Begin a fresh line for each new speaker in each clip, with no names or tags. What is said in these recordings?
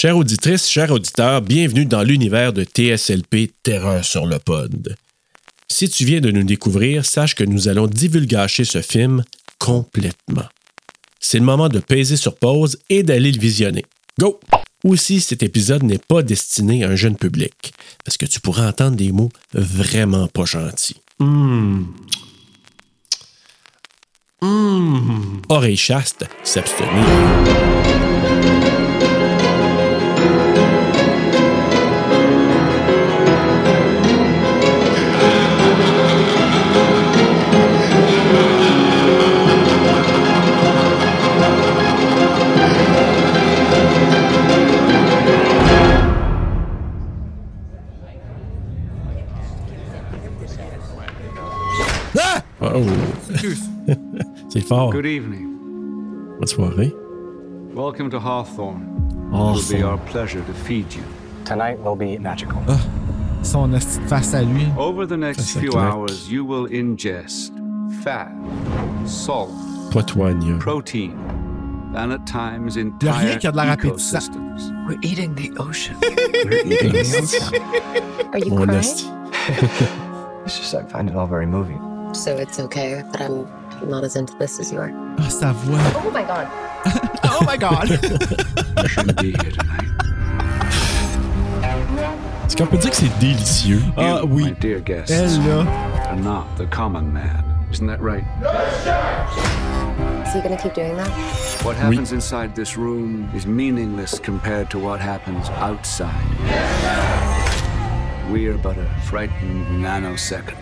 Chères auditrices, chers auditeurs, bienvenue dans l'univers de TSLP Terreur sur le pod. Si tu viens de nous découvrir, sache que nous allons divulgacher ce film complètement. C'est le moment de peser sur pause et d'aller le visionner. Go! Aussi, cet épisode n'est pas destiné à un jeune public, parce que tu pourras entendre des mots vraiment pas gentils. Hum. Hum. Oreille chaste, s'abstenir. C'est fort.
Good evening.
Bonne soirée.
Welcome to Hawthorne. It will be our pleasure to feed you.
Tonight will be magical.
Son esti de face à lui.
Over the next
Ça, ça
few
claque.
hours, you will ingest fat, salt,
Poitrogne.
protein, and at times
Y a
entire
rien qui a de l'air
ecosystems.
We're eating the ocean.
We're eating the ocean.
Are you
Mon
crying?
It's just I find it all very moving.
So it's okay that I'm not as into this as you are.
Ah, sa voix.
Oh my god.
Oh my god!
You shouldn't be here tonight.
Est-ce qu'on peut dire que c'est délicieux?
Ah
You,
oui.
my dear guests,
Elle, là.
are not the common man. Isn't that right?
Is he gonna keep doing that?
What happens inside this room is meaningless compared to what happens outside. We are but a frightened nanosecond.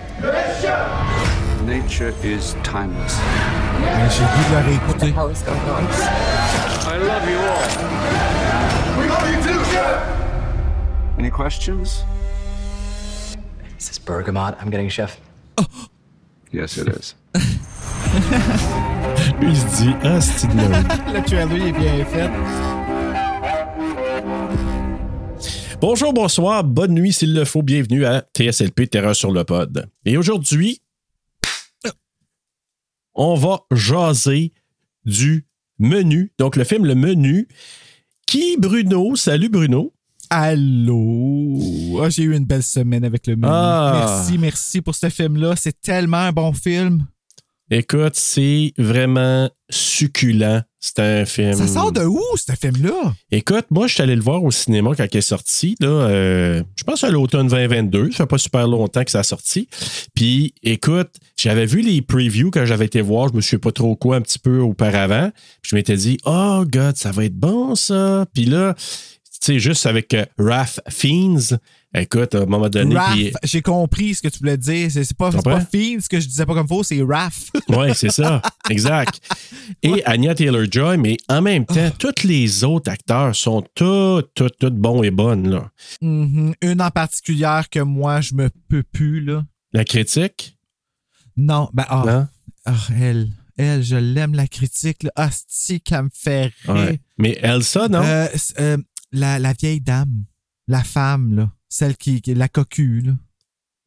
Nature is timeless.
Mais J'ai goût de la réécouter.
hell is going on?
I love you all. Any questions?
Is this bergamot I'm getting, Chef?
Yes, it is.
Lui, il se dit, ah, c'est une.
Le trailer est bien fait.
Bonjour, bonsoir, bonne nuit s'il le faut. Bienvenue à TSLP Terreur sur le pod. Et aujourd'hui, on va jaser du menu. Donc, le film Le Menu, qui, Bruno, salut Bruno.
Allô? Ah, J'ai eu une belle semaine avec le menu.
Ah.
Merci, merci pour ce film-là. C'est tellement un bon film.
Écoute, c'est vraiment succulent. C'est un film.
Ça sort de où, ce film-là?
Écoute, moi, je suis allé le voir au cinéma quand il est sorti. Là, euh, je pense à l'automne 2022. Ça fait pas super longtemps que ça a sorti. Puis, écoute, j'avais vu les previews quand j'avais été voir. Je me suis pas trop quoi un petit peu auparavant. Puis je m'étais dit, oh, God, ça va être bon, ça. Puis là, tu sais, juste avec euh, Raph Fiennes, écoute, à un moment donné.
Raph,
puis-
j'ai compris ce que tu voulais dire. C'est pas, pas Fiend, ce que je disais pas comme faux, c'est Raph.
Oui, c'est ça. Exact. Et Anya Taylor-Joy, mais en même temps,
Ah.
tous les autres acteurs sont tous, tous, tous bons et bonnes. Là.
Mhm. Une en particulier que moi, je me peux plus, là.
La critique,
Non, ben, ah,
non?
ah, elle, elle, je l'aime, la critique, là. Ah, c'est qu'elle me fait rire.
Ouais. Mais Elsa, non?
Euh, euh, la, la vieille dame, la femme, là. Celle qui, qui est la cocu, là.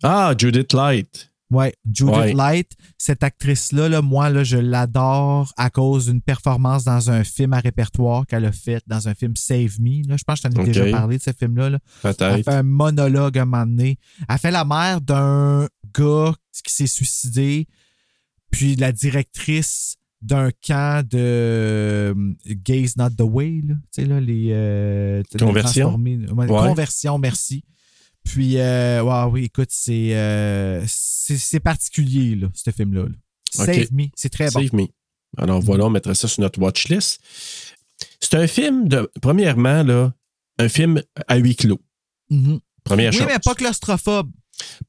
Ah, Judith Light.
Ouais, Judith
Ouais.
Light, cette actrice-là, là, moi, là, je l'adore à cause d'une performance dans un film à répertoire qu'elle a fait, dans un film Save Me. Là. Je pense que je t'en ai déjà parlé de ce film-là. là. Elle fait un monologue à un moment donné. Elle fait la mère d'un gars qui s'est suicidé, puis la directrice d'un camp de euh, Gays Not the Way, là. Tu sais, là, les. euh,
Conversion?
Ouais, merci. Puis, euh, oui, écoute, c'est euh, c'est c'est particulier, là, ce film-là. là. Save Me, c'est très bon.
Save Me. Alors voilà, on mettra ça sur notre watch list. C'est un film de. Premièrement, là, un film à huis clos.
Mhm.
Première
Oui,
chose.
mais pas claustrophobe.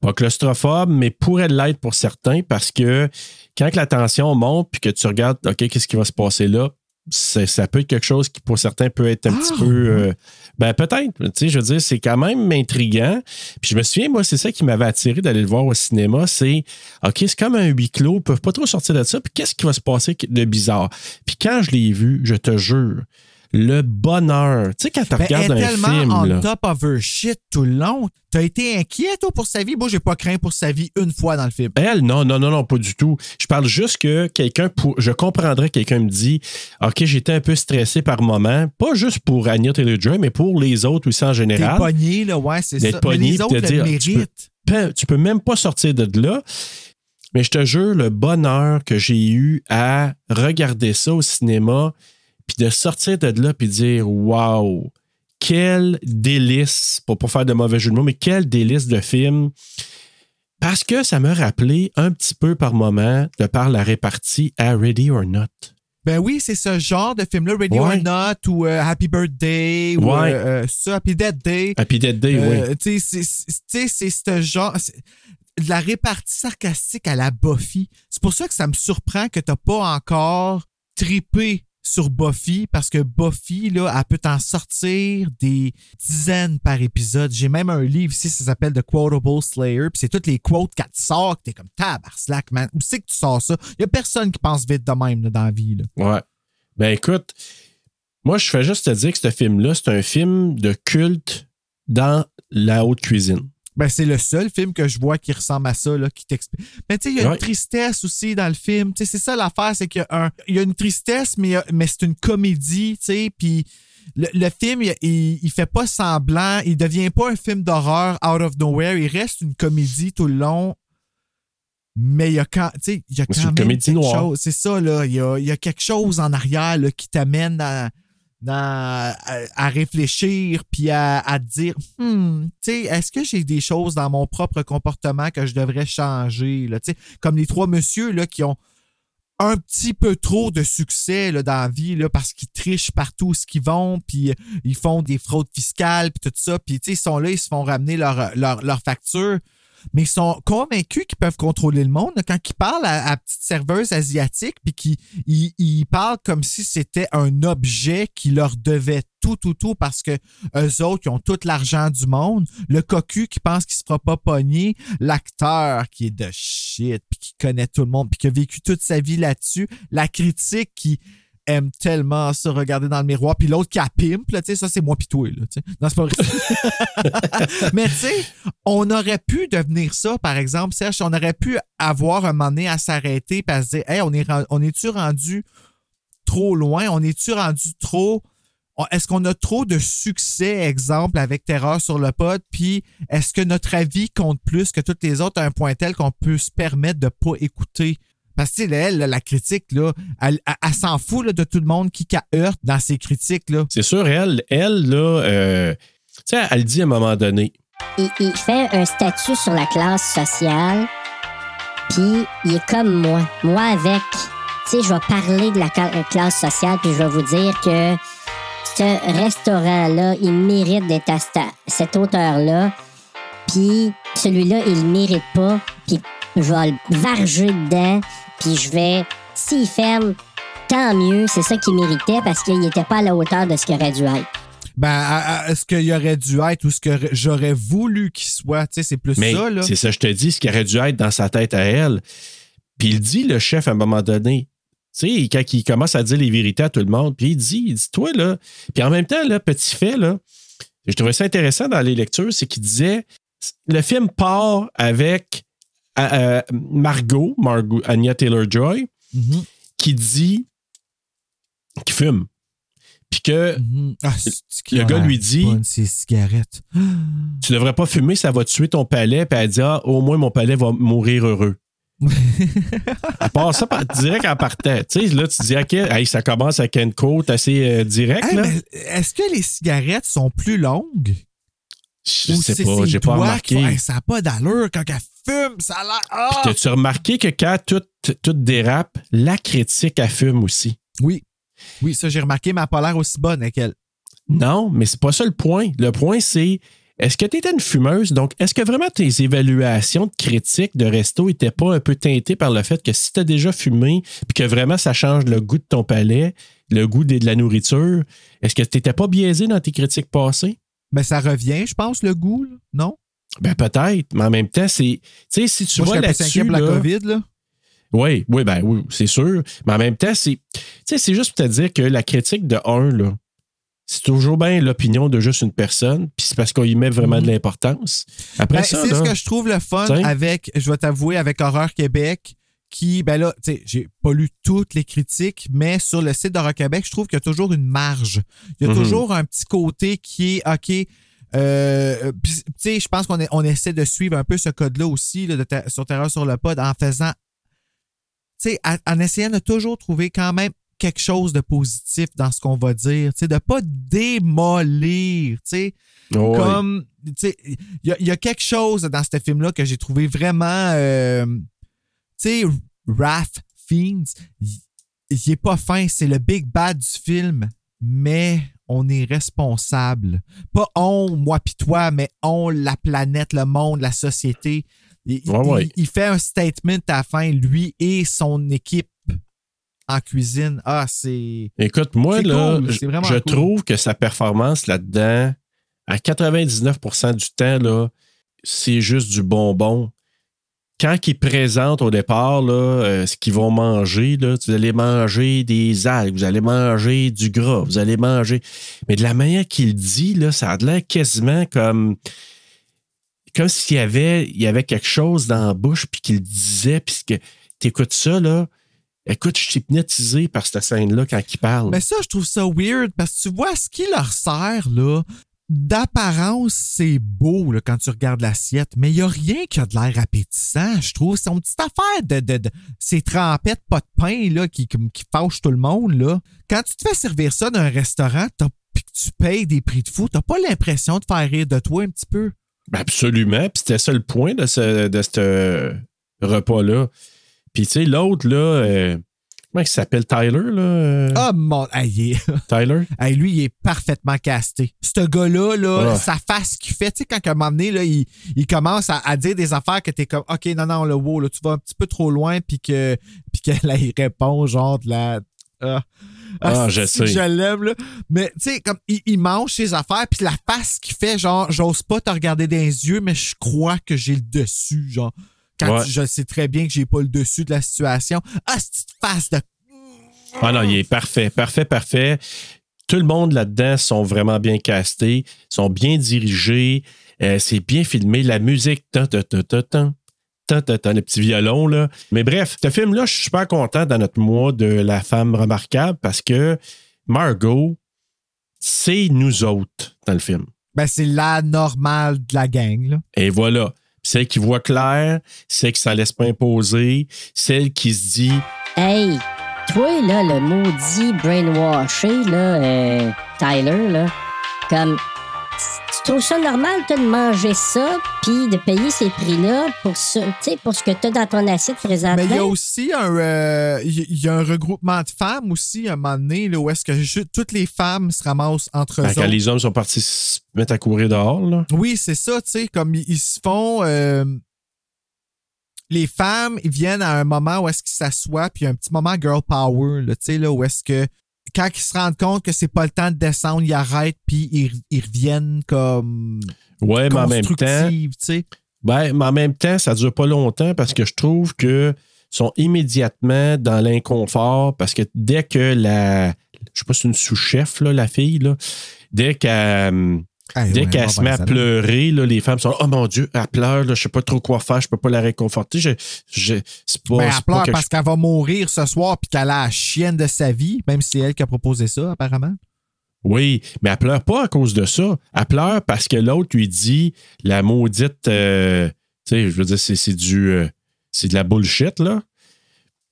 Pas claustrophobe, mais pourrait l'être pour certains parce que quand la tension monte puis que tu regardes, OK, qu'est-ce qui va se passer là, c'est- ça peut être quelque chose qui, pour certains, peut être un
Ah,
petit peu. euh, ben, peut-être. Tu sais, je veux dire, c'est quand même intriguant. Puis je me souviens, moi, c'est ça qui m'avait attiré d'aller le voir au cinéma. C'est, OK, c'est comme un huis clos. Ils peuvent pas trop sortir de ça. Puis qu'est-ce qui va se passer de bizarre? Puis quand je l'ai vu, je te jure, le bonheur. Tu sais, quand tu
Ben, elle
regardes
est
un
tellement
film,
on
là,
top of her shit tout le long. T'as été inquiet, toi, pour sa vie? Moi, j'ai pas craint pour sa vie une fois dans le film.
Elle, non, non, non, non, pas du tout. Je parle juste que quelqu'un, pour, je comprendrais que quelqu'un me dit, OK, j'étais un peu stressé par moment, pas juste pour Anya Taylor-Joy, mais pour les autres aussi en
T'es
général.
pogné, là, ouais, c'est ça.
pogné,
Mais les autres le
dire, peux- Tu peux même pas sortir de là. Mais je te jure, le bonheur que j'ai eu à regarder ça au cinéma, puis de sortir de là, puis dire, wow, quel délice, pour pas faire de mauvais jeu de mots, mais quel délice de film. Parce que ça me rappelait un petit peu par moment, de par la répartie à Ready or Not.
Ben oui, c'est ce genre de film-là, Ready
Ouais.
or Not, ou euh, Happy Birthday, ou
Ouais.
euh, euh, ça, Happy Dead Day.
Happy Dead Day, oui.
Euh, tu sais, c'est- c'est tu sais, c'est ce genre. de la répartie sarcastique à la Buffy. C'est pour ça que ça me surprend que t'as pas encore tripé sur Buffy, parce que Buffy, là, elle peut t'en sortir des dizaines par épisode. J'ai même un livre ici, ça s'appelle The Quotable Slayer, puis c'est toutes les quotes qu'elle sort, que t'es comme tabarnak, man. Où c'est que tu sors ça? Il y a personne qui pense vite de même dans la vie. Là.
Ouais. Ben écoute, moi, je fais juste te dire que ce film-là, c'est un film de culte dans la haute cuisine.
Ben, c'est le seul film que je vois qui ressemble à ça, là, qui t'explique. Mais tu sais, il y a
Ouais.
une tristesse aussi dans le film. Tu sais, c'est ça l'affaire, c'est qu'il y a un, y a une tristesse, mais, a- mais c'est une comédie, tu sais, puis le, le film, il, il, il fait pas semblant, il devient pas un film d'horreur out of nowhere, il reste une comédie tout le long. Mais il y a quand, tu sais, il y a quand même quelque
noire.
chose. C'est ça, là. Il y a, il y a quelque chose en arrière là, qui t'amène à, à, réfléchir puis à, à dire hmm, est-ce que j'ai des choses dans mon propre comportement que je devrais changer? Là, comme les trois messieurs là, qui ont un petit peu trop de succès là, dans la vie là, parce qu'ils trichent partout où qu'ils vont, puis euh, ils font des fraudes fiscales, puis tout ça. Puis ils sont là, ils se font ramener leur, leur, leur facture mais ils sont convaincus qu'ils peuvent contrôler le monde. Quand ils parlent à, à petite serveuse asiatique, puis qu'ils ils, ils parlent comme si c'était un objet qui leur devait tout, tout, tout, parce que eux autres, ils ont tout l'argent du monde. Le cocu qui pense qu'il se fera pas pogner. L'acteur qui est de shit, puis qui connaît tout le monde, puis qui a vécu toute sa vie là-dessus. La critique qui aime tellement ça regarder dans le miroir puis l'autre qui a pimp là, tu sais ça c'est moi pis toi là, non c'est pas vrai mais tu sais on aurait pu devenir ça, par exemple, Serge, on aurait pu avoir un moment donné à s'arrêter et à se dire, hey, on est, on est-tu rendu trop loin? On est-tu rendu trop. Est-ce qu'on a trop de succès, exemple, avec Terreur sur le pod? Puis est-ce que notre avis compte plus que toutes les autres à un point tel qu'on peut se permettre de pas écouter? Parce que, tu sais, elle, la critique, là, elle, elle- elle s'en fout là, de tout le monde qui qu'elle heurte dans ses critiques. Là.
C'est sûr, elle, elle, là, euh, tu sais, elle dit à un moment donné,
il, il fait un statut sur la classe sociale, puis il est comme moi. Moi avec, tu sais, je vais parler de la euh, classe sociale, puis je vais vous dire que ce restaurant-là, il mérite d'être à cette hauteur-là, puis celui-là, il le mérite pas, puis je vais le varger dedans, puis je vais, s'il ferme, tant mieux, c'est ça qu'il méritait, parce qu'il n'était pas à la hauteur de ce qu'il aurait dû être.
Ben, à- à- est-ce qu'il aurait dû être ou ce que j'aurais voulu qu'il soit? Tu sais, c'est plus
mais
ça, là.
c'est ça, je te dis, ce qui aurait dû être dans sa tête à elle. Puis il dit, le chef, à un moment donné, tu sais, quand il commence à dire les vérités à tout le monde, puis il dit, il dit, toi, là, puis en même temps, là, petit fait, là, je trouvais ça intéressant dans les lectures, c'est qu'il disait, le film part avec euh, Margot, Margot, Anya Taylor-Joy,
Mhm,
qui dit qu'il fume. Puis que
mhm. Ah,
le gars lui dit-
cigarettes.
tu devrais pas fumer, ça va tuer ton palais. Puis elle dit, ah, au moins mon palais va mourir heureux. à part ça, direct en partant. Tu sais, là, tu dis, OK, hey, ça commence avec une côte assez euh.
Hey, mais Est-ce que les cigarettes sont plus longues?
Je sais pas, j'ai pas remarqué.
Hey, ça n'a pas d'allure quand elle fume, ça a l'air. Ah!
Puis T'as-tu remarqué que quand tout, tout dérape, la critique, elle fume aussi?
Oui. Oui, ça, j'ai remarqué, mais elle n'a pas l'air aussi bonne qu'elle.
Non, mais c'est pas ça le point. Le point, c'est est-ce que tu étais une fumeuse? Donc, est-ce que vraiment tes évaluations de critiques de resto n'étaient pas un peu teintées par le fait que si tu as déjà fumé puis que vraiment ça change le goût de ton palais, le goût de de la nourriture, est-ce que tu n'étais pas biaisé dans tes critiques passées?
Mais ça revient, je pense, le goût, là, non?
Ben peut-être, mais en même temps, c'est. Tu sais, si tu
Moi,
vois là-dessus.
pour la
là-
COVID, là.
Oui, oui, ben oui, c'est sûr. Mais en même temps, c'est. Tu sais, c'est juste pour te dire que la critique de un, là, c'est toujours bien l'opinion de juste une personne, puis c'est parce qu'on y met vraiment de l'importance. Après
Ben,
ça,
c'est ce
là,
que je trouve le fun
T'sais.
avec, je vais t'avouer, avec Horreur Québec, qui, ben là, tu sais, j'ai pas lu toutes les critiques, mais sur le site d'Horreur Québec, je trouve qu'il y a toujours une marge. Il y a
Mhm.
toujours un petit côté qui est, OK, euh, tu sais, je pense qu'on on essaie de suivre un peu ce code-là aussi, là, de ter- sur Terreur sur le pod, en faisant, tu sais, en, essayant de toujours trouver quand même quelque chose de positif dans ce qu'on va dire, tu sais, de pas démolir, tu sais.
ouais.
Comme, tu sais, il y, a- il y a quelque chose dans ce film-là que j'ai trouvé vraiment, euh, tu sais, Raph Fiends, il il est pas fin, c'est le big bad du film, mais on est responsable. Pas on, moi pis toi, mais on, la planète, le monde, la société. Il, il-
Ouais, ouais.
il- il fait un statement à la fin, lui et son équipe en cuisine. Ah, c'est.
Écoute, moi, là,
cool,
je-
cool.
trouve que sa performance là-dedans, à 99% du temps, là, c'est juste du bonbon. Quand ils présentent au départ là, euh, ce qu'ils vont manger, là, vous allez manger des algues, vous allez manger du gras, vous allez manger. Mais de la manière qu'il dit, là, ça a l'air quasiment comme. Comme s'il y avait, y avait quelque chose dans la bouche, puis qu'il disait, puis que tu écoutes ça, là. Écoute, je suis hypnotisé par cette scène-là quand il parle.
Mais ça, je trouve ça weird parce que tu vois ce qui leur sert, là. D'apparence, c'est beau quand tu regardes l'assiette, mais il n'y a rien qui a de l'air appétissant, je trouve. C'est une petite affaire de, de, ces trempettes pas de pain là, qui, qui, fâchent tout le monde. Là. Quand tu te fais servir ça dans un restaurant puis tu payes des prix de fou, t'as pas l'impression de faire rire de toi un petit peu?
Ben, Absolument. Puis c'était ça le point de ce, de ce repas-là. Puis tu sais, l'autre, là, euh, comment il s'appelle? Tyler, là? euh,
Ah mon. Hey, est-
Tyler?
Hey, lui, il est parfaitement casté. Ce gars-là, là,
Ah.
sa face qu'il fait, tu sais, quand à un moment donné, là, il, il commence à, à dire des affaires que t'es comme, OK, non, non, le wow, là, tu vas un petit peu trop loin, puis que, puis que là, il répond, genre, de la. Ah,
Ah, je
c'est que
sais.
Je l'aime, là. Mais, tu sais, comme, il, il mange ses affaires, puis la face qu'il fait, genre, j'ose pas te regarder dans les yeux, mais je crois que j'ai le dessus, genre. Quand je sais très bien que j'ai pas le dessus de la situation. Ah, si tu te de.
Ah non, il est parfait, parfait, parfait. Tout le monde là-dedans sont vraiment bien castés, sont bien dirigés, euh, c'est bien filmé, la musique, tant, tant, tant, tant le petit violon, là. Mais bref, ce film-là, je suis super content dans notre mois de La femme remarquable parce que Margot, c'est nous autres dans le film.
Ben, c'est la normale de la gang, là.
Et voilà. Celle qui voit clair, celle qui s'en laisse pas imposer, celle qui se dit
Hey, toi, là, le maudit brainwashé, là, euh, Tyler, là, comme, tu trouves ça normal, toi, de manger ça, puis de payer ces prix-là pour, ça, tu sais, pour ce que t'as dans ton assiette présentement?
Mais il y a aussi un, euh, il y- a un regroupement de femmes aussi, à un moment donné, là, où est-ce que toutes les femmes se ramassent entre eux
ben, quand
autres.
les hommes sont partis se mettre à courir dehors, là.
Oui, c'est ça, tu sais, comme ils, ils se font... euh, les femmes, ils viennent à un moment où est-ce qu'ils s'assoient, puis il y a un petit moment girl power, là, tu sais, là, où est-ce que quand ils se rendent compte que c'est pas le temps de descendre, ils arrêtent, puis ils, ils reviennent comme
Ouais, mais en même temps,
constructives, tu sais.
ben, mais en même temps, ça dure pas longtemps parce que je trouve que sont immédiatement dans l'inconfort parce que dès que la, je sais pas si c'est une sous-chef là, la fille là, dès qu'elle
Hey,
Dès qu'elle se met à
ça, là.
pleurer, là, les femmes sont Oh mon Dieu, elle pleure, là, je sais pas trop quoi faire, je peux pas la réconforter. Je, je, c'est pas,
Ben, elle pleure parce qu'elle va mourir ce soir puis qu'elle a la chienne de sa vie, même si c'est elle qui a proposé ça, apparemment.
Oui, mais elle pleure pas à cause de ça. Elle pleure parce que l'autre lui dit la maudite. euh, tu sais, je veux dire, c'est, c'est du. euh, c'est de la bullshit, là.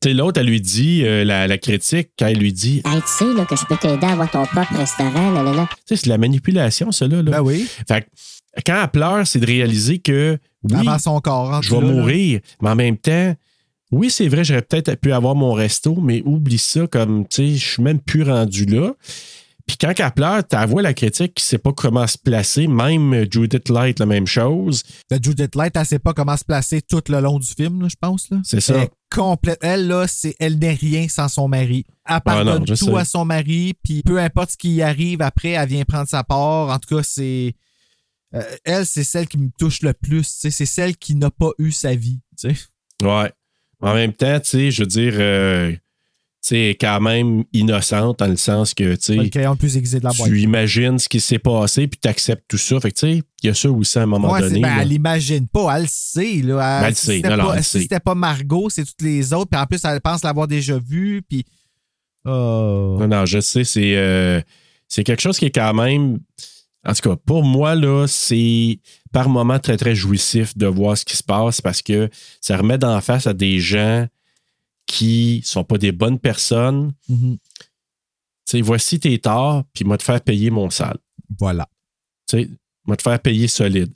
Sais, l'autre, elle lui dit, euh, la, la critique, quand elle lui dit,
Hey, tu sais, là, que je peux t'aider à avoir ton propre restaurant, là, là, là.
tu sais, c'est de la manipulation, ça, là. là.
Ben oui.
Fait que, quand elle pleure, c'est de réaliser que, oui,
Avant son corps. en
je vais
là, là.
mourir, mais en même temps, oui, c'est vrai, j'aurais peut-être pu avoir mon resto, mais oublie ça, comme, tu sais, je suis même plus rendu là. Puis quand elle pleure, tu vois la critique qui sait pas comment se placer, même Judith Light, la même chose.
La Judith Light, elle sait pas comment se placer tout le long du film, là, je pense.
C'est ça.
Elle, complète, elle, là, c'est, elle n'est rien sans son mari. Elle
Ah
pardonne
non,
tout
sais.
à son mari, puis peu importe ce qui y arrive après, elle vient prendre sa part. En tout cas, c'est. euh, elle, c'est celle qui me touche le plus. C'est celle qui n'a pas eu sa vie. tu sais.
Ouais. En même temps, tu sais, je veux dire, euh, c'est quand même innocente dans le sens que, tu
Le plus de la
imagines ce qui s'est passé, puis tu acceptes tout ça. Fait que, tu sais, il y a ça aussi à un moment
Ouais,
donné.
ben, elle l'imagine pas, elle le sait. Là.
Elle
si
sait.
c'était
non,
pas-
elle le
si
sait.
c'était pas Margot, c'est toutes les autres. Puis en plus, elle pense l'avoir déjà vu. Puis. Oh.
Non, non, je sais, c'est euh, c'est quelque chose qui est quand même. En tout cas, pour moi, là, c'est par moments très, très jouissif de voir ce qui se passe parce que ça remet d'en face à des gens qui sont pas des bonnes personnes. Tu sais, voici tes torts, puis moi te faire payer mon sale.
Voilà.
Tu sais, moi te faire payer solide.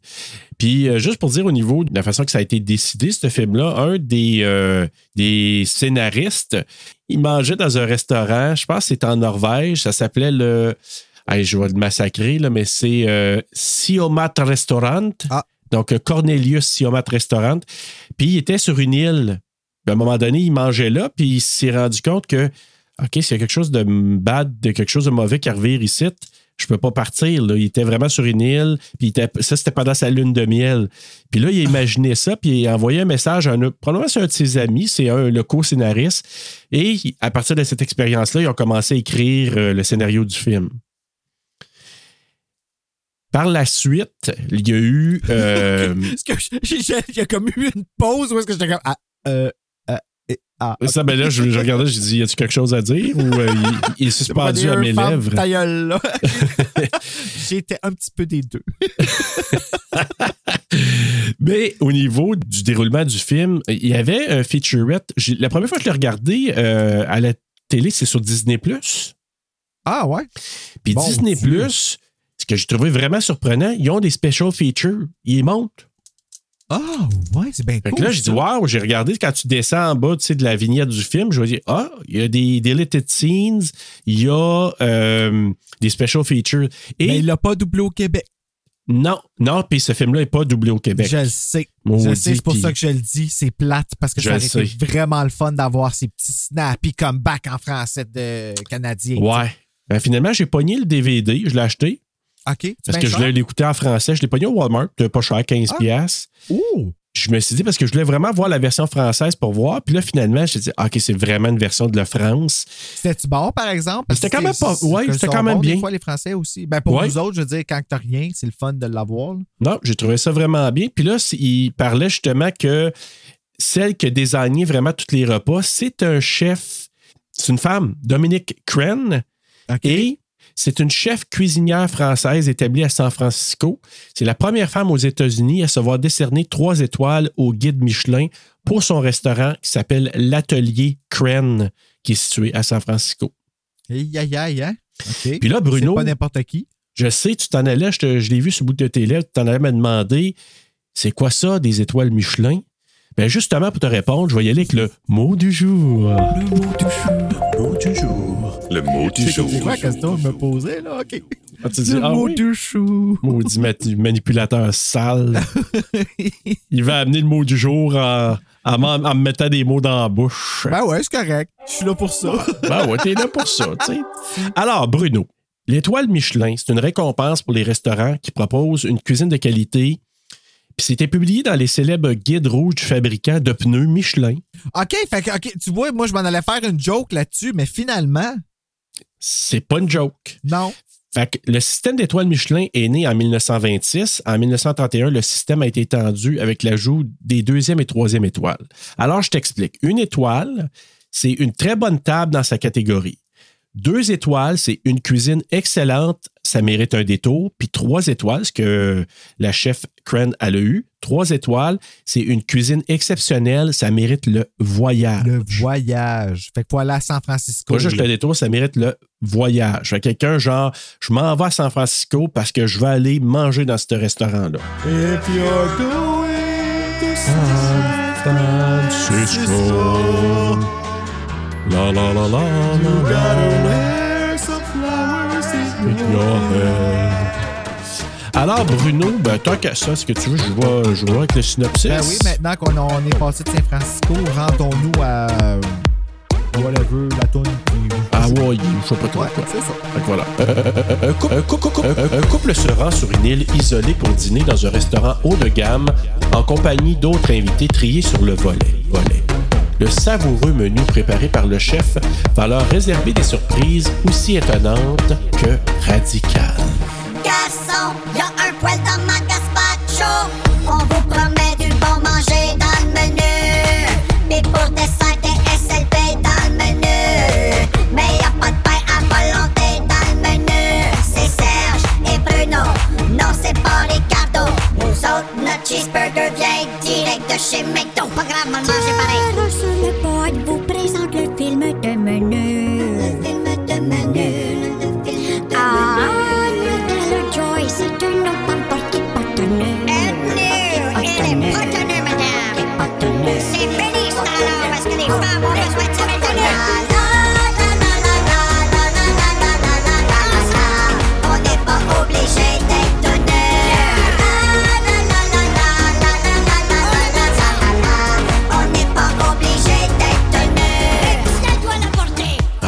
Puis, euh, juste pour dire au niveau de la façon que ça a été décidé, ce film-là, un des, euh, des scénaristes, il mangeait dans un restaurant, je pense que c'était en Norvège, ça s'appelait le. Hey, je vais le massacrer, là, mais c'est euh, Siomat Restaurant.
Ah.
Donc, Cornelius Siomat Restaurant. Puis, il était sur une île. Puis, à un moment donné, il mangeait là, puis il s'est rendu compte que, OK, s'il y a quelque chose de bad, de quelque chose de mauvais qui arrive ici, je peux pas partir. Là. Il était vraiment sur une île, puis il était- ça, c'était pendant sa lune de miel. Puis là, il a imaginé ça, puis il a envoyé un message à un, probablement c'est un de ses amis, c'est un le co-scénariste. Et à partir de cette expérience-là, ils ont commencé à écrire euh, le scénario du film. Par la suite, il y a eu. euh,
Est-ce que j'ai- j'ai- il y a comme eu une pause où est-ce que j'étais comme. Ah, euh, et- ah.
ça, ben là, je, je regardais, j'ai dit, y a-tu quelque chose à dire ou euh, il, il est suspendu à mes lèvres?
ta gueule, là. J'étais un petit peu des deux.
Mais au niveau du déroulement du film, il y avait un featurette. La première fois que je l'ai regardé euh, à la télé, c'est sur Disney.
Ah, ouais.
Puis
Bon
Disney,
Dieu.
ce que j'ai trouvé vraiment surprenant, ils ont des special features. Ils montent.
Ah, ouais, c'est bien cool.
là, j'ai dit,
ça.
waouh, j'ai regardé quand tu descends en bas tu sais, de la vignette du film, je me dis, ah, il y a des deleted scenes, il y a euh, des special features. Et
Mais il l'a pas doublé au Québec.
non, non, puis ce film-là n'est pas doublé au Québec.
Je le sais.
Maudit,
je sais, c'est pour ça que je le dis. C'est plate parce que
Je
ça
le
aurait été vraiment le fun d'avoir ces petits snappy comebacks en français de canadien.
Ouais. Ben, finalement, j'ai pogné le DVD, je l'ai acheté.
OK.
Parce que je voulais l'écouter en français. Je l'ai pogné au Walmart, pas cher, 15$.
Ah.
piastres.
Ouh!
Je me suis dit, parce que je voulais vraiment voir la version française pour voir. Puis là, finalement, j'ai dit, ah, OK, c'est vraiment une version de la France.
C'était-tu bon, par exemple?
C'était quand même pas-
que
c'était quand même bien.
Des fois, les Français aussi. Ben, pour
Ouais.
nous autres, je veux dire, quand t'as rien, c'est le fun de l'avoir.
Non, j'ai trouvé ça vraiment bien. Puis là, il parlait justement que celle qui a désigné vraiment tous les repas, c'est un chef, c'est une femme, Dominique Crenn.
OK.
Et c'est une chef cuisinière française établie à San Francisco. C'est la première femme aux États-Unis à se voir décerner trois étoiles au guide Michelin pour son restaurant qui s'appelle l'Atelier Crenn, qui est situé à San Francisco.
Aïe, aïe, aïe, hein?
Puis là,
C'est
Bruno,
pas n'importe qui.
je sais, tu t'en allais, je l'ai vu sur le bout de tes lèvres, tu t'en allais me demander, c'est quoi ça, des étoiles Michelin? Ben justement, pour te répondre, je vais y aller avec le mot du jour. Le mot du jour. Le mot du jour.
Le mot du jour.
C'est quoi la question que je me posais, là? OK.
Ah, tu dis,
Le
ah
mot
oui?
du chou.
Maudit ma- manipulateur sale. Il va amener le mot du jour en, en m'en- en me mettant des mots dans la bouche.
Ben ouais, c'est correct. Je suis là pour ça.
Ben ouais, t'es là pour ça, tu sais. Alors, Bruno, l'étoile Michelin, c'est une récompense pour les restaurants qui proposent une cuisine de qualité. Puis c'était publié dans les célèbres guides rouges du fabricant de pneus Michelin.
OK, fait que, OK, tu vois, moi, je m'en allais faire une joke là-dessus, mais finalement,
C'est pas une joke.
non.
Fait que le système d'étoiles Michelin est né en 1926. En 1931, le système a été étendu avec l'ajout des deuxième et troisième étoiles. Alors, je t'explique. Une étoile, c'est une très bonne table dans sa catégorie. Deux étoiles, c'est une cuisine excellente, ça mérite un détour. Puis trois étoiles, ce que la chef Cren a eu, trois étoiles, c'est une cuisine exceptionnelle, ça mérite le voyage.
Le voyage. Fait que faut aller à San Francisco.
Pas juste le détour, ça mérite le voyage. Fait que quelqu'un, genre, je m'en vais à San Francisco parce que je vais aller manger dans ce restaurant-là.
If you're going to San
Francisco. La la la la
you
la
gotta wear some flowers in your hair.
Alors, Bruno, ben, tant qu'à ça, est-ce que tu veux, je vois, je vois avec le synopsis?
Ben oui, maintenant qu'on on est passé de San Francisco, rendons-nous à. euh, Whatever, la toune.
Hawaii, je sais pas trop
Ouais,
quoi.
c'est ça.
Fait que voilà. Un couple, un couple- couple- un- un couple se rend sur une île isolée pour dîner dans un restaurant haut de gamme en compagnie d'autres invités triés sur le volet. volet. Le savoureux menu préparé par le chef va leur réserver des surprises aussi étonnantes que radicales.
Garçon, y a un poêle dans ma gazpacho. On vous promet du bon manger dans le menu. Pis pour dessert, des SLP dans le menu. Mais y a pas de pain à volonté dans le menu. C'est Serge et Bruno. Non, c'est pas Ricardo. Nous autres, notre cheeseburger vient de chez McDo. Pas grave, on le mange pareil. sur le pod vous présente le film de menu. Le film de menu.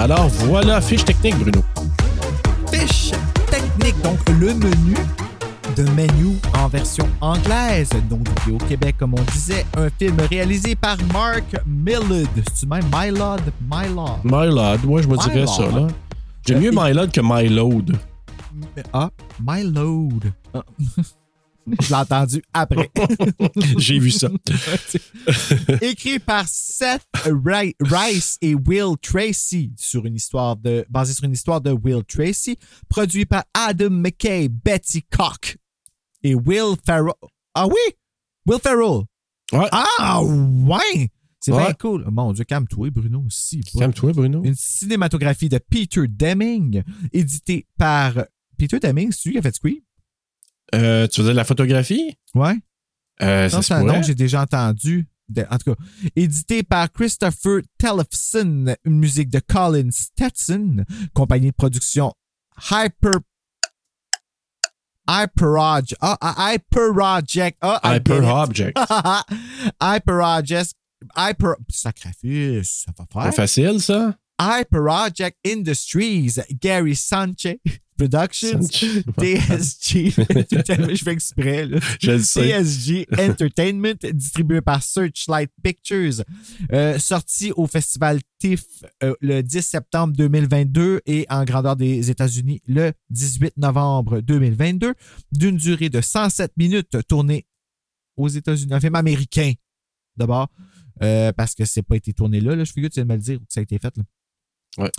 Alors
voilà, fiche technique, Bruno.
Fiche technique, donc le menu de menu en version anglaise. Donc, au Québec, comme on disait, un film réalisé par Mark Millard. C'est-tu même Mylod? Mylod.
Mylod, ouais, je me dirais
Mylod.
ça, là. J'aime mieux Mylod que Mylode.
Ah, Mylod. Ah. Je l'ai entendu après.
J'ai vu ça.
Écrit par Seth Ri- Rice et Will Tracy sur une histoire de, basé sur une histoire de Will Tracy, produit par Adam McKay, Betty Cock et Will Ferrell. Ah oui? Will Ferrell.
Ouais.
Ah ouais! C'est
Ouais.
bien cool. Mon Dieu, calme-toi, Bruno. Si, pas.
Calme-toi, Bruno.
Une cinématographie de Peter Deming, éditée par Peter Deming, c'est lui qui a fait Scream?
Euh, tu veux dire la photographie?
Ouais.
Euh,
Ça,
ça se
c'est un nom que j'ai déjà entendu. De- en tout cas, édité par Christopher Tellefson, une musique de Colin Stetson, compagnie de production Hyper. Hyperoj. Ah, ah, Hyperoject. Ah, I
Hyper
get it.
Object.
Hyperoject. Hyper. Sacrifice, ça va
Pas
faire.
facile, ça?
Hyperoject Industries, Gary Sanchez Productions, DSG. Je fais exprès, là.
Je le sais.
CSG Entertainment, distribué par Searchlight Pictures, euh, sorti au Festival TIFF euh, le 10 septembre 2022 et en grandeur des États-Unis le 18 novembre 2022, d'une durée de 107 minutes, tourné aux États-Unis, un film américain d'abord, euh, parce que c'est pas été tourné là, là je figure que tu viens de me le dire que ça a été fait. Là.
Ouais.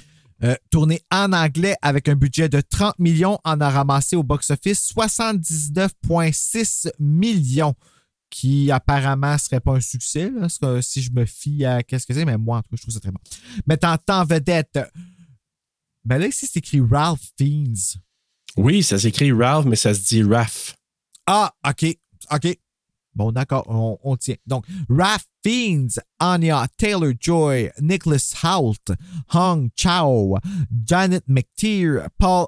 Euh, tourné en anglais avec un budget de 30 millions, en a ramassé au box-office 79,6 millions, qui apparemment serait pas un succès, là, que si je me fie à qu'est-ce que c'est, mais moi, en tout cas, je trouve ça très bon. Mettant en vedette, ben là, ici, c'est écrit Ralph Fiennes.
Oui, ça s'écrit Ralph, mais ça se dit Raph.
Ah, OK, OK. Bon, d'accord, on, on tient. Donc, Raph Fiennes, Anya Taylor-Joy, Nicholas Hoult, Hong Chao, Janet McTeer, Paul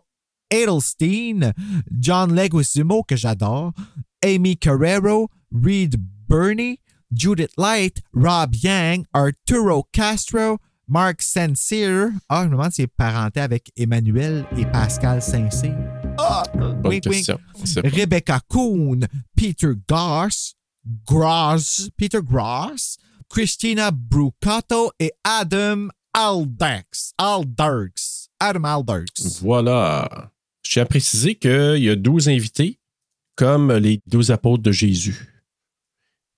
Edelstein, John Leguizamo, que j'adore, Amy Carrero, Reed Burney, Judith Light, Rob Yang, Arturo Castro, Mark Saint-Cyr. Ah, je me demande s'il est parenté avec Emmanuel et Pascal Saint-Cyr. Ah, wink, wink. Rebecca Kuhn, Peter Goss, Gross, Peter Gross, Christina Brucato et Adam Alderks. Alderks. Adam Alderks.
Voilà. Je tiens à préciser qu'il y a 12 invités, comme les 12 apôtres de Jésus,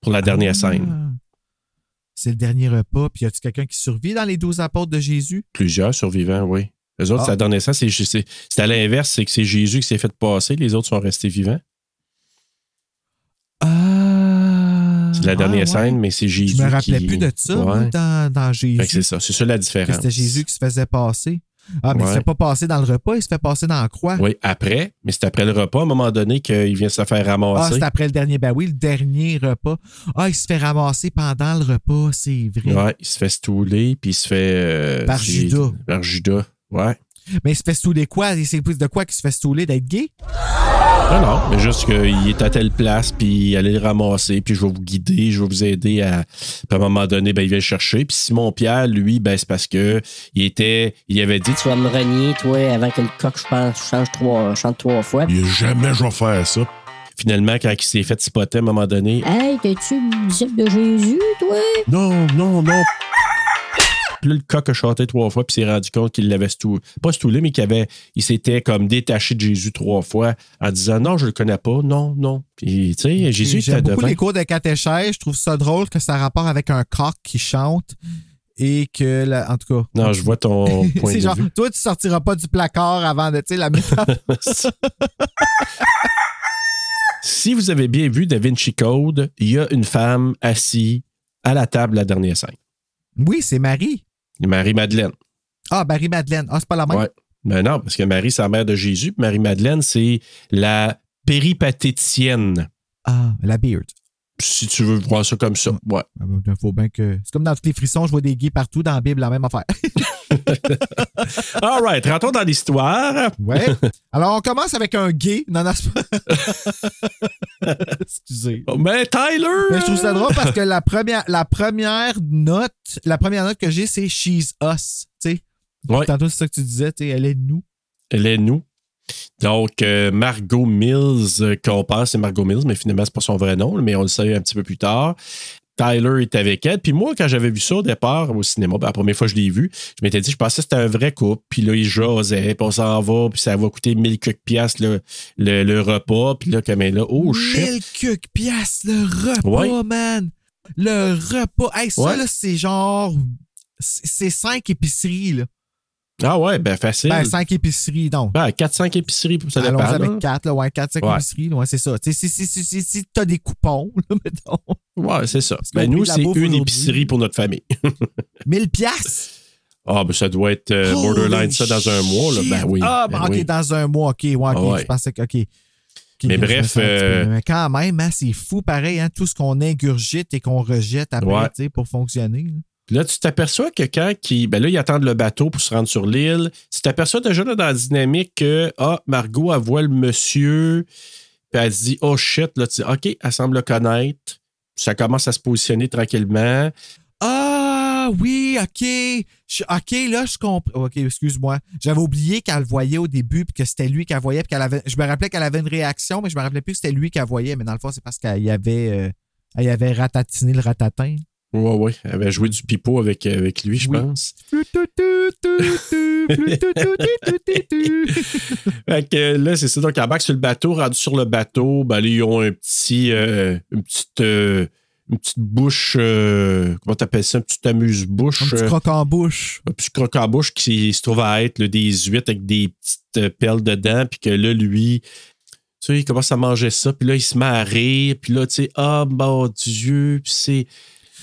pour la dernière scène.
Ah. C'est le dernier repas. Puis y a-tu quelqu'un qui survit dans les douze apôtres de Jésus?
Plusieurs survivants, oui. Les autres,
Ah.
la dernière scène. C'est à l'inverse, c'est que c'est Jésus qui s'est fait passer, les autres sont restés vivants.
Ah.
C'est la dernière scène, mais c'est Jésus.
Je me rappelais
qui-
plus de ça
Ouais.
dans, dans Jésus.
C'est ça. C'est ça la différence.
c'était Jésus qui se faisait passer. Ah, mais il
Ouais.
se fait pas passer dans le repas, il se fait passer dans la croix.
Oui, après, mais c'est après le repas, à un moment donné, qu'il vient se faire
Ah,
ramasser.
c'est après le dernier. Ben oui, le dernier repas. Ah, il se fait ramasser pendant le repas, c'est vrai.
ouais, il se fait stouler, puis il se fait. euh,
Par Judas.
Par Judas. Ouais.
Mais il se fait stouler quoi? C'est de quoi qu'il se fait stouler d'être gay?
Non, non, mais juste qu'il est à telle place, puis allez le ramasser, puis je vais vous guider, je vais vous aider à. Puis à un moment donné, ben, il vient le chercher. Puis Simon Pierre, lui, ben, c'est parce que il était. Il avait dit
Tu vas me renier, toi, avant que le coq, je pense, change trois, chante trois fois.
Il jamais je vais faire ça.
finalement, quand il s'est fait spotter à un moment donné.
Hey, t'es-tu le disciple de Jésus, toi?
Non, non, non.
Puis là, le coq a chanté trois fois, puis s'est rendu compte qu'il l'avait stoulé. Pas stoulé, mais qu'il avait, il s'était comme détaché de Jésus trois fois en disant non, je le connais pas, non, non. Puis, tu sais, Jésus était
J'aime beaucoup
devant.
les cours de catéchèse. Je trouve ça drôle que ça a rapport avec un coq qui chante et que, la- en tout cas.
Non, je vois ton point de
genre,
vue.
toi, tu sortiras pas du placard avant de, tu sais, la métaphore.
si vous avez bien vu Da Vinci Code, il y a une femme assise à la table la dernière scène.
Oui, c'est Marie.
Marie-Madeleine.
Ah, Marie-Madeleine. Ah, c'est pas la même?
Ouais. Mais non, parce que Marie, c'est la mère de Jésus, Marie-Madeleine, c'est la péripatéticienne.
Ah, la beard.
Si tu veux voir ça comme ça. Ouais.
Ah, ben, faut bien que. C'est comme dans tous les frissons, je vois des gays partout dans la Bible, la même affaire.
All right, rentrons dans l'histoire.
Ouais. Alors, on commence avec un gay. Non, non. Excusez.
Mais Tyler!
Mais je trouve ça drôle parce que la première, la première note, la première note que j'ai, c'est She's Us. Tu sais.
Ouais.
Tantôt, c'est ça que tu disais, tu sais, elle est nous.
Elle est nous. Donc, euh, Margot Mills, euh, qu'on pense c'est Margot Mills, mais finalement, c'est pas son vrai nom, mais on le sait un petit peu plus tard. Tyler est avec elle. Puis moi, quand j'avais vu ça au départ au cinéma, ben, la première fois que je l'ai vu, je m'étais dit, je pensais que c'était un vrai couple. Puis là, ils jasaient, puis on s'en va, puis ça va coûter 1000 quelques piastres le, le, le repas. Puis là, comme elle est là, oh shit!
Mille quelques piastres le repas,
Ouais.
man. Le repas. Hey, ça,
Ouais.
là, c'est genre. C'est cinq épiceries, là.
Ah ouais, ben facile.
Ben, cinq épiceries, donc.
Ben, 4-5 épiceries, ça
Allons
dépend.
avec
là.
4, là, ouais, 4, 5
Ouais.
épiceries, là, ouais, c'est ça. Tu sais, si, si, si, si, si t'as des coupons, là, mettons.
Ouais, c'est ça. Ben, nous, c'est une épicerie pour notre famille.
1000 piastres!
Ah, ben ça doit être euh, borderline ça dans un mois. Là. Ben oui.
Ah,
ben
ben, OK,
oui.
dans un mois, OK, ouais, OK,
Ah ouais.
je pensais que, OK.
Mais bref,
peu-
euh,
Mais quand même, hein, c'est fou, pareil, hein, tout ce qu'on ingurgite et qu'on rejette après,
Ouais.
pour fonctionner. là.
Là, tu t'aperçois que quand qui, ben là, ils attendent le bateau pour se rendre sur l'île. Tu t'aperçois déjà là, dans la dynamique que ah, Margot, elle voit le monsieur, puis elle se dit Oh shit, là, tu dis OK, elle semble le connaître. Ça commence à se positionner tranquillement.
Ah oui, OK. OK, là, je comprends. OK, excuse-moi. J'avais oublié qu'elle le voyait au début puis que c'était lui qu'elle voyait. Puis qu'elle. Je me rappelais qu'elle avait une réaction, mais je me rappelais plus que c'était lui qu'elle voyait. Mais dans le fond, c'est parce qu'elle y avait, euh, y avait ratatiné le ratatin.
Ouais, ouais. Elle avait joué du pipeau avec, avec lui, je
Oui.
pense.
Fait
que là, c'est ça. Donc, elle embarque sur le bateau. Rendu sur le bateau, ben là, ils ont un petit, euh, une petite. euh, une petite bouche, euh, comment t'appelles ça? Une petite amuse-bouche.
Un petit
euh,
croc en bouche.
un petit croque en bouche qui se trouve à être des huîtres avec des petites euh, perles dedans, puis que là, lui, tu sais, il commence à manger ça, puis là, il se met à rire, puis là, tu sais, ah, mon Dieu, puis c'est,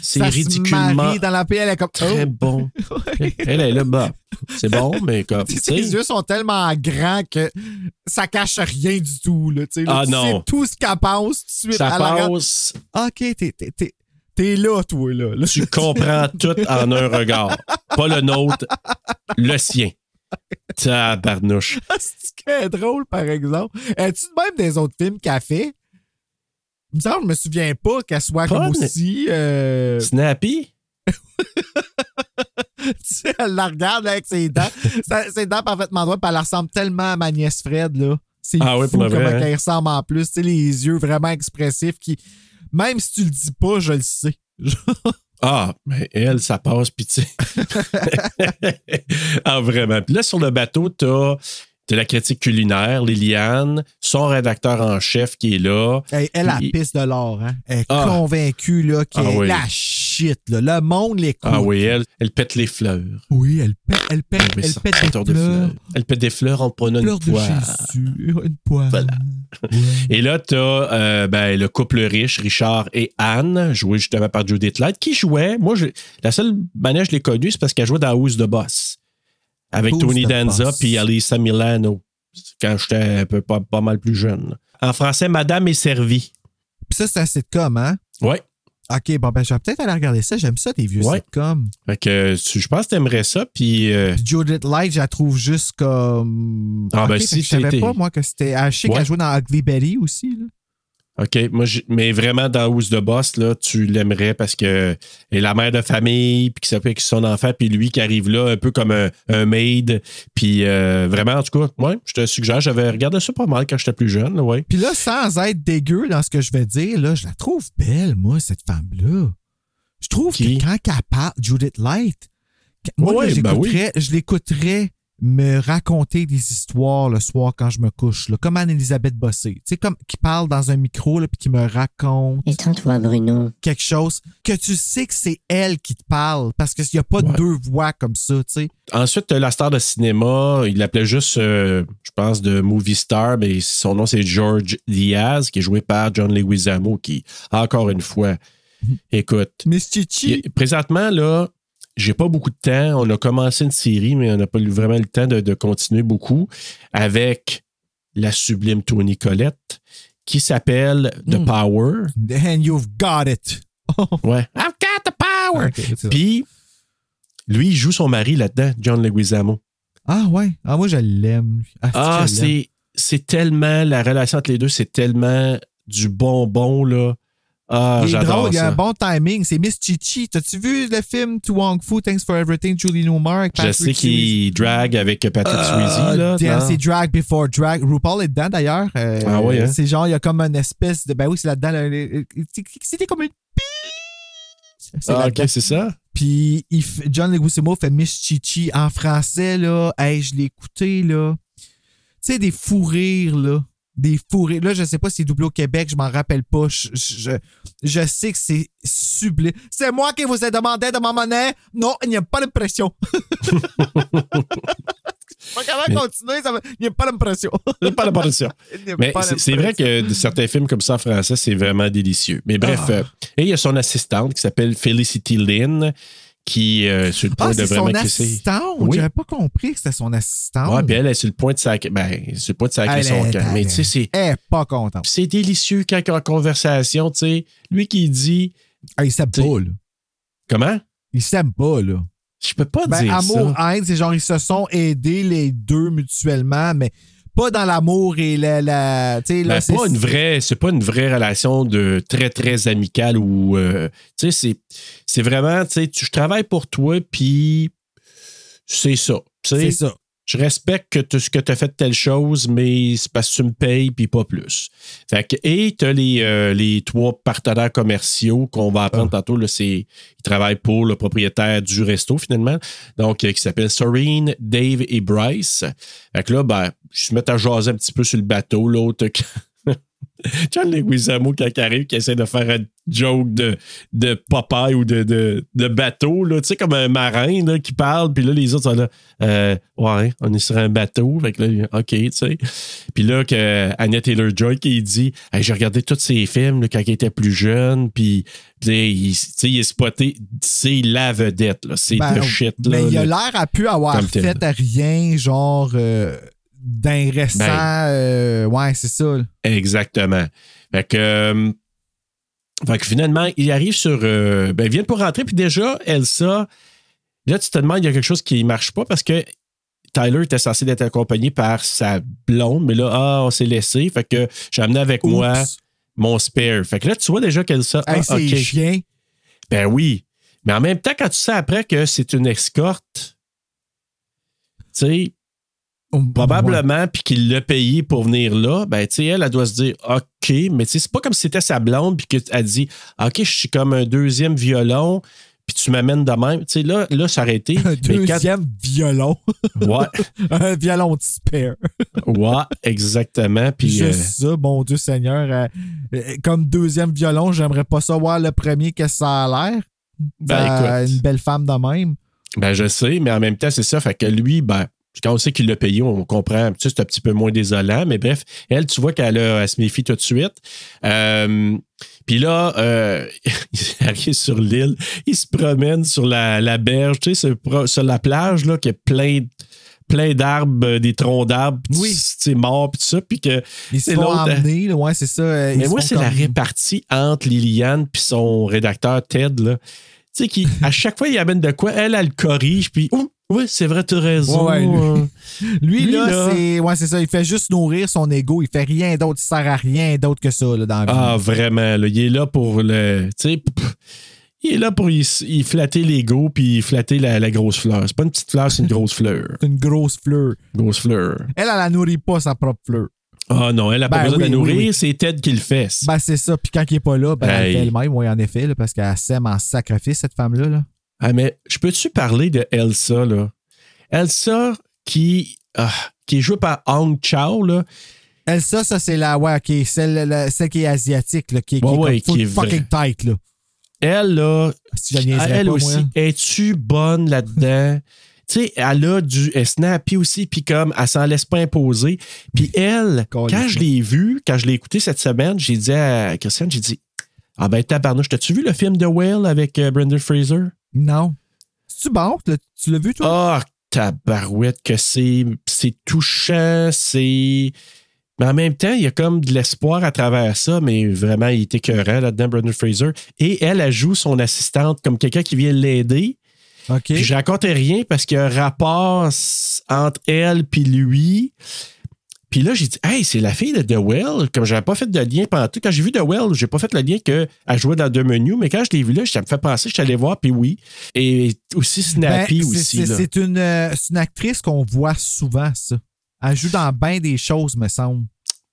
c'est
se
ridiculement
marie dans la paix, elle est comme.
très
Oh!
bon. Elle est là, bah, c'est bon, mais comme,
Ses yeux sont tellement grands que ça cache rien du tout. Là, tu sais, là,
Ah,
tu
non.
sais tout ce qu'elle pense tout de suite.
ça
regarde.
passe,
OK, t'es, t'es, t'es, t'es là, toi, là. là.
tu comprends tout en un regard. Pas le nôtre, le sien. Tabarnouche.
C'est qu'elle est drôle, par exemple? Es-tu même des autres films qu'elle fait? Je me souviens pas qu'elle soit
Pas,
comme aussi. euh,
Snappy?
tu sais, elle la regarde avec ses dents. Ses dents parfaitement droites, puis elle ressemble tellement à ma nièce Fred, là. C'est
Ah oui,
fou
pour le vrai,
comment
hein?
elle ressemble en plus. Tu sais, les yeux vraiment expressifs qui. Même si tu le dis pas, je le sais.
Ah, mais elle, ça passe, puis tu sais. ah, vraiment. Puis là, sur le bateau, t'as as la critique culinaire, Liliane, son rédacteur en chef qui est là.
Elle, elle a
Il-
pisse de l'or, hein. Elle est
Ah.
convaincue, là, qu'elle
Ah
est
oui.
la shit, là. Le monde l'écoute.
Ah oui, elle, elle pète les fleurs.
Oui, elle pète, elle pète,
Oui,
elle pète des
de
fleurs.
Elle pète des fleurs en prenant
Fleurs
une
de
poire.
Jésus, une poire.
Voilà.
Ouais.
Et là, t'as euh, ben, le couple riche, Richard et Anne, joué justement par Judith Light, qui jouait. Moi, je- la seule manière que je l'ai connue, c'est parce qu'elle jouait dans Who's the Boss. Avec Tony Danza puis Alisa Milano. Quand j'étais un peu pas, pas mal plus jeune. En français, Madame est servie.
Puis ça, c'est un sitcom, hein?
Ouais.
OK, bon, ben, je vais peut-être aller regarder ça. J'aime ça, des vieux
Ouais.
sitcoms.
Fait que je pense que t'aimerais ça. Puis euh,
Judith Light, je la trouve juste comme.
Ah, ben, si
je savais pas, moi, que c'était. Ah, je sais qu'elle jouait dans Ugly Betty aussi, là.
OK, moi, mais vraiment, dans Who's the Boss, là, tu l'aimerais parce que est la mère de famille, puis qui s'appelle son enfant, puis lui qui arrive là un peu comme un, un maid. Puis euh, vraiment, en tout cas, ouais, je te suggère, j'avais regardé ça pas mal quand j'étais plus jeune, là, ouais.
Puis là, sans être dégueu dans ce que je vais dire, là, je la trouve belle, moi, cette femme-là. Je trouve
Qui?
que quand elle parle, Judith Light, Moi,
Ouais,
là,
ben
je l'écouterais me raconter des histoires le soir quand je me couche, là, comme Anne-Elisabeth Bossé. Tu sais, comme qui parle dans un micro, là, puis qui me raconte
Bruno.
quelque chose que tu sais que c'est elle qui te parle parce qu'il n'y a pas
Ouais.
deux voix comme ça, tu sais.
Ensuite, la star de cinéma, il l'appelait juste, euh, je pense, de movie star, mais son nom c'est George Diaz, qui est joué par John Leguizamo, qui, encore une fois, écoute,
Miss Chichi.
présentement, là, j'ai pas beaucoup de temps. On a commencé une série, mais on n'a pas eu vraiment le temps de, de continuer beaucoup avec la sublime Tony Collette, qui s'appelle The
Mm.
Power.
And you've got it.
Ouais. I've got the power! Puis, lui, il joue son mari là-dedans, John Leguizamo.
Ah ouais. Ah moi je l'aime.
Ah,
l'aime.
c'est, c'est tellement, la relation entre les deux, c'est tellement du bonbon, là. Ah,
Il est drôle, il y a
ça.
un bon timing. C'est Miss Chichi. T'as-tu vu le film To Wong Fu, Thanks for Everything, Julie Newmar? avec
Je sais qu'il drague avec Patrick
Ah,
Swayze,
c'est Drag Before Drag. RuPaul est dedans d'ailleurs. Euh,
Ah ouais, hein?
C'est genre, il y a comme une espèce de. Ben oui, c'est là-dedans. C'était comme une.
Ah, ok, c'est ça?
Puis il John Leguizamo fait Miss Chichi en français, là. Hey, je l'ai écouté, là. Tu sais, des fous rires, là. Des fous rires. Là, je sais pas si c'est doublé au Québec, je m'en rappelle pas. Je, je, je sais que c'est sublime. C'est moi qui vous ai demandé de monnaie. Non, il n'y a pas de
Mais-
continuer, ça va- il n'y a pas
production.
Il n'y a
Mais
pas
c'est, c'est vrai que certains films comme ça en français, c'est vraiment délicieux. Mais bref,
Ah.
euh, et il y a son assistante qui s'appelle Felicity Lynn, qui est sur le point
Ah,
de
c'est
vraiment
son
crisser.
assistante.
Oui.
J'avais pas compris que c'était son assistante.
Ouais, puis elle est sur le point de sacrer, ben, sur le point de sacrer son camp. Mais tu sais, c'est,
Elle est pas contente.
c'est délicieux quand en conversation, tu sais. Lui qui dit,
Ah, il s'aime pas, là.
comment?
Il s'aime pas, là.
Je peux pas
Ben,
dire
amour,
ça.
haine, c'est genre, ils se sont aidés les deux mutuellement, mais pas dans l'amour et la. la tu
Ben,
c'est.
pas une vraie, c'est pas une vraie relation de très, très amicale ou, euh, tu sais, c'est, c'est vraiment, tu sais, je travaille pour toi, puis c'est ça.
C'est ça.
Je respecte que tu, ce que tu as fait telle chose, mais c'est parce que tu me payes, puis pas plus. Fait que, et tu as les, euh, les trois partenaires commerciaux qu'on va apprendre
Ah.
tantôt. Là, c'est, ils travaillent pour le propriétaire du resto, finalement. Donc, euh, qui s'appelle Soreen, Dave et Bryce. Fait que là, ben, je se mets à jaser un petit peu sur le bateau. L'autre, John Leguizamo, quand il arrive, qui essaie de faire un joke de, de Popeye ou de, de, de bateau, là, tu sais, comme un marin là, qui parle, puis là, les autres sont là, euh, ouais, on est sur un bateau, fait que là, OK, tu sais. Puis là, que Annette Taylor-Joy qui dit, Hey, j'ai regardé tous ses films là, quand il était plus jeune, puis il, tu sais, il est spoté, c'est la vedette, là, c'est
Ben,
le shit. Là,
mais il a l'air à pu avoir fait à rien, genre. euh, d'un récent.
Ben.
euh, ouais, c'est ça.
Exactement. Fait que, euh, fait que finalement, il arrive sur. euh, ben, il vient pour rentrer, puis déjà, Elsa, là, tu te demandes, il y a quelque chose qui ne marche pas parce que Tyler était censé être accompagné par sa blonde, mais là, ah, on s'est laissé. Fait que j'ai amené avec moi mon spare. Fait que là, tu vois déjà qu'Elsa.
Hey,
ah,
c'est
OK.
chien.
Ben oui. Mais en même temps, quand tu sais après que c'est une escorte, tu sais, probablement, puis qu'il l'a payé pour venir là, ben, tu sais, elle, elle doit se dire, OK, mais tu sais, c'est pas comme si c'était sa blonde, puis qu'elle dit, OK, je suis comme un deuxième violon, puis tu m'amènes de même. Tu sais, là, là, ça aurait été.
Un
quand-
deuxième violon.
Ouais,
un violon de spare.
ouais, exactement. Puis,
Juste
euh,
ça, mon Dieu Seigneur. euh, euh, comme deuxième violon, j'aimerais pas savoir le premier que ça a l'air.
Ben,
Euh,
écoute.
une belle femme de même.
ben, je sais, mais en même temps, c'est ça. Fait que lui, ben, quand on sait qu'il l'a payé, on comprend. Tu sais, c'est un petit peu moins désolant, mais bref, elle, tu vois qu'elle se méfie tout de suite. Euh, puis là, euh, il arrive sur l'île, il se promène sur la, la berge, tu sais, sur, sur la plage, là, qui est plein, plein d'arbres, euh, des troncs d'arbres,
Oui.
tu sais, morts, puis tout ça, puis que.
Ils se
c'est
font emmener, là, ouais, c'est ça. euh,
Mais moi, c'est la répartie entre Liliane puis son rédacteur Ted, là. Tu sais, qui, à chaque fois, il amène de quoi, elle, elle le corrige, puis, oh, oui, c'est vrai, tu as raison.
Ouais, Lui,
Lui,
là,
là-
c'est ouais, c'est ça. Il fait juste nourrir son ego. Il fait rien d'autre. Il sert à rien d'autre que ça là, dans la vie.
Ah, vraiment, là, il est là pour le. Tu il est là pour y, y flatter l'ego puis flatter la, la grosse fleur. C'est pas une petite fleur, c'est une grosse fleur.
C'est une grosse fleur.
Grosse fleur.
Elle, elle la nourrit pas, sa propre fleur.
Ah non, elle a pas
Ben
besoin de la nourrir,
oui, oui.
c'est Ted qui le fait.
Ben, c'est ça. Puis quand il est pas là, ben, elle fait elle-même, oui, en effet, là, parce qu'elle s'aime en sacrifice, cette femme-là. Là.
Ah, mais je peux-tu parler de Elsa, là? Elsa qui, ah, qui est jouée par Hong Chao, là.
Elsa, ça, c'est la, ouais, ok, celle, la- celle qui est asiatique, là, qui, qui
Ouais,
est comme full
qui est
fucking tight, là.
Elle, là,
Si je
elle
pas,
aussi,
moi.
es-tu bonne là-dedans? tu sais, elle a du elle est snappy aussi, puis comme elle s'en laisse pas imposer. Puis elle, quand je l'ai vue, quand je l'ai écoutée cette semaine, j'ai dit à Christiane, j'ai dit Ah ben tabarnouche, t'as-tu vu le film The Whale avec euh, Brendan Fraser?
Non. C'est-tu bon? Tu l'as- Tu l'as vu, toi?
Ah, tabarouette, que c'est c'est touchant, c'est. Mais en même temps, il y a comme de l'espoir à travers ça, mais vraiment, il était écœurant là-dedans, Brendan Fraser. Et elle, elle joue son assistante comme quelqu'un qui vient l'aider.
OK.
Puis je racontais rien parce qu'il y a un rapport entre elle puis lui. Puis là, j'ai dit, hey, c'est la fille de The Well. Comme j'avais pas fait de lien pendant tout. Quand j'ai vu The Well, j'ai pas fait le lien qu'elle jouait dans deux menus, mais quand je l'ai vu là, ça me fait penser, je suis allé voir, puis oui. Et aussi Snappy
Ben,
aussi.
c'est- une, euh, c'est une actrice qu'on voit souvent, ça. Elle joue dans bien des choses, me semble.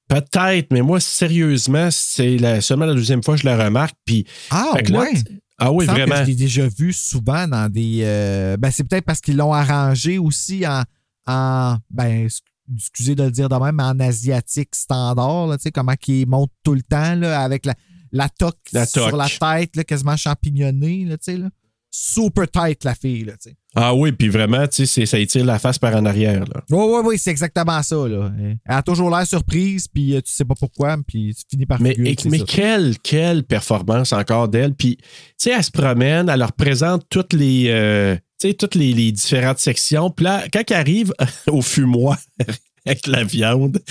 Peut-être, mais moi, sérieusement, c'est seulement la deuxième fois que je la remarque. Puis,
Ah,
là,
ouais.
ah oui,
semble que
vraiment.
Je l'ai déjà vu souvent dans des. euh, ben, c'est peut-être parce qu'ils l'ont arrangé aussi en. en ben, excusez de le dire de même, mais en asiatique standard, là, tu sais, comment il monte tout le temps là, avec la, la toque
La
sur
toque.
la tête, là, quasiment champignonnée, là, tu sais. Là. Super tight, la fille, là.
Ah oui, puis vraiment, tu sais, c'est- ça étire la face par en arrière. Là.
Oui, oui, oui, c'est exactement ça. Là. Elle a toujours l'air surprise, puis euh, tu sais pas pourquoi, puis tu finis par
Mais, et-
c'est
mais
ça.
quelle, quelle performance encore d'elle. Puis, tu sais, elle se promène, elle leur présente toutes les, euh, tu sais, toutes les, différentes sections. Puis là, quand elle arrive au fumoir avec la viande,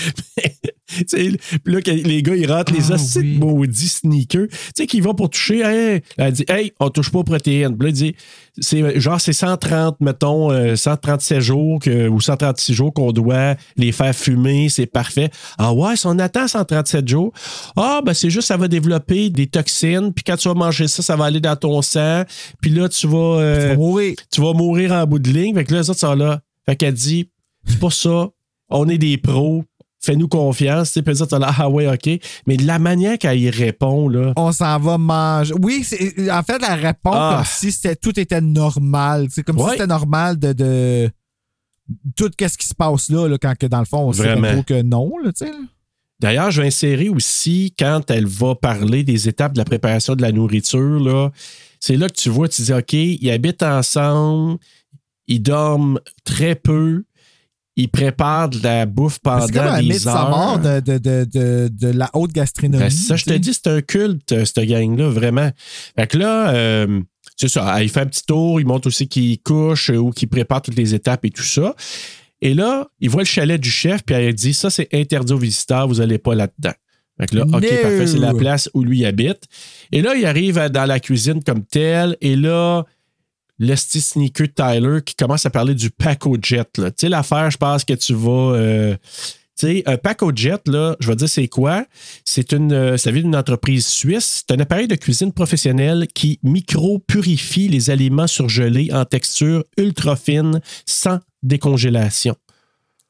puis là, les gars, ils rentrent les
Ah,
hosties de
oui.
maudits sneakers. Tu sais, qu'ils vont pour toucher. Hey, elle dit, hey, on touche pas aux protéines. Puis là, il dit, c'est genre, c'est 130, mettons, euh, 137 jours que, ou 136 jours qu'on doit les faire fumer. C'est parfait. Ah ouais, si on attend 137 jours, ah, ben c'est juste, ça va développer des toxines. Puis quand tu vas manger ça, ça va aller dans ton sang. Puis là, tu vas, euh,
Tu vas mourir.
tu vas mourir en bout de ligne. Fait que là, les autres sont là. Fait qu'elle dit, c'est pour ça, on est des pros. Fais-nous confiance. Tu sais, sont là, ah ouais, OK. Mais de la manière qu'elle y répond, là.
on s'en va manger. Oui, en fait, elle répond
Ah.
comme si tout était normal. C'est comme si c'était normal de, de tout ce qui se passe là, là, quand que dans le fond, on sait
Vraiment.
trop que non. Là, tu sais.
D'ailleurs, je vais insérer aussi quand elle va parler des étapes de la préparation de la nourriture. Là, c'est là que tu vois, tu dis, OK, ils habitent ensemble, ils dorment très peu, ils préparent de la bouffe
C'est comme
pendant des heures.
sa mort de, de, de, de, de la haute gastronomie.
Ben, ça, je te dis, c'est un culte, euh, cette gang-là, vraiment. Fait que là, euh, c'est ça, il fait un petit tour, il montre aussi qu'il couche euh, ou qu'il prépare toutes les étapes et tout ça. Et là, il voit le chalet du chef, puis elle dit Ça, c'est interdit aux visiteurs, vous n'allez pas là-dedans. Fait que là, OK,
No.
parfait, c'est la place où lui habite. Et là, il arrive dans la cuisine comme tel, et là, l'esti sneaker Tyler qui commence à parler du Paco Jet. Tu sais, l'affaire, je pense que tu vas. euh, tu sais, un Paco Jet, là, je vais dire c'est quoi? C'est une, euh, ça vient d'une entreprise suisse. C'est un appareil de cuisine professionnel qui micro-purifie les aliments surgelés en texture ultra fine sans décongélation.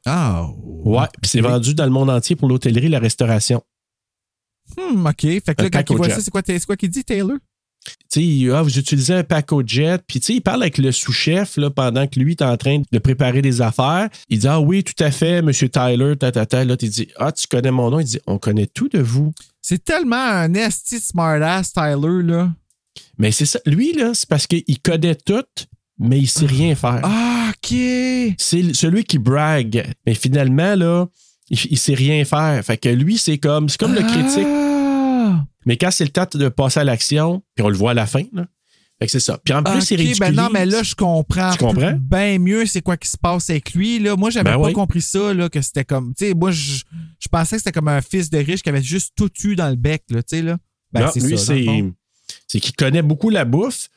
Ah,
Ouais, puis c'est vendu dans le monde entier pour l'hôtellerie et la restauration.
Hmm, OK. Fait que
Un
là, quand il voit ça,
Jet.
c'est quoi, c'est quoi qu'il dit, Taylor?
Ah, vous utilisez un Paco Jet, puis il parle avec le sous-chef pendant que lui est en train de préparer des affaires. Il dit Ah oui, tout à fait, monsieur Tyler, ta, ta, ta. Là, tu dis Ah, tu connais mon nom? Il dit On connaît tout de vous.
C'est tellement un esti smartass, Tyler, là.
Mais c'est ça. Lui, là, c'est parce qu'il connaît tout, mais il sait rien faire.
Ah, OK.
C'est celui qui brague. Mais finalement, là, il, il sait rien faire. Fait que lui, c'est comme, c'est comme le critique.
Ah.
Mais quand c'est le temps de passer à l'action, puis on le voit à la fin, là. Fait que c'est ça. Puis en plus, c'est
Ok,
ridicule.
ben non, mais là, je comprends.
Tu comprends?
Bien mieux c'est quoi qui se passe avec lui. Là? Moi, j'avais
Ben
pas
oui.
compris ça, là, que c'était comme. Tu sais, moi, je, je pensais que c'était comme un fils de riche qui avait juste tout eu dans le bec, là, tu sais, là. Ben,
Non,
c'est
lui,
ça.
c'est, c'est qu'il connaît beaucoup la bouffe,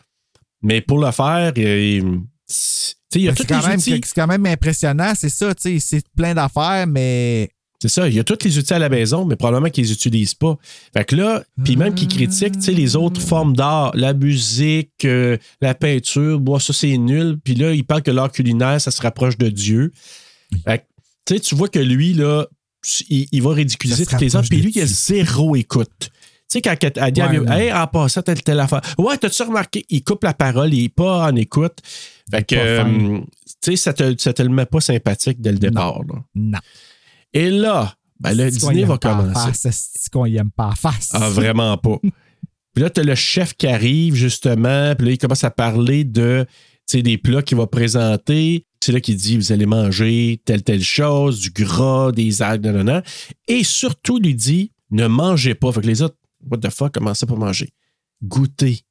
mais pour le faire, il, c'est- tu sais, il y a
Ben, c'est quand, même, c'est quand même impressionnant, c'est ça, tu sais, c'est plein d'affaires, mais.
C'est ça, il y a tous les outils à la maison, mais probablement qu'ils les utilisent pas. Fait que là, puis même qu'ils critiquent, tu sais, les autres formes d'art, la musique, euh, la peinture, bon, ça c'est nul. Puis là, il parle que l'art culinaire, ça se rapproche de Dieu. Fait que, tu sais, tu vois que lui, là, il, il va ridiculiser toutes les autres, puis lui, il a zéro écoute. sais, quand elle dit à
Ouais, ouais.
Hey, en passant, telle, telle affaire. Ouais, t'as-tu remarqué? Il coupe la parole, il est pas en écoute. Fait que, euh, tu sais, ça te, ça te le met pas sympathique dès le départ. là.
Non.
Et là, ben, le dîner va commencer.
C'est qu'on y aime pas en face.
Ah, vraiment pas. Puis là, tu as le chef qui arrive, justement. Puis là, il commence à parler de, tu sais, des plats qu'il va présenter. C'est là qu'il dit, vous allez manger telle, telle chose, du gras, des algues, non. Et surtout, il lui dit, ne mangez pas. Fait que les autres, what the fuck, comment ça pas manger? Goûter,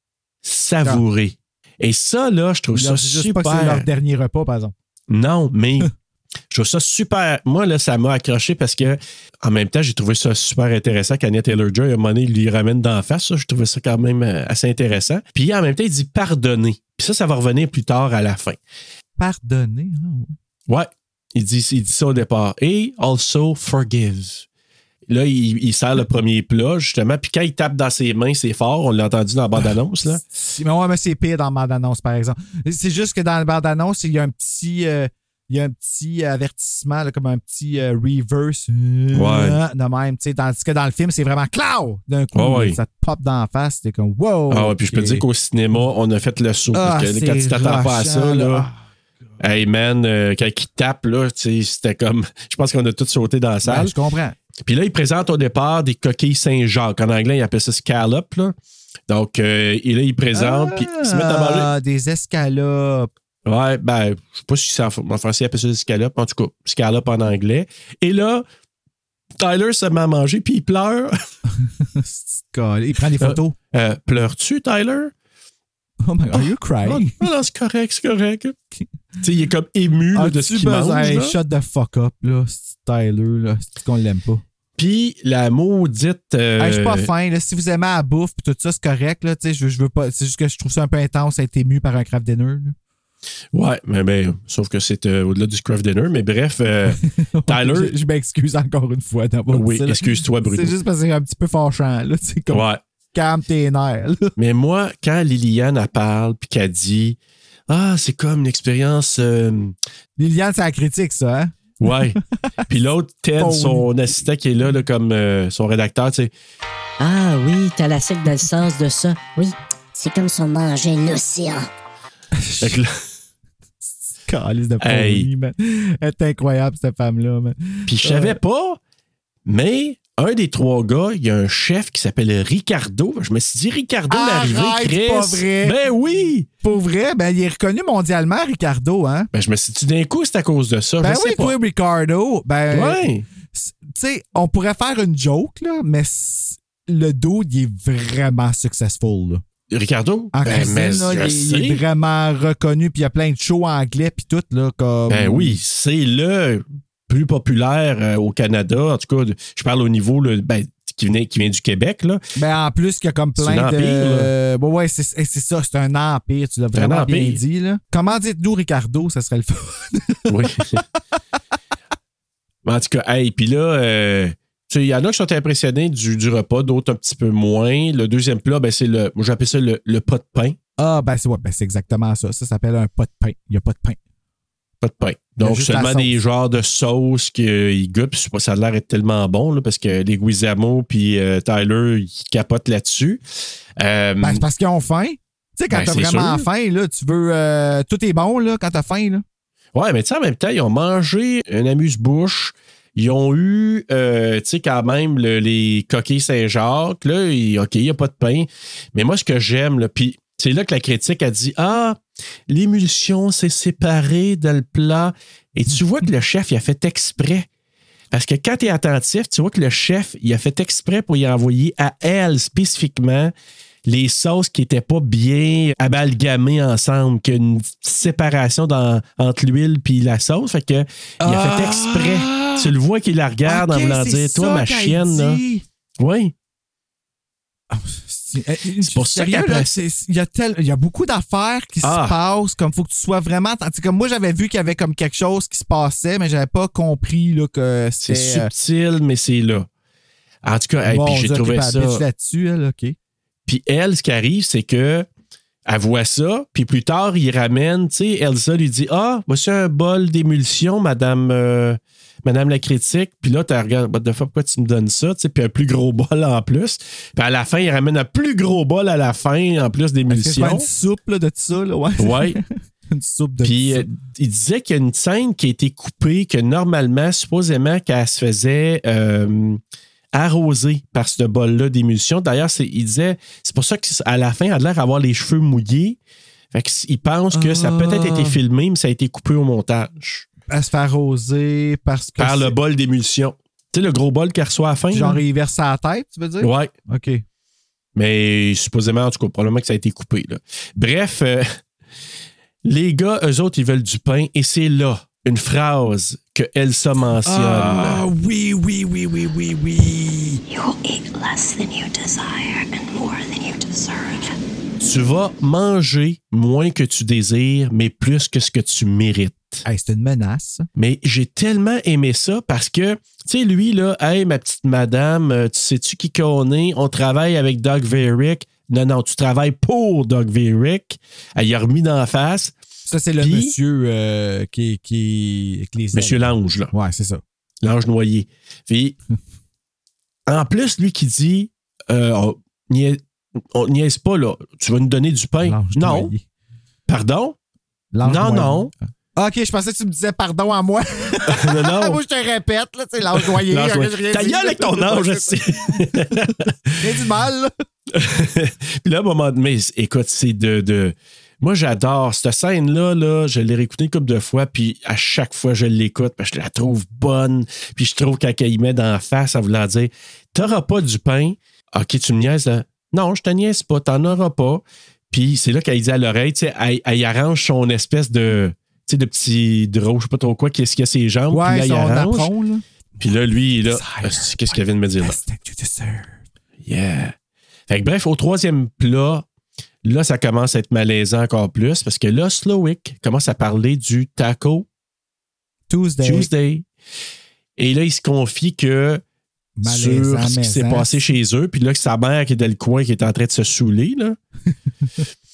savourer. Et ça, là, je trouve ça
disent juste pas que c'est
super.
leur dernier repas, par exemple.
Non, mais je trouve ça super. Moi, là, ça m'a accroché parce que, en même temps, j'ai trouvé ça super intéressant qu'Anya Taylor-Joy, à un moment donné, lui ramène d'en face. Ça, je trouvais ça quand même euh, assez intéressant. Puis, en même temps, il dit pardonner. Puis ça, ça va revenir plus tard à la fin.
Pardonner. ah ouais.
Il dit, il dit ça au départ. Et also forgive. Là, il, il sert le premier plat, justement. Puis quand il tape dans ses mains, c'est fort. On l'a entendu dans la bande-annonse, là.
Mais ouais, mais c'est pire dans la bande-annonce, par exemple. C'est juste que dans la bande-annonce, il y a un petit. euh, il y a un petit avertissement, là, comme un petit euh, reverse. euh,
Ouais.
De même, tu sais. Tandis que dans le film, c'est vraiment cloud d'un coup.
Ouais, ouais.
Ça te pop dans la face. T'es comme wow.
Ah ouais, puis je peux te dire qu'au cinéma, on a fait le saut.
Ah,
parce que
c'est
quand tu t'attends pas à ça, là. Hey man, euh, quand il tape, là, tu sais, c'était comme. Je pense qu'on a tous sauté dans la
Ben,
salle.
je comprends.
Puis là, il présente au départ des coquilles Saint-Jacques. En anglais, il appelle ça scallop, là. Donc, euh, et là, il présente, puis ils se mettent à manger.
Ah, des escalopes.
Ouais, ben, je sais pas si c'est en, français, il appelle ça scalopes. En tout cas, scallop en anglais. Et là, Tyler se met à manger, puis il pleure.
il prend des photos.
Euh, Pleures-tu, Tyler?
Oh my god, are you
Ah,
crying?
non, c'est correct, c'est correct. tu sais, il est comme ému là, de ce qu'il mange. là?
shut the fuck up, là. Tyler, là. C'est qu'on l'aime pas.
Puis la maudite. euh,
Hey, je suis pas fin. Là. Si vous aimez la bouffe et tout ça, c'est correct. Là, Tu sais, je, veux- je veux pas. C'est juste que je trouve ça un peu intense à être ému par un craft dinner. là.
Ouais, mais ben, sauf que c'est euh, au-delà du craft dinner. Mais bref, euh, Tyler.
je je m'excuse encore une fois d'avoir
oui, excuse-toi, Bruno.
C'est juste parce que c'est un petit peu fâchant. Là. C'est comme
Ouais.
calme tes nerfs. là.
Mais moi, quand Liliane elle parle puis qu'elle dit Ah, c'est comme une expérience. euh,
Liliane, c'est la critique, ça. Hein?
Ouais. puis l'autre, Ted,
Oh,
son assistant qui est là, là, comme euh, son rédacteur, tu sais.
Ah oui, t'as la sec dans le sens de ça.
Oui, c'est comme si on mangeait l'océan.
Calice de
Hey.
folie, man. Elle est incroyable, cette femme-là. man.
Puis je savais pas, mais un des trois gars, il y a un chef qui s'appelle Ricardo. Je me suis dit, Ricardo, l'arrivée, Chris.
pas vrai.
Ben oui!
Pour vrai, ben, il est reconnu mondialement, Ricardo. Hein?
Ben je me suis dit, d'un coup, c'est à cause de ça.
Ben
je
oui,
sais pas.
toi, Ricardo. Ben,
Ouais.
tu sais, on pourrait faire une joke, là, mais le dude, il est vraiment successful. Là.
Ricardo?
En
ben, mais
là, il, il est vraiment reconnu, puis il y a plein de shows anglais, puis tout, là, comme...
Ben oui, c'est le plus populaire euh, au Canada. En tout cas, de- je parle au niveau là, ben, qui, venait, qui vient du Québec. Là.
Ben en plus, qu'il y a comme plein
un empire,
de... Ouais, ouais, c'est c'est ça, c'est un empire, tu l'as vraiment bien dit, là. Comment dites-nous Ricardo, ça serait le fun?
Oui. En tout cas, hey, puis là, euh, il y en a qui sont impressionnés du, du repas, d'autres un petit peu moins. Le deuxième plat, ben, c'est le. J'appelle ça le, le pas de pain.
Ah, ben c'est ouais, ben, c'est exactement ça. Ça s'appelle un pas de pain. Il n'y a pas de pain.
Pas de pain. Donc, seulement des genres de sauces qu'ils c'est pas- ça a l'air d'être tellement bon, là, parce que les Guizamo puis euh, Tyler, ils capotent là-dessus. Euh,
Ben, c'est parce qu'ils ont faim. Tu sais, quand
Ben,
t'as vraiment
sûr.
faim, là, tu veux. euh, tout est bon, là, quand t'as faim, là.
Ouais, mais tu sais, en même temps, ils ont mangé un amuse-bouche. Ils ont eu, euh, tu sais, quand même, le- les coquilles Saint-Jacques. Là, OK, il n'y a pas de pain. Mais moi, ce que j'aime, puis c'est là que la critique a dit Ah, l'émulsion s'est séparée dans le plat. Et tu vois que le chef, il a fait exprès. Parce que quand tu es attentif, tu vois que le chef, il a fait exprès pour y envoyer à elle spécifiquement les sauces qui n'étaient pas bien amalgamées ensemble, qu'il y a une séparation dans- entre l'huile puis la sauce. Fait que il a fait exprès. Tu le vois qu'il la regarde en
Ah!
Voulant
c'est
dire Toi, ma chienne, là. Oui.
C'est
C'est pour ça qu'après-
là, c'est- Il y, a tel- il y a beaucoup d'affaires qui
Ah.
se passent, comme faut que tu sois vraiment. Comme moi, j'avais vu qu'il y avait comme quelque chose qui se passait, mais j'avais pas compris là, que
C'est
c'était. euh,
subtil, mais c'est là. En tout cas, hey,
bon,
puis j'ai trouvé ça.
là-dessus, elle, OK.
Puis elle, ce qui arrive, c'est que Elle voit ça, puis plus tard, il ramène, tu sais, Elsa lui dit Ah, voici un bol d'émulsion, madame, euh, madame la critique. Puis là, tu regardes, What the fuck, pourquoi tu me donnes ça, tu sais, puis un plus gros bol en plus. Puis à la fin, il ramène un plus gros bol à la fin, en plus d'émulsion.
une soupe là, de ça, là, ouais.
Ouais.
une soupe de
Puis euh, il disait qu'il y a une scène qui a été coupée, que normalement, supposément, qu'elle se faisait euh, arroser par ce bol-là d'émulsion. D'ailleurs, il disait, c'est pour ça qu'à la fin, elle a l'air d'avoir les cheveux mouillés. Fait qu'il pense que ça a peut-être été
Ah.
filmé, mais ça a été coupé au montage.
Elle se fait arroser parce que.
Par le bol d'émulsion. Tu sais, le gros bol qu'elle reçoit à la fin.
Genre,
là?
il verse à la tête, tu veux dire?
Ouais.
OK.
Mais supposément, en tout cas, probablement que ça a été coupé. là. Bref, euh, les gars, eux autres, ils veulent du pain et c'est là une phrase que Elsa mentionne.
Ah, oui, oui, oui, oui, oui, oui.
You will eat less than you desire and more than you deserve.
Tu vas manger moins que tu désires, mais plus que ce que tu mérites.
Hey, c'est une menace.
Mais j'ai tellement aimé ça parce que, tu sais, lui, là, hey, ma petite madame, euh, tu sais-tu qui qu'on est? On travaille avec Doug Verick. Non, non, tu travailles pour Doug Verick. Elle y a remis dans la face.
Ça, c'est le
Puis-
monsieur euh, qui, qui. avec les
Monsieur. Lange, là.
Ouais, c'est ça.
L'ange noyé. Puis, en plus, lui qui dit, euh, on niaise- on niaise pas, là. Tu vas nous donner du pain.
L'ange
non.
noyé.
Pardon?
L'ange
Non,
noyé.
non.
Ah, OK, je pensais que tu me disais pardon à moi.
non, non.
moi, je te répète, là, c'est l'ange noyé. Rien
Ta gueule avec ton ange, sais.
Rien du mal, là.
Puis là, à un moment donné, écoute, c'est de. de- Moi, j'adore cette scène-là. Là, je l'ai réécoutée une couple de fois, puis à chaque fois, je l'écoute, parce que je la trouve bonne. Puis je trouve qu'elle y met dans la face en voulant dire T'auras pas du pain? OK, tu me niaises, là. Non, je te niaise pas, t'en auras pas. Puis c'est là qu'elle dit à l'oreille, tu sais, elle, arrange son espèce de. Tu sais, de petit drôle, je sais pas trop quoi, qu'est-ce qu'il y a ses jambes. puis là,
Ouais,
il arrange.
là.
Puis là, lui, là, qu'est-ce qu'il vient de me dire là? Yeah. Fait que bref, au troisième plat, là, ça commence à être malaisant encore plus parce que là, Slowick commence à parler du taco
Tuesday.
Tuesday. Et là, il se confie que
Malaisant,
sur ce qui s'est passé chez eux, puis là, que sa mère qui est dans le coin qui est en train de se saouler, là.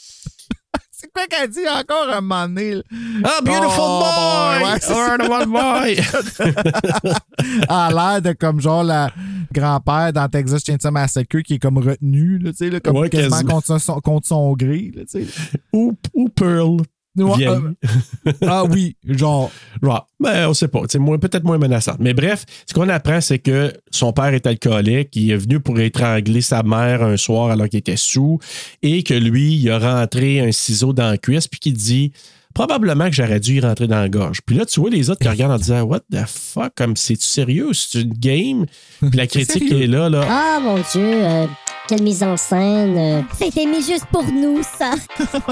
C'est quoi qu'elle dit encore un moment donné?
Ah, beautiful
Oh,
boy!
ouais,
Oh, one boy!
A l'air de comme genre la grand-père dans Texas Chainsaw Massacre qui est comme retenu, là, tu sais, là, comme
Ouais,
quasiment
quasiment.
contre son, contre son gré, là, tu sais.
ou, ou Pearl.
Ouais,
vieille.
euh, ah oui, genre.
Ouais, ben, on sait pas. C'est moins- peut-être moins menaçant. Mais bref, ce qu'on apprend, c'est que son père est alcoolique. Il est venu pour étrangler sa mère un soir alors qu'il était sous et que lui, il a rentré un ciseau dans la cuisse puis qu'il dit probablement que j'aurais dû y rentrer dans la gorge. Puis là, tu vois les autres qui regardent en disant What the fuck? Comme c'est-tu sérieux? C'est une game? Puis la critique est là, là.
Ah, mon Dieu, euh, quelle mise en scène. euh.
C'était mis juste pour nous, ça.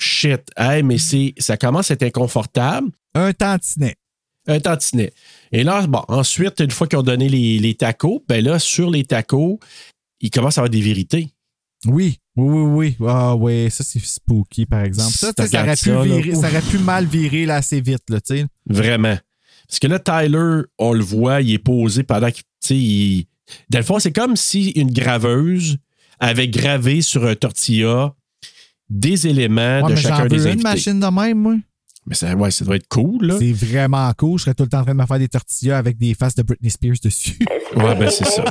Shit. Hey, mais c'est, ça commence à être inconfortable.
Un tantinet.
un tantinet. Et là, bon, ensuite, une fois qu'ils ont donné les, les tacos, ben là, sur les tacos, il commence à avoir des vérités.
Oui, oui, oui, oui. Ah oui, ça c'est spooky, par exemple. Ça, ça, aurait
ça,
virer- ça aurait pu mal virer là, assez vite, là, tu sais.
Vraiment. Parce que là, Tyler, on le voit, il est posé pendant qu'il. Tu sais, il... Dans le fond, c'est comme si une graveuse avait gravé sur un tortilla des éléments
Ouais,
de chacun des
veux une
invités.
machine de même, moi.
Mais ça, ouais, ça doit être cool, là.
C'est vraiment cool. Je serais tout le temps en train de me faire des tortillas avec des faces de Britney Spears dessus.
Ouais, ben c'est ça.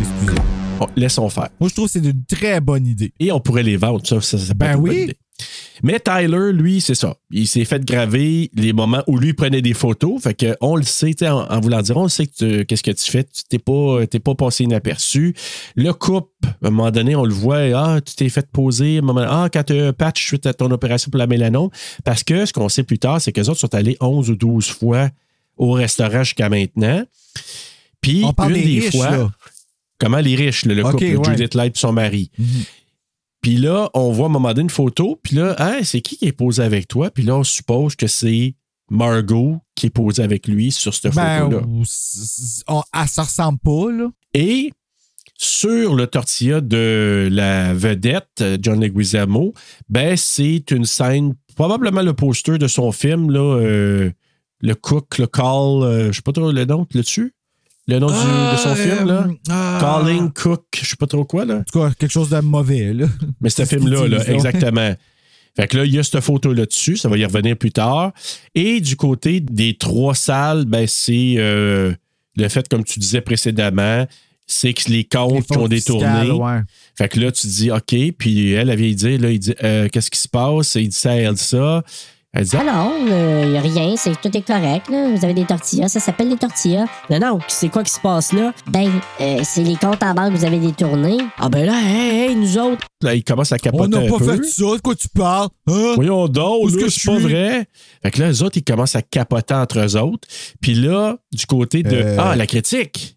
Excusez.
Bon, laissons faire.
Moi, je trouve que c'est une très bonne idée.
Et on pourrait les vendre, ça, ça, ça
Ben
être une bonne
oui.
Mais Tyler, lui, c'est ça. Il s'est fait graver les moments où lui prenait des photos. Fait que on le sait, en, en voulant dire, on le sait que qu'est-ce que tu fais. Tu t'es pas, t'es pas passé inaperçu. Le couple, à un moment donné, on le voit, ah, tu t'es fait poser, à un moment, ah, quand tu as un patch suite à ton opération pour la mélanome. Parce que ce qu'on sait plus tard, c'est qu'eux autres sont allés 11 ou 12 fois au restaurant jusqu'à maintenant. Puis,
On parle
une
des
des
riches,
fois,
là.
comment les riches, le couple,
ouais.
Judith Light et son mari.
Mhm.
Puis là, on voit à un moment donné une photo, puis là, Hey, c'est qui qui est posé avec toi? Puis là, on suppose que c'est Margot qui est posée avec lui sur cette
Ben,
photo-là.
on- elle se ressemble pas, là.
Et sur le tortilla de la vedette, euh, John Leguizamo, ben, c'est une scène, probablement le poster de son film, là, euh, le cook, le call, euh, je sais pas trop le nom, là-dessus. Le nom du- de son
Ah,
film, là?
euh, ah.
Calling Cook, je sais pas trop quoi, là.
En tout cas, quelque chose de mauvais, là.
Mais ce film-là, là, exactement. Fait que là, il y a cette photo-là dessus, ça va y revenir plus tard. Et du côté des trois salles, ben, c'est euh, le fait, comme tu disais précédemment, c'est que les comptes qui ont détourné.
ouais.
Fait que là, tu dis OK, puis elle, elle vient dire, là, il dit euh, Qu'est-ce qui se passe? Il dit ça à Elsa. Elle dit
Ah non, il n'y a rien, c'est tout est correct. Là. Vous avez des tortillas, ça s'appelle des tortillas.
Non, non, c'est quoi qui se passe là?
Ben, euh, c'est les comptes en banque que vous avez détournés.
Ah ben là, hey, hey, nous autres.
Là, il commence à
On
capoter
n'a
un
pas
peu.
fait ça, de quoi tu parles? Hein?
Voyons donc, c'est
je
pas
suis?
vrai. Fait que là, eux autres, ils commencent à capoter entre eux autres. Puis là, du côté de.
Euh.
Ah, la critique.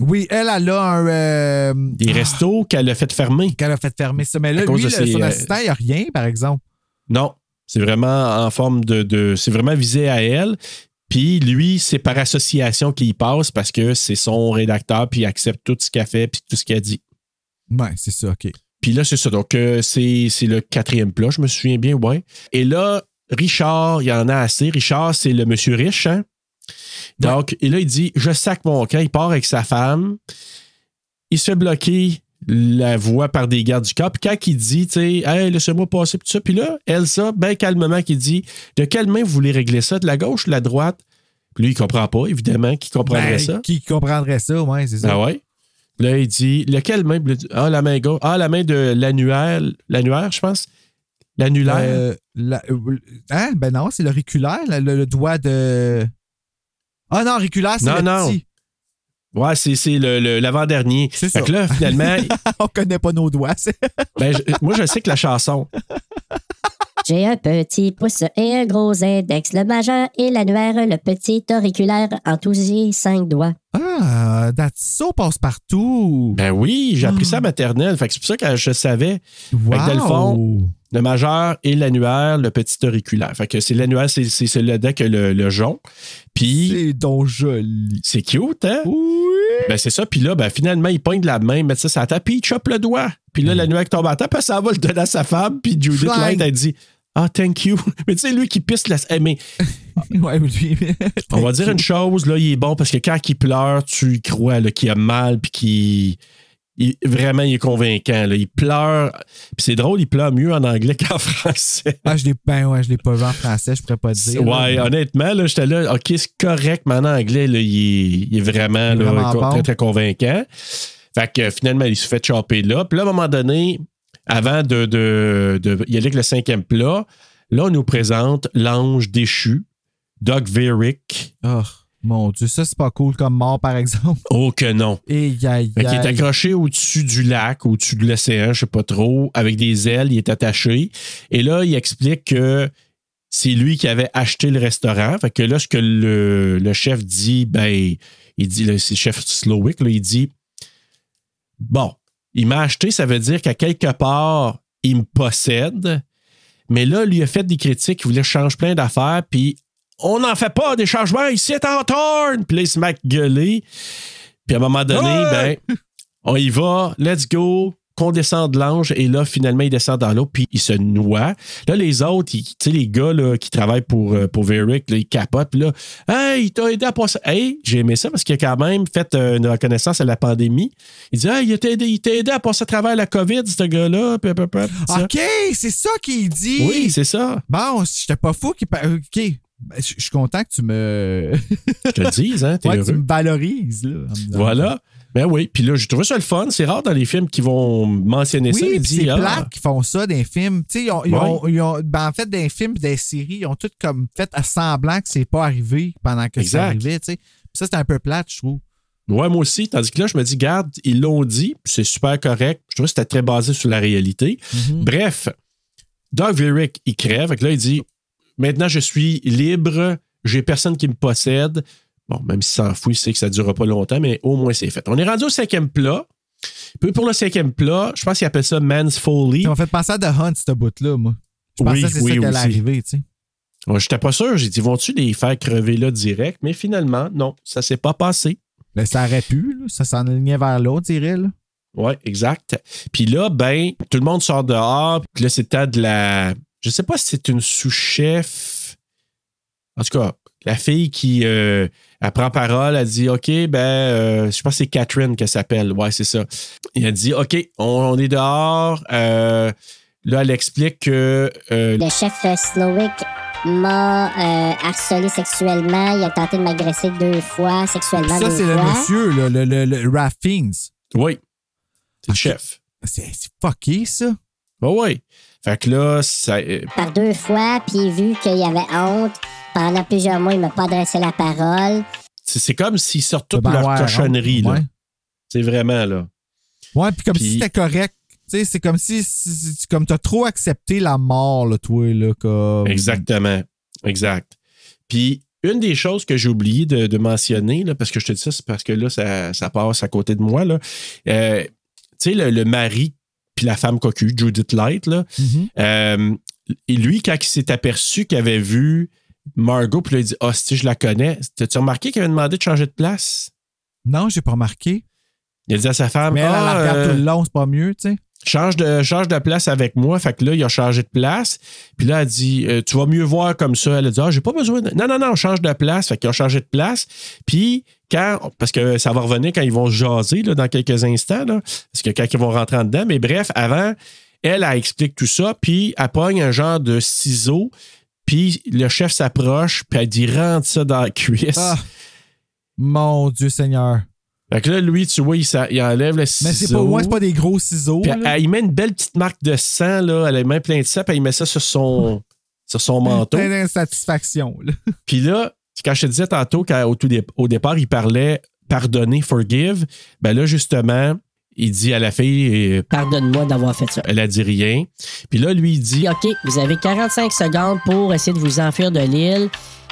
Oui, elle, elle a un. euh,
Des restos qu'elle a fait fermer.
qu'elle a fait fermer ça. Mais là,
À cause
lui,
de
le-
ses,
son
euh,
assistant, il n'y a rien, par exemple.
Non. C'est vraiment en forme de. de- c'est vraiment visé à elle. Puis lui, c'est par association qu'il passe parce que c'est son rédacteur, puis il accepte tout ce qu'elle fait, puis tout ce qu'elle dit.
Ouais, c'est ça, OK.
Puis là, c'est ça. Donc, euh, c'est c'est le quatrième plat, je me souviens bien, ouais. Et là, Richard, il y en a assez. Richard, c'est le monsieur riche, hein? Donc, et là, il dit Je sac mon camp. Il part avec sa femme. Il se fait bloquer la voie par des gardes du corps. Puis quand il dit, tu sais, hey, laissez-moi passer, puis tout ça. Puis là, Elsa, bien calmement, qui dit De quelle main vous voulez régler ça De la gauche ou de la droite? Puis lui, il comprend pas, évidemment, qui comprendrait
Ben,
ça.
Qui comprendrait ça, ouais, c'est ça.
Ah ouais? Là, il dit lequel main? Ah, la main gauche. Ah, la main de l'annuaire. L'annuaire, je pense. L'annulaire.
Euh, la- euh, hein? Ben non, c'est l'auriculaire, le, le- le doigt de. Ah non, auriculaire, c'est
Non,
le
non.
petit.
Ouais, c'est, c'est le, le- l'avant-dernier.
C'est
Fait
ça.
que là, finalement,
On connaît pas nos doigts.
ben, je- moi, je sais que la chanson.
J'ai un petit pouce et un gros index, le majeur et l'annuaire, le petit auriculaire, en tous les cinq doigts.
Ah, that's so passe partout.
Ben oui, j'ai appris ça à maternelle. Fait que c'est pour ça que je savais
wow.
que dans le fond, le majeur et l'annuaire, le petit auriculaire. Fait que c'est l'annuaire, c'est, c'est celui-là que le, le jonc. Puis
C'est donc joli.
c'est cute, hein?
Oui.
Ben c'est ça. Puis là, ben finalement, il pointe de la main, met ça sur la table, puis il chope le doigt. Puis là, l'annuaire tombe à terre, puis ça va le donner à sa femme. Puis Judith. Light, elle dit Ah, thank you. Mais tu sais, lui qui pisse la. Eh, mais
Ouais, lui.
on va dire une chose, là, il est bon parce que quand il pleure, tu crois qu'il a mal, puis qu'il. Il- vraiment, il est convaincant. Là. Il pleure. Puis c'est drôle, il pleure mieux en anglais qu'en français.
Ah, je l'ai ben ouais, je l'ai pas vu en français, je pourrais pas te dire.
Ouais,
là.
honnêtement, là, j'étais là, OK, c'est correct, mais en anglais, là, il, est, il est vraiment,
bon.
très, très convaincant. Fait que finalement, il se fait choper là. Puis là, à un moment donné, avant de, de, de y aller avec le cinquième plat, là, on nous présente l'ange déchu, Doug Verick.
Oh, mon Dieu, ça, c'est pas cool comme mort, par exemple.
Oh que non.
Et
qu'il est accroché au-dessus du lac, au-dessus de l'océan, je sais pas trop, avec des ailes, il est attaché. Et là, il explique que c'est lui qui avait acheté le restaurant. Fait que là, ce que le, le chef dit, ben, il dit, c'est le chef Slowick, là, il dit Bon, il m'a acheté, ça veut dire qu'à quelque part, il me possède. Mais là, lui a fait des critiques, il voulait changer plein d'affaires, puis on n'en fait pas des changements, ici en torne. Puis là, il se met gueuler. Puis à un moment donné,
Ouais!
ben, on y va, let's go, qu'on descend de l'ange, et là, finalement, il descend dans l'eau, puis il se noie. Là, les autres, tu sais, les gars là, qui travaillent pour, euh, pour Verick, là, ils capotent, puis là, hey, il t'a aidé à passer. Hey, j'ai aimé ça parce qu'il a quand même fait euh, une reconnaissance à la pandémie. Il dit, hey, il t'a aidé, il aidé à passer à travers la COVID, ce gars-là.
OK, c'est ça qu'il dit.
Oui, c'est ça.
Bon, j'étais pas fou qu'il par- OK. Ben, Je je suis content que tu me.
Je te le dis, hein,
ouais, que tu me valorises, là. me
Voilà. Ben oui. Puis là, j'ai trouvé ça le fun. C'est rare dans les films qui vont mentionner ça.
Oui,
Il
puis
dit,
c'est
ah,
plate qui font ça les films. Tu sais, ils ont, ils ont- ils ont- ben, en fait, les films les séries, ils ont tout comme fait à semblant que c'est pas arrivé pendant que ça arrivait. tu sais. Ça, c'est un peu plate, je trouve.
Ouais, moi aussi. Tandis que là, je me dis, garde, ils l'ont dit, puis c'est super correct. Je trouve que c'était très basé sur la réalité.
Mhm.
Bref, Doug Verick, il crève. Fait que là, il dit, maintenant, je suis libre, j'ai personne qui me possède. Bon, même s'il s'en fout, il sait que ça ne durera pas longtemps, mais au moins, c'est fait. On est rendu au cinquième plat. Puis pour le cinquième plat, je pense qu'il appelle ça Man's Folly.
M'a fait penser à The Hunt, ce bout-là, moi. Je pensais
Oui,
que c'est
oui,
ça qui allait
aussi.
arriver, tu sais.
Ouais, J'étais pas sûr. J'ai dit, vont-tu les faire crever là direct? Mais finalement, non, ça s'est pas passé.
Ben, ça aurait pu, là. ça s'enlignait vers l'autre. Là.
Oui, exact. Puis là, ben, tout le monde sort dehors. Puis là, c'est le temps de la. Je sais pas si c'est une sous-chef. En tout cas, la fille qui euh, elle prend parole, elle dit OK, ben, euh, je pense que c'est Catherine qu'elle s'appelle. Ouais, c'est ça. Et elle dit OK, on, on est dehors. Euh, là, elle explique que. euh,
Le chef euh, Slowick m'a euh, harcelé sexuellement. Il a tenté de m'agresser deux fois, sexuellement
Ça, c'est le monsieur, là, le, le, le Ralph Fiennes.
oui, c'est le chef.
C'est fucké, ça.
Oui, oui. Fait que là, ça, euh,
Par deux fois, puis vu qu'il y avait honte, pendant plusieurs mois, il m'a pas adressé la parole.
c'est comme s'ils sortent toute
Ben,
leur
ouais,
cochonnerie. là.
ouais.
C'est vraiment là.
Ouais, puis comme si c'était correct. Tu sais, c'est comme si, si- si- comme t'as trop accepté la mort, là, toi, là, comme.
Exactement. Exact. Puis, une des choses que j'ai oublié de, de mentionner, là, parce que je te dis ça, c'est parce que là, ça, ça passe à côté de moi. là. Euh, tu sais, le, le mari puis la femme cocu, Judith Light, là,
Mhm.
euh, et lui, quand il s'est aperçu qu'il avait vu Margot, puis il dit Ah, si je la connais, t'as-tu remarqué qu'il avait demandé de changer de place?
Non, j'ai pas remarqué.
Il a dit à sa femme
Mais elle, elle
Ah,
la regarde
euh,
tout le long, c'est pas mieux, tu sais.
Change de, place avec moi. Fait que là, il a changé de place. Puis là, elle dit, euh, tu vas mieux voir comme ça. Elle a dit, ah, j'ai pas besoin de... Non, non, non, change de place. Fait qu'ils ont changé de place. Puis quand, parce que ça va revenir quand ils vont se jaser là, dans quelques instants, là, parce que quand ils vont rentrer en dedans. Mais bref, avant, elle, elle explique tout ça. Puis elle pogne un genre de ciseau. Puis le chef s'approche. Puis elle dit, rentre ça dans la cuisse.
Ah. Mon Dieu Seigneur.
Fait que là, lui, tu vois, il, enlève le ciseau.
Mais c'est pas, ouais, pas des gros ciseaux.
Puis elle, il met une belle petite marque de sang, là. Elle mains pleines de sang, puis il met ça sur son, sur son manteau.
Plein d'insatisfaction, là.
Puis là, quand je te disais tantôt qu'au tout dé- au départ, il parlait pardonner, forgive, ben là, justement, il dit à la fille, euh,
Pardonne-moi d'avoir fait ça.
elle a dit rien. Puis là, lui, il dit,
OK, vous avez 45 secondes pour essayer de vous enfuir de l'île.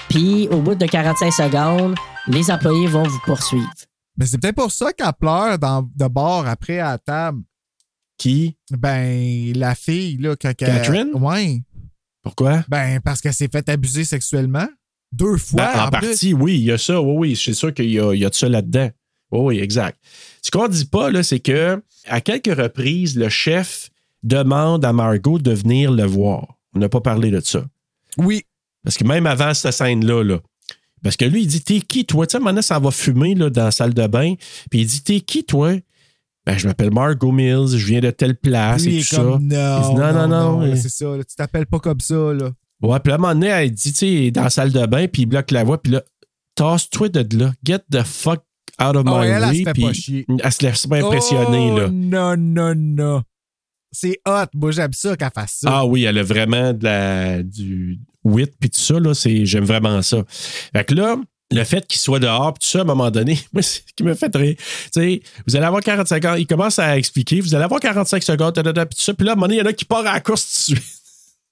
Puis, au bout de 45 secondes, les employés vont vous poursuivre.
Mais c'est peut-être pour ça qu'elle pleure dans, de bord après à la table.
qui?
Ben, la fille, là, quand elle-
Catherine?
Ouais.
Pourquoi?
Ben, parce qu'elle s'est fait abuser sexuellement. Deux fois.
Ben, en,
plus.
partie, oui, il y a ça. Oui, oui, suis sûr qu'il y a, il y a de ça là-dedans. Oui, oui, exact. Ce qu'on dit pas, là, c'est que à quelques reprises, le chef demande à Margot de venir le voir. On n'a pas parlé de ça.
Oui.
Parce que même avant cette scène-là, là, parce que lui, il dit T'es qui, toi? Tu sais, maintenant, ça va fumer là, dans la salle de bain. Puis il dit T'es qui, toi? Ben, je m'appelle Margot Mills, je viens de telle place
Lui,
et tout ça. Il
non,
dit, non, non, non.
là, c'est ça. là, tu t'appelles pas comme ça, là.
Ouais, puis à un moment donné, elle dit, tu sais, dans la salle de bain, puis il bloque la voie, puis là, tasse-toi de là, get the fuck out of
Oh,
my
elle, elle
way.
se fait
puis
pas chier.
Elle se laisse pas impressionner,
oh,
là.
Non, non, non. C'est hot. Moi, j'aime ça qu'elle fasse ça.
Ah oui, elle a vraiment de la, du wit, puis tout ça, là, c'est, j'aime vraiment ça. Fait que là, le fait qu'il soit dehors, puis tout ça, à un moment donné, moi, c'est ce qui me fait rire. Tu sais, vous allez avoir 45 secondes, il commence à expliquer, vous allez avoir 45 secondes, puis tout ça, puis là, à un moment donné, il y en a qui part à la course tout de suite.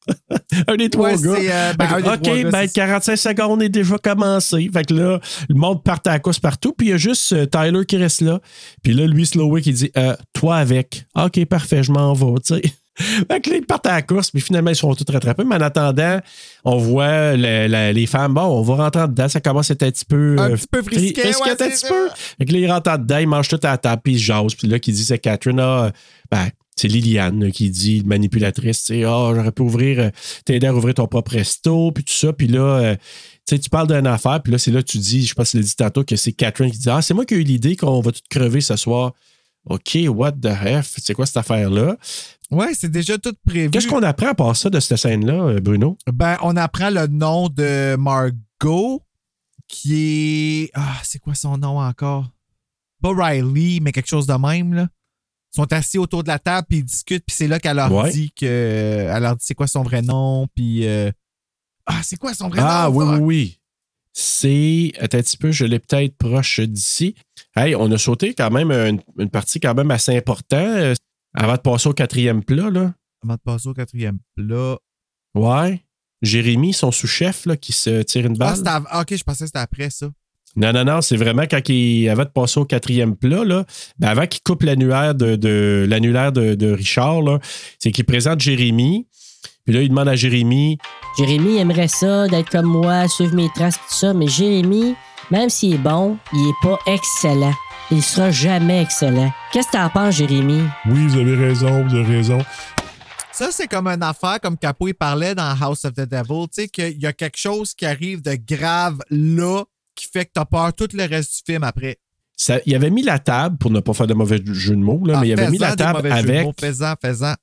un des trois
Ouais,
gars.
euh, ben, des trois
OK,
gars,
ben
c'est-
45 secondes est déjà commencé. Fait que là, le monde part à la course partout, puis il y a juste euh, Tyler qui reste là. Puis là, lui, Slowick, il dit euh, Toi avec. OK, parfait, je m'en vais, sais. Fait que là, ils partent à la course, puis finalement, ils sont tous rattrapés. Mais en attendant, on voit le- la- les femmes, bon, on va rentrer en dedans, ça commence à être un petit peu.
Un
euh,
petit peu frisquet,
frisquet
ouais,
un
c'est
petit
ça.
peu. Fait que là, ils rentrent en dedans, ils mangent tout à la table, puis ils se jasent. Puis là, qui dit, c'est Catherine, ah, ben, c'est Liliane qui dit, manipulatrice, tu sais, ah, j'aurais pu ouvrir, euh, t'aider à ouvrir ton propre resto, puis tout ça. Puis là, euh, tu sais, tu parles d'une affaire, puis là, c'est là que tu dis, je pense que tu l'as dit tantôt, que c'est Catherine qui dit, ah, c'est moi qui ai eu l'idée qu'on va tout crever ce soir. OK, what the F? C'est quoi cette affaire-là?
Ouais, c'est déjà tout prévu.
Qu'est-ce qu'on apprend à part ça de cette scène-là, euh, Bruno?
Ben, on apprend le nom de Margot, qui est. Ah, c'est quoi son nom encore? Pas Riley, mais quelque chose de même, là. Ils sont assis autour de la table, puis ils discutent, puis c'est là qu'elle leur
Ouais.
dit que. Elle leur dit c'est quoi son vrai nom, puis. euh, Ah, c'est quoi son vrai
Ah,
nom?
oui,
fuck?
oui, oui. C'est. Attends un petit peu, je l'ai peut-être proche d'ici. Hey, on a sauté quand même une, une partie quand même assez importante euh, avant de passer au quatrième plat, là.
Avant de passer au quatrième plat.
Ouais. Jérémy, son sous-chef, là, qui se tire une
Ah,
balle.
ah, ok, je pensais que c'était après ça.
Non, non, non, c'est vraiment quand il. Avant de passer au quatrième plat, là, ben avant qu'il coupe l'annulaire de, de, l'annulaire de, de Richard, là, c'est qu'il présente Jérémy. Puis là, il demande à Jérémy
Jérémy aimerait ça, d'être comme moi, suivre mes traces, tout ça, mais Jérémy, même s'il est bon, il est pas excellent. Il sera jamais excellent. Qu'est-ce que t'en penses, Jérémy?
Oui, vous avez raison, vous avez raison.
Ça, c'est comme une affaire, comme Capo il parlait dans House of the Devil, tu sais, qu'il y a quelque chose qui arrive de grave là qui fait que t'as peur tout le reste du film après.
Ça- il avait mis la table, pour ne pas faire de mauvais jeu de mots, là,
Ah,
mais il avait mis la table avec.
mots, Fais-en, fais-en.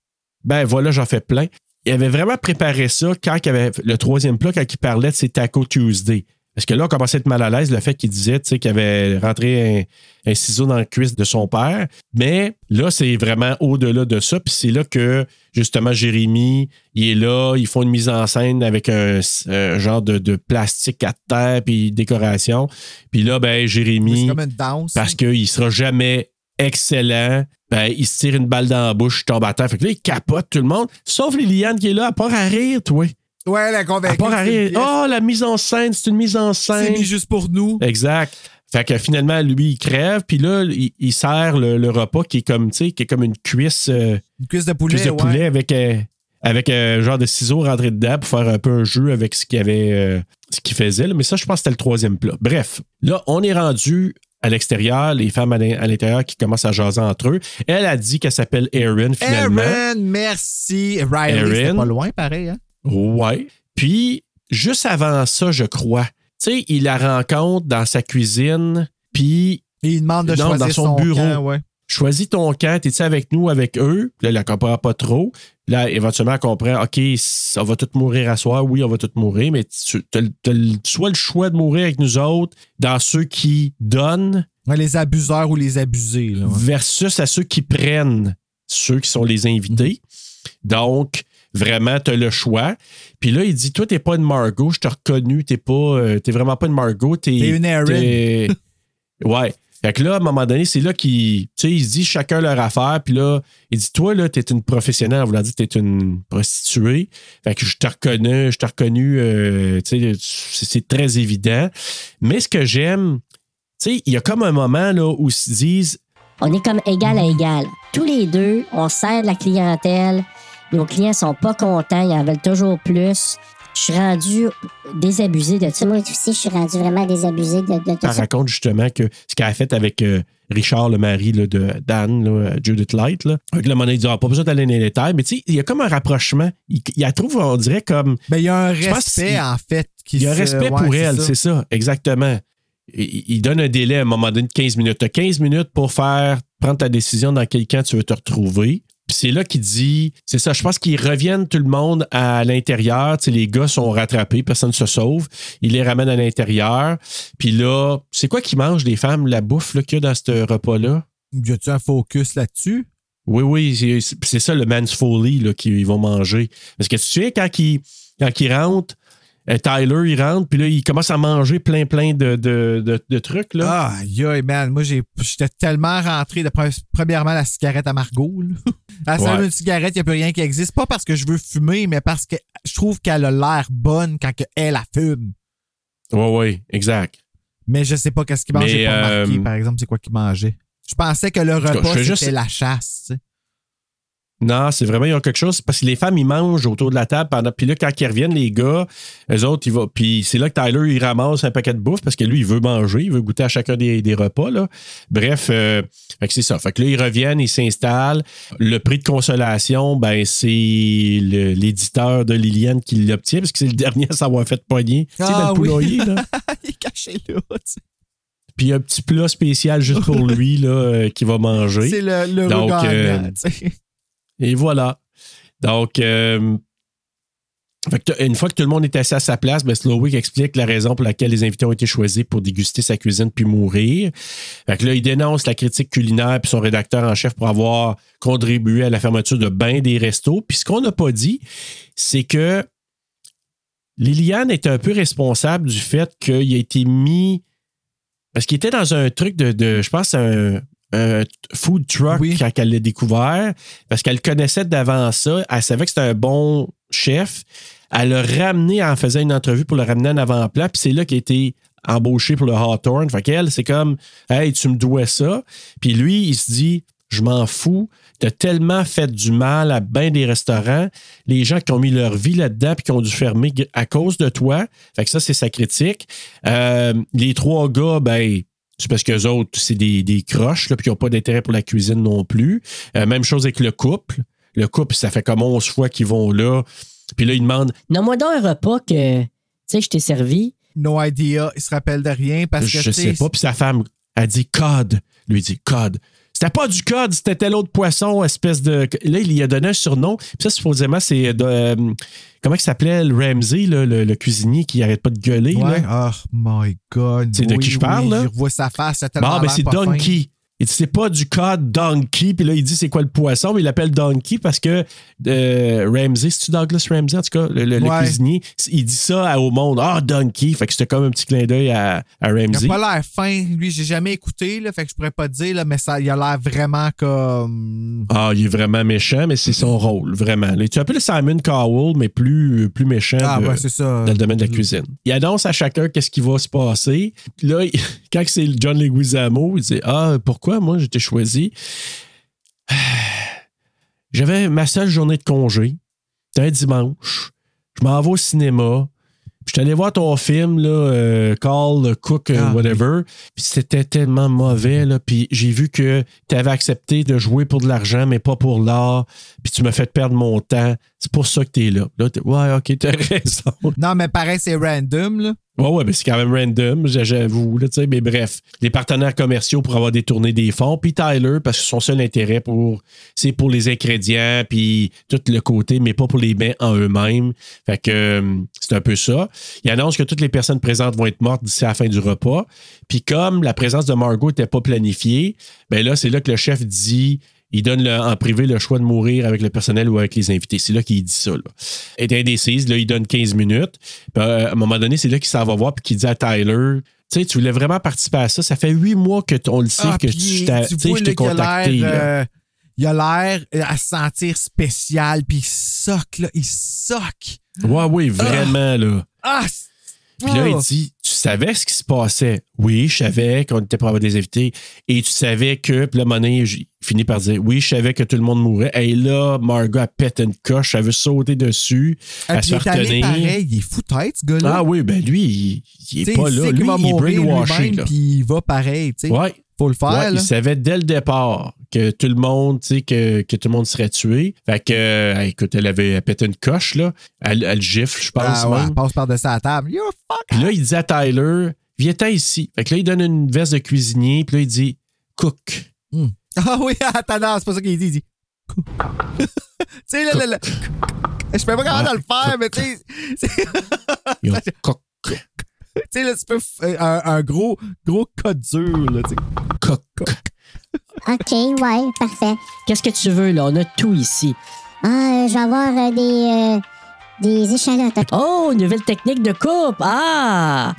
Ben voilà, j'en fais plein. Il avait vraiment préparé ça quand il avait le troisième plat, quand il parlait de ses Taco Tuesday. Parce que là, on commençait à être mal à l'aise, le fait qu'il disait qu'il avait rentré un, un ciseau dans le cuisse de son père. Mais là, c'est vraiment au-delà de ça. Puis c'est là que, justement, Jérémy, il est là, ils font une mise en scène avec un, un genre de, de plastique à terre, puis décoration. Puis là, ben,
C'est
Jérémy,
comme une danse.
parce qu'il sera jamais excellent. Ben, il se tire une balle dans la bouche, il tombe à terre. Fait que là, il capote tout le monde. Sauf Liliane qui est là, à part à rire, toi.
Ouais, la
À
convaincue.
part à rire. Oh, la mise en scène, c'est une mise en
c'est
scène.
mis juste pour nous.
Exact. Fait que finalement, lui, il crève, puis là, il, il sert le, le repas qui est comme, tu sais, qui est comme une cuisse, euh,
Une cuisse de poulet,
cuisse de
ouais.
poulet avec, euh, avec un genre de ciseaux rentrés dedans pour faire un peu un jeu avec ce qu'il avait, euh, ce qu'il faisait. là. Mais ça, je pense que c'était le troisième plat. Bref, là, on est rendu à l'extérieur, les femmes à l'in- à l'intérieur qui commencent à jaser entre eux. Elle a dit qu'elle s'appelle Erin, finalement.
Aaron, merci. Riley,
Aaron.
pas loin, pareil. Hein?
Ouais. Puis, juste avant ça, je crois, tu sais, il la rencontre dans sa cuisine, puis
il demande de
Non,
choisir
dans son bureau.
camp, ouais.
choisis ton camp, t'es-tu avec nous, avec eux? Là, elle ne comprend pas trop. Là, éventuellement, elle comprend, OK, on va tous mourir à soir. Oui, on va tous mourir, mais tu as soit le choix de mourir avec nous autres, dans ceux qui donnent,
Ouais, les abuseurs ou les abusés. Là, ouais.
versus à ceux qui prennent, ceux qui sont les invités. Donc, vraiment, tu as le choix. Puis là, il dit Toi, t'es pas une Margot, je t'ai reconnu, t'es pas. euh, t'es vraiment pas une Margot, t'es.
T'es une Erin.
ouais. Fait que là, à un moment donné, c'est là qu'il. Tu sais, il se dit chacun leur affaire. Puis là, il dit Toi, là, t'es une professionnelle, en voulant dire que t'es une prostituée. Fait que je te reconnais, je t'ai reconnu. euh, tu sais, c'est c'est très évident. Mais ce que j'aime, tu sais, il y a comme un moment là, où ils se disent
On est comme égal à égal. Tous les deux, on sert de la clientèle. Nos clients sont pas contents, ils en veulent toujours plus. Je suis rendu désabusé de ça.
Moi aussi, je suis rendu vraiment désabusé de, de tout
Elle
ça.
raconte justement que ce qu'elle a fait avec euh, Richard, le mari là, de Dan, là, Judith Light. Là. Avec le monnaie, il dit ah, pas besoin d'aller dans les détails, mais tu sais, il y a comme un rapprochement. Il, il la trouve, on dirait, comme.
Ben, il y a un respect, en fait. Qui
Il y a un respect
ouais,
pour
c'est
elle,
ça.
c'est ça, exactement. Il, il donne un délai à un moment donné de 15 minutes. Tu as 15 minutes pour faire prendre ta décision dans quel camp tu veux te retrouver. C'est là qu'il dit, c'est ça, je pense qu'ils reviennent tout le monde à l'intérieur. Tu sais, les gars sont rattrapés, personne ne se sauve. Il les ramène à l'intérieur. Puis là, c'est quoi qu'ils mangent, les femmes, la bouffe qu'il y a dans ce repas-là?
Y a-tu un focus là-dessus?
Oui, oui, c'est- c'est ça le man's folly qu'ils vont manger. Parce que tu sais, quand ils, quand ils rentrent, Tyler, il rentre, puis là, il commence à manger plein, plein de, de, de- de trucs. Là.
Ah, yo, man, moi, j'étais tellement rentré de pre- premièrement la cigarette à Margot. là.
Ouais.
une cigarette, il n'y a plus rien qui existe. Pas parce que je veux fumer, mais parce que je trouve qu'elle a l'air bonne quand elle a fume.
Oui, oui, exact.
Mais je sais pas qu'est-ce qu'il mange.
Mais,
J'ai pas remarqué,
euh,
par exemple, c'est quoi qu'il mangeait. Je pensais que le repas, c'était
juste-
la chasse.
Non, c'est vraiment, il y a quelque chose. Parce que les femmes, ils mangent autour de la table pendant. Puis là, quand ils reviennent, les gars, eux autres, ils vont. Puis c'est là que Tyler, il ramasse un paquet de bouffe parce que lui, il veut manger, il veut goûter à chacun des, des repas. Là. Bref, euh, c'est ça. Fait que là, ils reviennent, ils s'installent. Le prix de consolation, ben, c'est l'éditeur de Liliane qui l'obtient parce que c'est le dernier à s'avoir fait pogner. Tu sais,
Ah
dans le
oui.
poulailler, là.
il est caché là. tu sais.
Puis un petit plat spécial juste pour lui, là, euh, qui va manger.
C'est le, le
Donc, euh. Et voilà. Donc, euh, une fois que tout le monde est assis à sa place, ben Slowick explique la raison pour laquelle les invités ont été choisis pour déguster sa cuisine puis mourir. Fait là, il dénonce la critique culinaire puis son rédacteur en chef pour avoir contribué à la fermeture de bain des restos. Puis ce qu'on n'a pas dit, c'est que Liliane est un peu responsable du fait qu'il a été mis. Parce qu'il était dans un truc de, de- je pense, un, un food truck
Oui.
quand elle l'a découvert, parce qu'elle connaissait d'avant ça. Elle savait que c'était un bon chef. Elle l'a ramené en faisant une entrevue pour le ramener en avant-plan, puis c'est là qu'il a été embauché pour le Hawthorne. Fait qu'elle, c'est comme, hey, tu me dois ça. Puis lui, il se dit, je m'en fous. T'as tellement fait du mal à bien des restaurants. Les gens qui ont mis leur vie là-dedans puis qui ont dû fermer à cause de toi. Fait que ça, c'est sa critique. Euh, les trois gars, ben, c'est parce qu'eux autres, c'est des, des croches, là, puis qui n'ont pas d'intérêt pour la cuisine non plus. Euh, même chose avec le couple. le couple, ça fait comme 11 fois qu'ils vont là. Puis là, il demande
Nomme-moi donc un repas que, tu sais, je t'ai servi.
No idea, il se rappelle de rien parce que.
Je sais pas. Puis sa femme, elle dit code. Lui il dit code. C'était pas du code, c'était tel autre poisson, espèce de. Là, il lui a donné un surnom. Puis ça, supposément, c'est. de- euh, comment il s'appelait le Ramsey, là, le, le cuisinier qui arrête pas de gueuler?
Ouais.
là?
Oh my God.
C'est de
Oui,
qui je
oui,
parle, là?
Je revois sa face, tellement
Bon, ben c'est. Donkey. Il dit c'est pas du code Donkey. Puis là, il dit c'est quoi le poisson, mais il l'appelle Donkey parce que euh, Ramsey, c'est-tu Douglas Ramsey, en tout cas, le, le- le
Ouais.
cuisinier, il dit ça à- au monde. Ah, Donkey. Fait que c'était comme un petit clin d'œil à, à
Il
Ramsey.
a pas l'air fin. Lui, j'ai jamais écouté, là, fait que je pourrais pas te dire, là, mais ça, il a l'air vraiment comme.
Ah, il est vraiment méchant, mais c'est son rôle, vraiment. Là, Tu appelles Simon Cowell, mais plus, plus méchant
Ah,
de-
ouais, c'est ça.
dans le domaine de la cuisine. Il annonce à chacun qu'est-ce qui va se passer. Puis Là, il- quand c'est John Leguizamo, il dit Ah, pourquoi moi j'étais choisi J'avais ma seule journée de congé. C'était un dimanche. Je m'en vais au cinéma. Puis je suis allé voir ton film, là, euh, Call, Cook, euh,
Ah,
whatever. Puis c'était tellement mauvais, là. Puis j'ai vu que tu avais accepté de jouer pour de l'argent, mais pas pour l'art. Puis tu m'as fait perdre mon temps. C'est pour ça que tu es là. Là, t'es- ouais, ok, t'as raison.
Non, mais pareil, c'est random, là.
Ouais, ouais, mais c'est quand même random, j'avoue. Là, tu sais, mais bref, les partenaires commerciaux pour avoir détourné des fonds, puis Tyler, parce que son seul intérêt pour c'est pour les ingrédients, puis tout le côté, mais pas pour les bains en eux-mêmes. Fait que euh, c'est un peu ça. Il annonce que toutes les personnes présentes vont être mortes d'ici la fin du repas. Puis comme la présence de Margot n'était pas planifiée, ben là, c'est là que le chef dit. Il donne le- en privé le choix de mourir avec le personnel ou avec les invités. C'est là qu'il dit ça. Là. Elle est indécise. Là, il donne 15 minutes. Puis, euh, à un moment donné, c'est là qu'il s'en va voir puis qu'il dit à Tyler Tu sais, tu voulais vraiment participer à ça. Ça fait huit mois que on le sait
Ah,
que tu je t'ai contacté.
euh, il a l'air euh, à se sentir spécial, puis il soque, là. Il soque.
Ouais, oui, vraiment, là.
Ah!
Puis là, il
Oh!
dit Tu savais ce qui se passait Oui, je savais qu'on était pour avoir des invités. Et tu savais que. Puis là, Monet finit par dire Oui, je savais que tout le monde mourrait. Et là, Margot, elle pète une coche. Elle veut sauter dessus.
Ah,
Elle se
il
retenir.
pareil. Il est fou tête, ce gars-là.
Ah oui, ben lui, il, il est
T'sais,
pas
il
là. Lui,
va
il est brainwashé.
puis il va pareil, tu sais.
Ouais.
Faut le faire,
Ouais, il savait dès le départ que tout le monde, tu sais, que, que tout le monde serait tué. Fait que, euh, écoute, elle avait pété une coche, là. Elle, elle gifle, je pense.
Ah ouais,
même.
elle passe par-dessus la table. You fuck!
Puis là, il dit à Tyler, viens-t'en ici. Fait que là, il donne une veste de cuisinier, puis là, il dit, cook.
Ah oui, attends, non, c'est pas ça qu'il dit. Il dit. tu sais, là, là, là. Je sais pas comment de le faire, mais tu sais.
a cook,
Tu sais, là, tu peux. euh, Un, un gros, gros code dur, là, tu sais.
cook.
OK, ouais, parfait.
Qu'est-ce que tu veux, là? On a tout ici.
Ah, euh, je vais avoir euh, des, euh, des échalotes.
Oh, une nouvelle technique de coupe. Ah!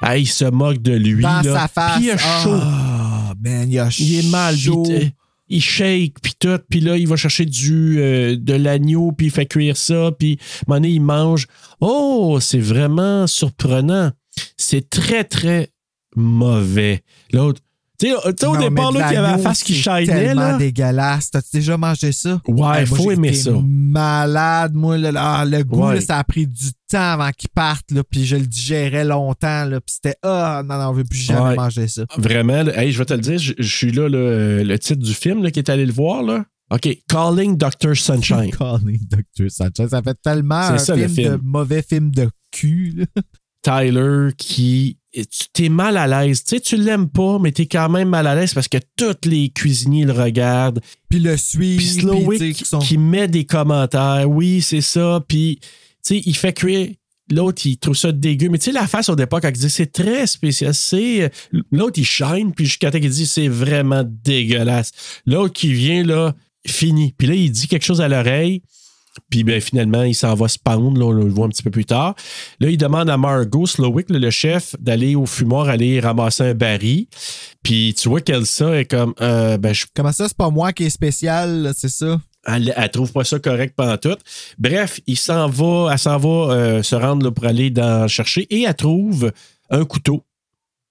Ah, il se moque de lui,
Dans
là.
sa face.
Puis il a chaud.
Ah, man, il a
Il est mal,
chaud.
il, il shake, puis tout, puis là, il va chercher du, euh, de l'agneau, puis il fait cuire ça, puis à un moment donné, il mange. Oh, c'est vraiment surprenant. C'est très, très mauvais. L'autre, tu sais, au départ, là, il y avait la face qui
c'est
shinait,
tellement
là.
dégueulasse. T'as-tu déjà mangé ça?
Ouais,
Hey, moi,
faut aimer ça.
malade, moi. Là, Ah, le goût,
Ouais.
là, ça a pris du temps avant qu'il parte, là, puis je le digérais longtemps, là, puis c'était Ah, non, non, on veut plus jamais
Ouais.
manger ça.
Vraiment, là, hey, je vais te le dire, je, je suis là, le, le titre du film là, qui est allé le voir. Là. OK, Calling Dr. Sunshine.
Calling Dr. Sanchez, ça fait tellement
C'est
un
ça, le
film, de mauvais film de cul.
Tyler qui. Tu t'es mal à l'aise. Tu sais, tu l'aimes pas, mais t'es quand même mal à l'aise parce que tous les cuisiniers le regardent.
Puis le suivre.
Puis Slowick
qui sont-
qui met des commentaires. Oui, c'est ça. Puis, tu sais, il fait cuire. L'autre, il trouve ça dégueu. Mais tu sais, la face au départ, quand il dit c'est très spécial, c'est. L'autre, il shine, puis jusqu'à temps qu'il dit c'est vraiment dégueulasse. L'autre qui vient, là, fini. Puis là, il dit quelque chose à l'oreille. Puis ben, finalement, il s'en va se pendre, là, on le voit un petit peu plus tard. Là, il demande à Margot Slowick, le chef, d'aller au fumoir, aller ramasser un baril. Puis tu vois qu'Elsa est comme, euh, ben, je
Comment ça, c'est pas moi qui est spécial, c'est ça?
elle, elle trouve pas ça correct pendant tout. Bref, il s'en va, elle s'en va euh, se rendre là, pour aller dans, chercher et elle trouve un couteau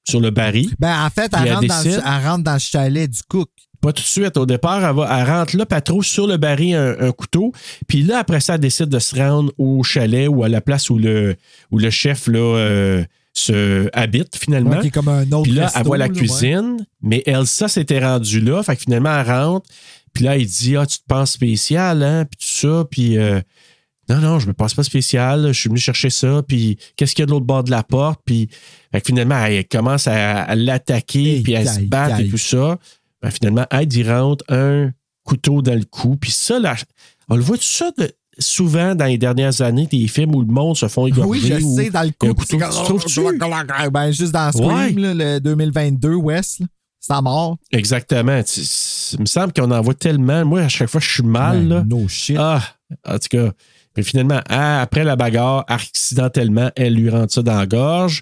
sur le baril.
Ben, en fait, elle
elle
rentre, dans, le-
décide-
elle rentre dans le chalet du cook.
Pas tout de suite. Au départ, elle, va, elle rentre là, trouve sur le baril un, un couteau. Puis là, après ça, elle décide de se rendre au chalet ou à la place où le, où le chef là, euh, se habite finalement.
Ouais, qui est comme un autre
Puis là,
resto,
elle voit la
là, ouais.
cuisine, mais Elsa s'était rendue là. Fait que finalement, elle rentre. Puis là, il dit Ah, tu te penses spécial, hein? Puis tout ça. Puis euh, non, non, je me pense pas spécial. Je suis venu chercher ça. Puis qu'est-ce qu'il y a de l'autre bord de la porte? Puis fait que finalement, elle commence à, à l'attaquer, puis à se battre et tout ça. Ben, finalement, Ed, il rentre un couteau dans le cou. Puis ça, là, on le voit tout ça de- souvent dans les dernières années, des films où le monde se font égorger.
Oui, je
ou-
sais, dans le coup.
couteau. Tu?
Ben, juste dans Scream,
Ouais.
là, le 2022, West, c'est à mort.
Exactement. Il me semble qu'on en voit tellement. Moi, à chaque fois, je suis mal.
Ben,
là.
no shit.
Ah, en tout cas. Mais finalement, après la bagarre, accidentellement, elle lui rentre ça dans la gorge.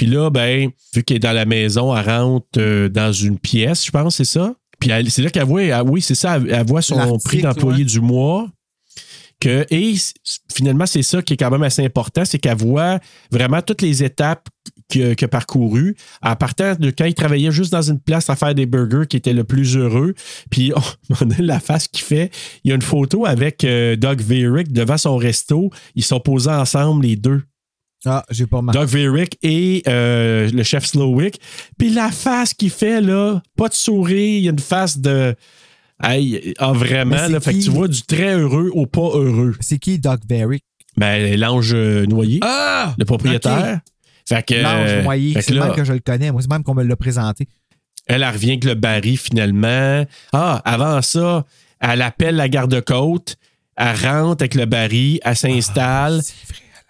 Puis là, ben, vu qu'elle est dans la maison, elle rentre euh, dans une pièce, je pense, c'est ça? Puis elle- c'est là qu'elle voit, oui, c'est ça, elle, elle voit son prix d'employé
ouais.
du mois. Que, et finalement, c'est ça qui est quand même assez important, c'est qu'elle voit vraiment toutes les étapes que, que parcourues. En partant de quand il travaillait juste dans une place à faire des burgers qui était le plus heureux. Puis on a la face qu'il fait. Il y a une photo avec euh, Doug Verick devant son resto. Ils sont posés ensemble, les deux.
Ah, j'ai pas mal.
Doug Verick et euh, le chef Slowick. Puis la face qu'il fait, là, pas de sourire, il y a une face de. Hey, ah, vraiment, là, fait que tu vois du très heureux au pas heureux.
C'est qui Doc Berry?
Ben, l'ange noyé,
Ah!
le propriétaire. Fait que.
L'ange noyé. C'est même que je le connais. Moi, c'est même qu'on me l'a présenté.
Elle, elle revient avec le baril finalement. Ah, avant ça, elle appelle la garde-côte. Elle rentre avec le baril. Elle s'installe.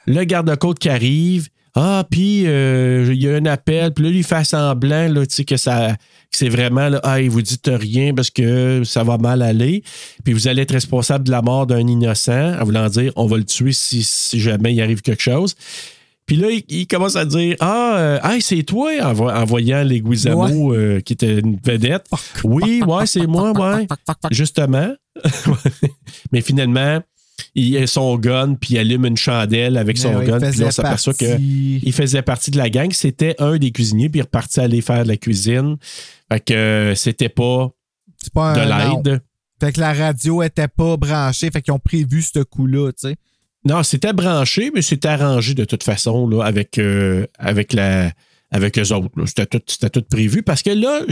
Le garde-côte qui arrive. Ah, puis euh, il y a un appel. Puis là, lui, il fait semblant là, tu sais, que, ça, que c'est vraiment, là, ah, il vous dit rien parce que ça va mal aller. Puis vous allez être responsable de la mort d'un innocent, en voulant dire, on va le tuer si, si jamais il arrive quelque chose. Puis là, il, il commence à dire Ah, euh, hey, c'est toi, en voyant les Guizamo, euh, qui était une vedette. Oui, ouais, c'est moi, ouais. Justement. Mais finalement, il a son gun, puis il allume une chandelle avec son
Mais ouais, il
gun, puis là, on s'aperçoit qu'il faisait partie de la gang. C'était un des cuisiniers, puis il est reparti aller faire de la cuisine. Fait que euh, c'était pas de l'aide.
Fait que la radio était pas branchée. Fait qu'ils ont prévu ce coup-là, tu sais.
Non, c'était branché, mais c'était arrangé de toute façon là, avec, euh, avec, la, avec eux autres. C'était tout, tout prévu parce que là,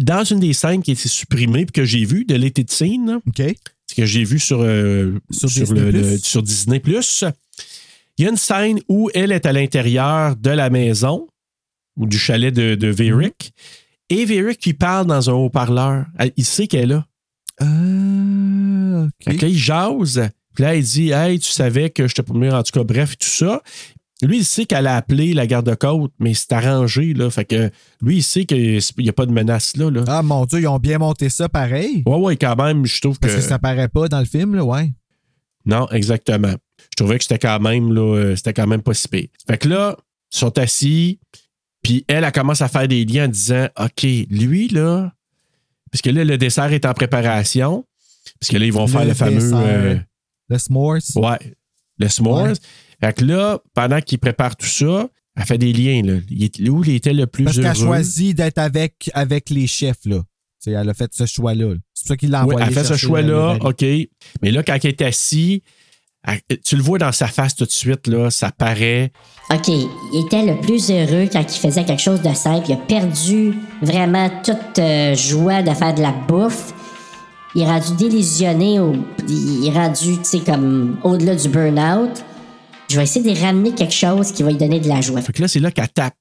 dans une des scènes qui a été supprimée puis que j'ai vu de l'été de scène, là,
OK.
Ce que j'ai vu sur, euh,
Sur
sur,
Disney+.
le- le- sur Disney Plus, il y a une scène où elle est à l'intérieur de la maison ou du chalet de, de Verick. Et Verick lui parle dans un haut-parleur. Il sait qu'elle est là. Que là, il jase. Puis là, il dit Hey, tu savais que je te promets, en tout cas, bref, tout ça. Lui, il sait qu'elle a appelé la garde-côte, mais c'est arrangé, là. Fait que lui, il sait qu'il n'y a pas de menace là. là.
Ah, mon Dieu, ils ont bien monté ça pareil.
Ouais, ouais, quand même, je trouve que.
Parce que ça paraît pas dans le film, là, ouais.
Non, exactement. Je trouvais que c'était quand même, là, euh, c'était quand même pas si pire. Fait que là, ils sont assis, puis elle, elle commence à faire des liens en disant OK, lui, là, parce que là, le dessert est en préparation, parce que là, ils vont
Le
faire le fameux.
dessert.
euh,
Le s'mores.
Ouais. Le s'mores.
Ouais.
Fait que là, pendant qu'il prépare tout ça, elle fait des liens. Là. Il est- où il était le plus
Parce
heureux?
qu'elle a choisi d'être avec, avec les chefs, là. Elle a fait ce choix-là. C'est ça qu'il l'a
Oui,
envoyé.
elle fait ce choix-là,
le-
OK. Mais là, quand elle est assis, elle- tu le vois dans sa face tout de suite, là, ça paraît.
OK, il était le plus heureux quand il faisait quelque chose de simple. Il a perdu vraiment toute euh, joie de faire de la bouffe. Il est rendu délusionné, au- il est rendu, tu sais, comme au-delà du burn-out. Je vais essayer de ramener quelque chose qui va lui donner de la joie.
Fait que là, c'est là qu'elle tape.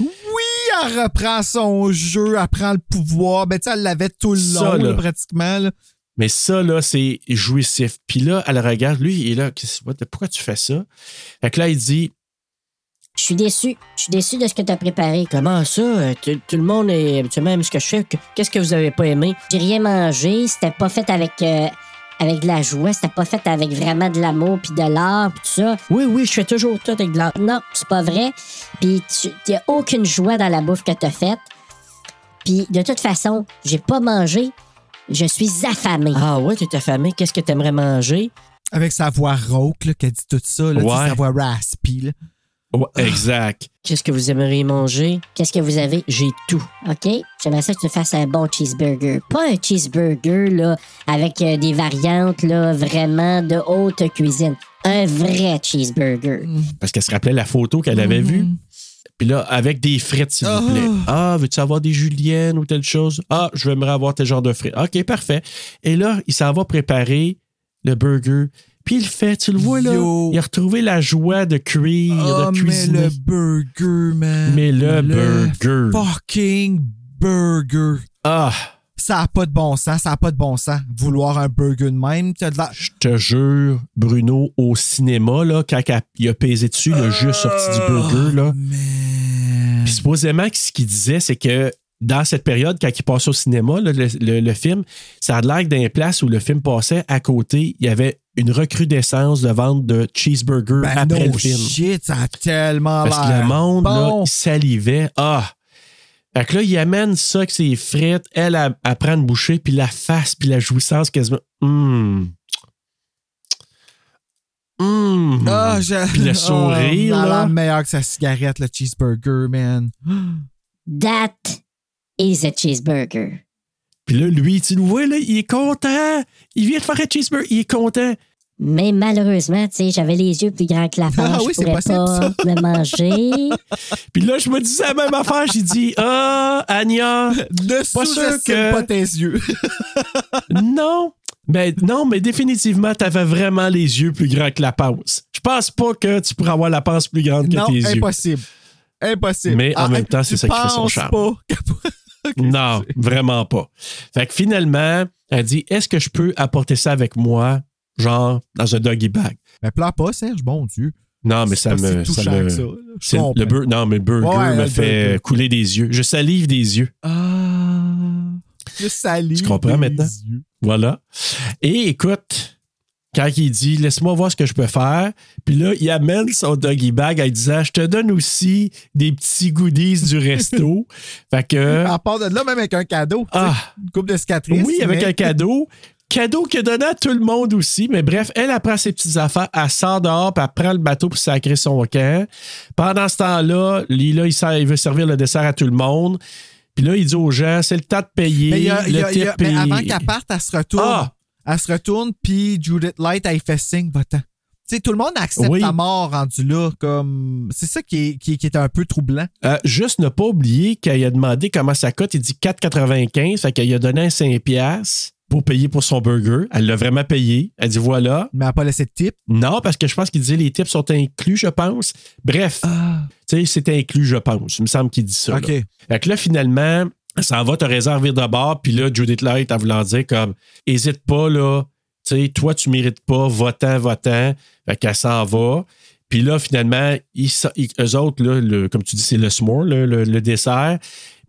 Oui, elle reprend son jeu, elle prend le pouvoir. Ben, tu sais, elle l'avait tout le
Ça,
long,
là.
là, pratiquement. là.
Mais ça, là, c'est jouissif. Puis là, elle regarde, lui, il est là. Pourquoi tu fais ça? Fait que là, il dit
Je suis déçu. Je suis déçu de ce que tu as préparé.
Comment ça? Euh, Tout, tout le monde est habituellement ce que je fais. Que- Qu'est-ce que vous avez pas aimé?
J'ai rien mangé. C'était pas fait avec, euh, avec de la joie. C'était pas fait avec vraiment de l'amour puis de l'art puis tout ça.
Oui, oui, je fais toujours tout avec de la...
Non, c'est pas vrai. Puis n'y a aucune joie dans la bouffe que tu as faite. Puis de toute façon, j'ai pas mangé. Je suis affamé.
Ah ouais, t'es affamé. Qu'est-ce que t'aimerais manger?
Avec sa voix rauque, là, qu'elle dit tout ça. Là,
Ouais.
sa voix raspy. Là.
Ouais, exact.
Qu'est-ce que vous aimeriez manger?
Qu'est-ce que vous avez?
J'ai tout.
OK? J'aimerais ça que tu fasses un bon cheeseburger. Pas un cheeseburger, là, avec euh, des variantes, là, vraiment de haute cuisine. Un vrai cheeseburger.
Parce qu'elle se rappelait la photo qu'elle avait vue. Puis là, avec des frites, s'il vous plaît. Ah, veux-tu avoir des juliennes ou telle chose? Ah, je vais me avoir tel genre de frites. OK, parfait. Et là, il s'en va préparer le burger. Puis il le fait, tu le vois là.
Yo.
Il a retrouvé la joie de cuire,
Oh,
de
mais
cuisiner.
le burger, man.
Mais le burger.
Fucking burger.
Ah,
Ça n'a pas de bon sens, ça n'a pas de bon sens. Vouloir un burger de même, t'as de la-
je te jure, Bruno, au cinéma, là, quand il a pesé dessus, le jus sorti du burger, là.
Man.
Puis supposément, que ce qu'il disait, c'est que dans cette période, quand il passait au cinéma, là, le, le- le film, ça a l'air que dans les places où le film passait, à côté, il y avait une recrudescence de vente de cheeseburgers
Ben
après
no
le film.
shit, ça a tellement
Parce que le monde, là, il salivait. Ah! Fait que là, il amène ça avec ses frites. Elle, elle, elle prend une bouchée, puis la face, puis la jouissance quasiment. Hum. Hum.
Ah, je-
Puis le
Ah,
sourire,
a
là.
meilleur que sa cigarette, le cheeseburger, man.
That is a cheeseburger.
Puis là, lui, tu le vois, là, il est content. Il vient de faire un cheeseburger, il est content.
Mais malheureusement, tu sais, j'avais les yeux plus grands que la face.
Ah oui,
je
c'est
pourrais
possible,
pas le manger.
Puis là, je me disais la même affaire. J'ai dit, ah, Anya,
Ne
Pas sûr
sous-estime
que-
pas tes yeux.
non. Mais non, mais définitivement, t'avais vraiment les yeux plus grands que la panse. Je pense pas que tu pourrais avoir la panse plus grande que
non,
tes yeux.
impossible. Impossible.
Mais en même temps, c'est
tu
ça qui fait son charme.
pas.
Non, vraiment pas. Fait que finalement, elle dit Est-ce que je peux apporter ça avec moi, genre dans un doggy bag?
Mais pleure pas, Serge, bon Dieu.
Non, mais ça me. ça
ça. Je
le bur- non, mais le burger
Ouais,
me fait
burger.
couler des yeux. Je salive des yeux.
Ah. Je salue.
Tu comprends
des
maintenant?
yeux.
Voilà. Et écoute, quand il dit Laisse-moi voir ce que je peux faire, puis là, il amène son doggy bag en disant Je te donne aussi des petits goodies du resto. fait que.
À part de là, même avec un cadeau.
Ah.
Une coupe de cicatrices.
Oui, avec un cadeau. Cadeau qu'il a donné à tout le monde aussi. Mais bref, elle, elle prend ses petites affaires, elle sort dehors, puis elle prend le bateau pour sacrer son camp. Pendant ce temps-là, Lila, il, veut servir le dessert à tout le monde. Puis là, il dit aux gens, c'est le temps de payer.
Mais, il y a-
le
il y a- il y a-
type
mais avant qu'elle parte, elle se retourne.
Ah!
Elle se retourne, puis Judith Light, elle fait signe, va-t'en. Tu sais, tout le monde accepte
Oui.
ta mort rendu là, comme. C'est ça qui est, qui, qui est un peu troublant.
Euh, juste ne pas oublier qu'elle a demandé comment ça coûte. Il dit 4,95. Fait qu'elle a donné un 5$ piastres pour payer pour son burger. Elle l'a vraiment payé. Elle dit voilà.
Mais elle n'a pas laissé de tip.
Non, parce que je pense qu'il disait les tips sont inclus, je pense. Bref, tu sais, c'est inclus, je pense. Il me semble qu'il dit ça.
OK.
là. Fait que là, finalement, ça va te réserver de bord. Puis là, Judith Light, en voulant dire comme, hésite pas, là. Tu sais, toi, tu mérites pas, votant, votant. Fait qu'elle s'en va. Puis là, finalement, ils, ils- eux autres, là, le- comme tu dis, c'est le s'more, le- le dessert.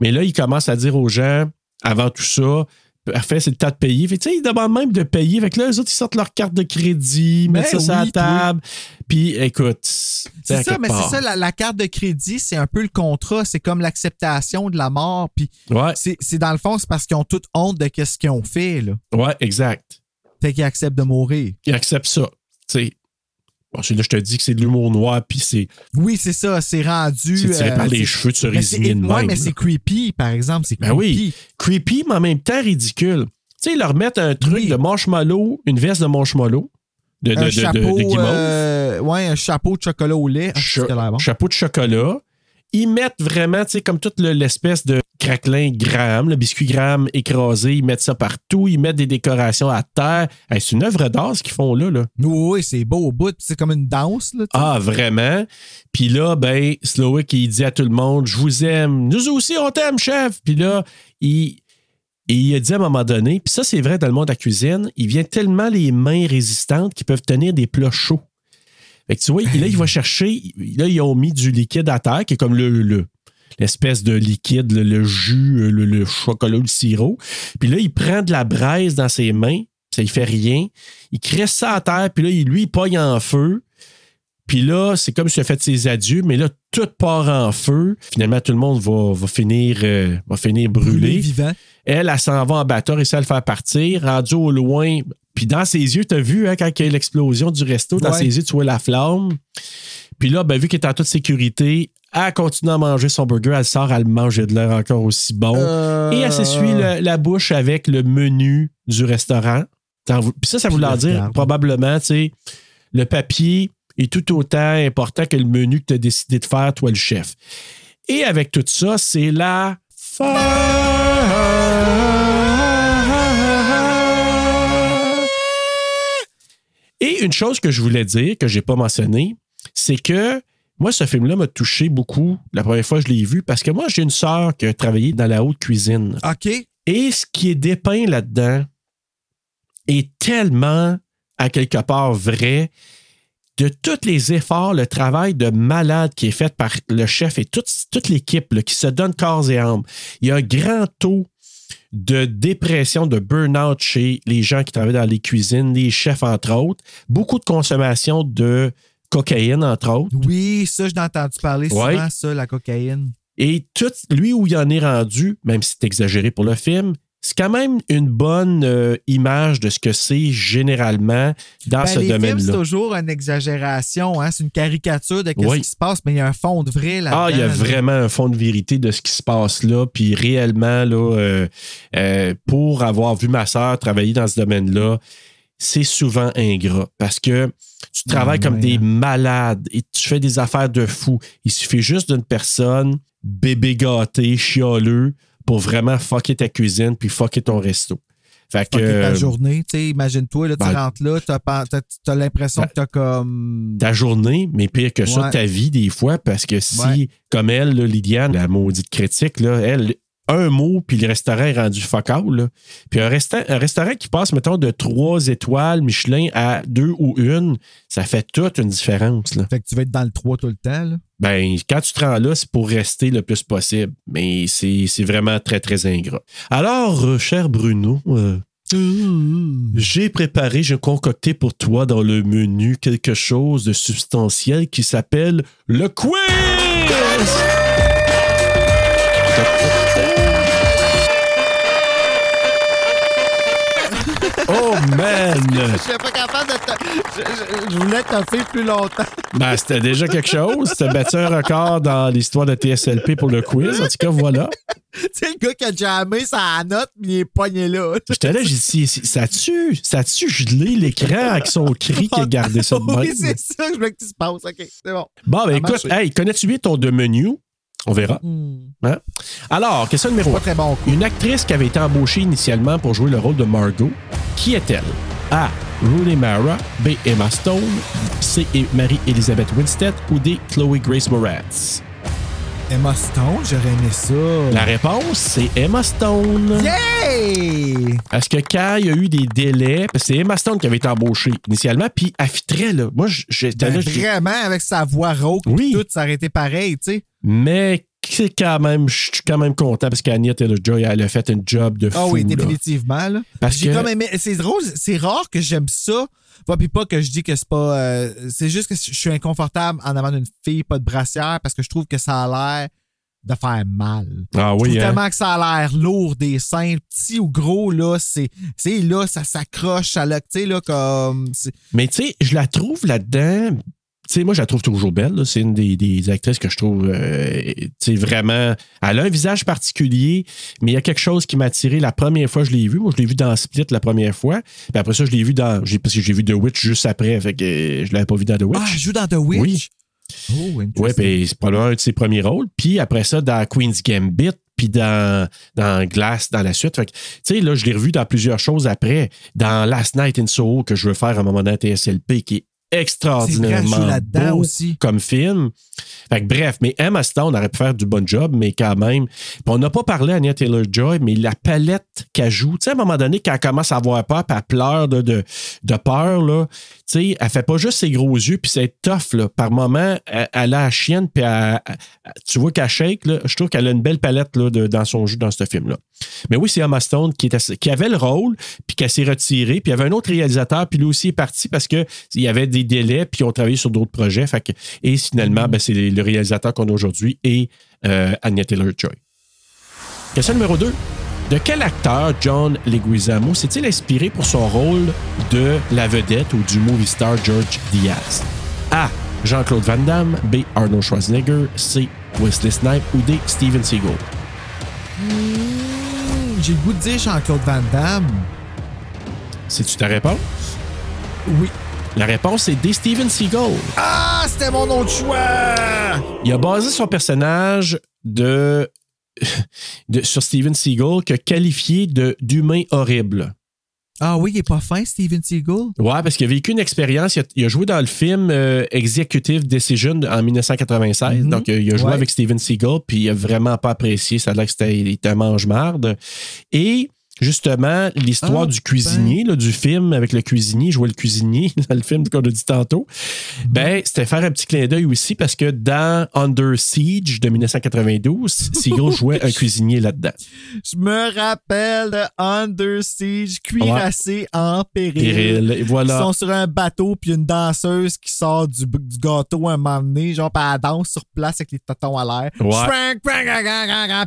Mais là, ils commencent à dire aux gens, avant tout ça, parfait, c'est le temps de payer. Fait que, tu sais, ils demandent même de payer. Fait que là, eux autres, ils sortent leur carte de crédit, mettent ça
Ben
sur la
oui,
table. Puis, écoute, c'est
ça, mais c'est ça, la, la carte de crédit, c'est un peu le contrat. C'est comme l'acceptation de la mort. Puis
Ouais,
c'est dans le fond, c'est parce qu'ils ont toute honte de ce qu'ils ont fait, là.
ouais, exact.
Fait qu'ils acceptent de mourir.
Ils acceptent ça. Tu sais. Bon, là, je te dis que c'est de l'humour noir, puis c'est
Oui, c'est ça, c'est rendu.
c'est tiré
euh,
par les
c'est-
cheveux de se résigner de
ouais,
même.
mais c'est creepy, par exemple. C'est
Ben oui.
creepy.
creepy, mais en même temps ridicule. Tu sais, ils leur mettent un truc
Oui.
de marshmallow, une veste de marshmallow, de, de,
un
de-
chapeau,
de
euh, ouais, un chapeau de chocolat au lait. Ah,
cha-
bon.
chapeau de chocolat. Ils mettent vraiment, tu sais, comme toute le- l'espèce de craquelin gramme, le biscuit gramme écrasé, ils mettent ça partout, ils mettent des décorations à terre. Hey, c'est une œuvre d'art ce qu'ils font là, là.
Oui, oui, c'est beau au bout. C'est comme une danse. Là.
Ah, vraiment? Puis là, ben, Slowick, il dit à tout le monde, je vous aime. Nous aussi, on t'aime, chef. Puis là, il, il a dit à un moment donné, puis ça, c'est vrai dans le monde de la cuisine, il vient tellement les mains résistantes qu'ils peuvent tenir des plats chauds. Fait que tu vois, là, il va chercher, là, ils ont mis du liquide à terre, qui est comme le, le- l'espèce de liquide, le, jus, le, le chocolat, le sirop. Puis là, il prend de la braise dans ses mains, ça il fait rien. Il crée ça à terre, puis là, lui, il pogne en feu. Puis là, c'est comme s'il a fait ses adieux, mais là, tout part en feu. Finalement, tout le monde va, va finir, euh, va finir brûlé.
vivant.
Elle, elle s'en va en bateau, réussit à le faire partir, rendu au loin. Puis dans ses yeux, t'as vu, hein, quand il y a eu l'explosion du resto, dans
Ouais.
ses yeux, tu vois la flamme. Puis là, ben, vu qu'elle est en toute sécurité, elle continue à manger son burger, elle sort, elle mange de l'air encore aussi bon.
Euh,
Et elle s'essuie le- la bouche avec le menu du restaurant. Puis ça, ça voulait dire probablement, tu sais, le papier est tout autant important que le menu que tu as décidé de faire, toi, le chef. Et avec tout ça, c'est la fin. Et une chose que je voulais dire, que j'ai pas mentionné, c'est que moi, ce film-là m'a touché beaucoup la première fois que je l'ai vu parce que moi, j'ai une sœur qui a travaillé dans la haute cuisine.
OK.
Et ce qui est dépeint là-dedans est tellement, à quelque part, vrai de tous les efforts, le travail de malade qui est fait par le chef et toute, toute l'équipe qui se donne corps et âme. Il y a un grand taux de dépression, de burn-out chez les gens qui travaillent dans les cuisines, les chefs, entre autres. Beaucoup de consommation de cocaïne, entre autres.
Oui, ça, je l'ai entendu parler souvent,
Ouais.
ça, la cocaïne?
Et tout, lui où il en est rendu, même si c'est exagéré pour le film, c'est quand même une bonne euh, image de ce que c'est généralement dans
Ben,
ce
films, c'est
domaine-là.
toujours une exagération, hein? c'est une caricature de ce
Oui.
qui se passe, mais il y a un fond de vrai là-dedans.
Ah, il y a
là.
vraiment un fond de vérité de ce qui se passe là. Puis réellement, là, euh, euh, pour avoir vu ma sœur travailler dans ce domaine-là, c'est souvent ingrat parce que tu travailles
Ah,
comme des
hein.
malades et tu fais des affaires de fou. Il suffit juste d'une personne bébé gâté, chialeux, pour vraiment fucker ta cuisine puis fucker ton resto. Fait que,
Fucker ta
euh,
journée, tu sais, imagine-toi, là, tu
ben-
rentres là, t'as- t'as l'impression
Ben-
que t'as comme...
ta journée, mais pire que ça, ta vie des fois, parce que si,
Ouais.
comme elle, là, Lydiane, la maudite critique, là, elle, un mot, puis le restaurant est rendu là. Puis un, resta- un restaurant qui passe, mettons, de trois étoiles Michelin à deux ou une, ça fait toute une différence, là.
Fait que tu vas être dans le 3 tout le temps, là?
Ben, quand tu te rends là, c'est pour rester le plus possible. Mais c'est vraiment très, très ingrat. Alors, euh, cher Bruno, euh, j'ai préparé, j'ai concocté pour toi dans le menu quelque chose de substantiel qui s'appelle le quiz!
Je suis pas capable de te... Je, je- je voulais faire plus longtemps.
Ben, c'était déjà quelque chose. C'était battu un record dans l'histoire de TSLP pour le quiz. En tout cas, voilà.
C'est le gars qui a jammé sa note, mais il est pogné là.
J'étais là, j'ai dit, ça tue, ça tue gelé l'écran avec son cri qui a gardé ça de
Oui, c'est ça que je voulais que tu se passes. OK, c'est bon.
Bon, ben écoute, hey, connais-tu bien ton de menu? On verra.
Hmm.
Hein? Alors, question numéro
Pas
1.
très bon.
Une actrice qui avait été embauchée initialement pour jouer le rôle de Margot, qui est-elle? A. Rooney Mara, B. Emma Stone, C. Marie-Elisabeth Winstead ou D. Chloe Grace Moretz?
Emma Stone, j'aurais aimé ça.
La réponse, c'est Emma Stone.
Yay!
Parce que quand il y a eu des délais, parce que c'est Emma Stone qui avait été embauchée initialement, puis elle fitrait, là. Moi, j'étais
Ben,
là,
vraiment, avec sa voix rauque,
Oui.
tout, ça aurait été pareil, tu sais.
mais c'est quand même, je suis quand même content parce qu'Anya Taylor-Joy, elle a fait un job de fou.
Ah oui,
là.
définitivement. Là.
Parce que-
C'est drôle, c'est rare que j'aime ça. Pas, puis pas que je dis que c'est pas. euh, c'est juste que je suis inconfortable en avant d'une fille, pas de brassière, parce que je trouve que ça a l'air de faire mal.
Ah
Je
oui,
trouve
hein?
tellement que ça a l'air lourd des seins, petit ou gros, là, c'est. C'est là, ça s'accroche, ça là, tu sais, là, comme.
Mais tu sais, je la trouve là-dedans. Tu sais, moi, je la trouve toujours belle. C'est une des, des actrices que je trouve, euh, tu sais, vraiment. Elle a un visage particulier, mais il y a quelque chose qui m'a attiré la première fois que je l'ai vue. Moi, je l'ai vue dans Split la première fois. Puis après ça, je l'ai vue dans. j'ai- Parce que j'ai vu The Witch juste après. Fait que je l'avais pas vu dans The Witch.
Ah, elle joue dans The Witch?
Oui.
Oh,
Oui, puis c'est probablement un de ses premiers rôles. Puis après ça, dans Queen's Gambit, puis dans, dans Glass, dans la suite. Fait tu sais, là, je l'ai revu dans plusieurs choses après. Dans Last Night in Soho, que je veux faire à un moment donné à TSLP, qui est
Vrai,
extraordinairement beau
aussi.
comme film. Fait que bref, mais Emma Stone aurait pu faire du bon job, mais quand même. Puis on n'a pas parlé à Anya Taylor-Joy, mais la palette qu'elle joue, tu sais, à un moment donné, quand elle commence à avoir peur, puis elle pleure de, de, de peur, là, tu sais, elle fait pas juste ses gros yeux, puis c'est tough, là. Par moment, elle, a la chienne, puis tu vois qu'elle shake, là. Je trouve qu'elle a une belle palette, là, dans son jeu, dans ce film-là. Mais oui, c'est Emma Stone qui, avait le rôle, puis qu'elle s'est retirée, puis il y avait un autre réalisateur, puis lui aussi est parti parce qu'il y avait des délais, puis ils ont travaillé sur d'autres projets. Et finalement, ben, c'est le réalisateur qu'on a aujourd'hui et euh, Anya Taylor-Joy. Question numéro 2. De quel acteur John Leguizamo s'est-il inspiré pour son rôle de la vedette ou du movie star George Diaz? A. Jean-Claude Van Damme. B. Arnold Schwarzenegger. C. Wesley Snipes. Ou D. Steven Seagal?
Hmm, J'ai le goût de dire Jean-Claude Van Damme.
C'est-tu ta réponse?
Oui.
La réponse est D. Steven Seagal.
Ah, c'était mon autre choix!
Il a basé son personnage de, de- sur Steven Seagal que qualifié de d'humain horrible.
Ah oui, il est pas fin, Steven Seagal?
Ouais, parce qu'il a vécu une expérience. Il a, il a joué dans le film euh, Executive Decision en 1996.
Mhm.
Donc, euh, il a joué
Ouais.
avec Steven Seagal, puis il a vraiment pas apprécié. Ça a l'air que c'était un mange-marde. Et justement, l'histoire
Ah,
du cuisinier, là, du film avec le cuisinier, jouer le cuisinier dans le film qu'on a dit tantôt, ben, c'était faire un petit clin d'œil aussi parce que dans Under Siege de 1992, Seagal jouait un cuisinier là-dedans.
Je me rappelle de Under Siege, cuirassé en péril.
Péril, et voilà.
Ils sont sur un bateau, puis une danseuse qui sort du, du gâteau un moment donné, genre, puis elle danse sur place avec les totons à l'air.
Ouais.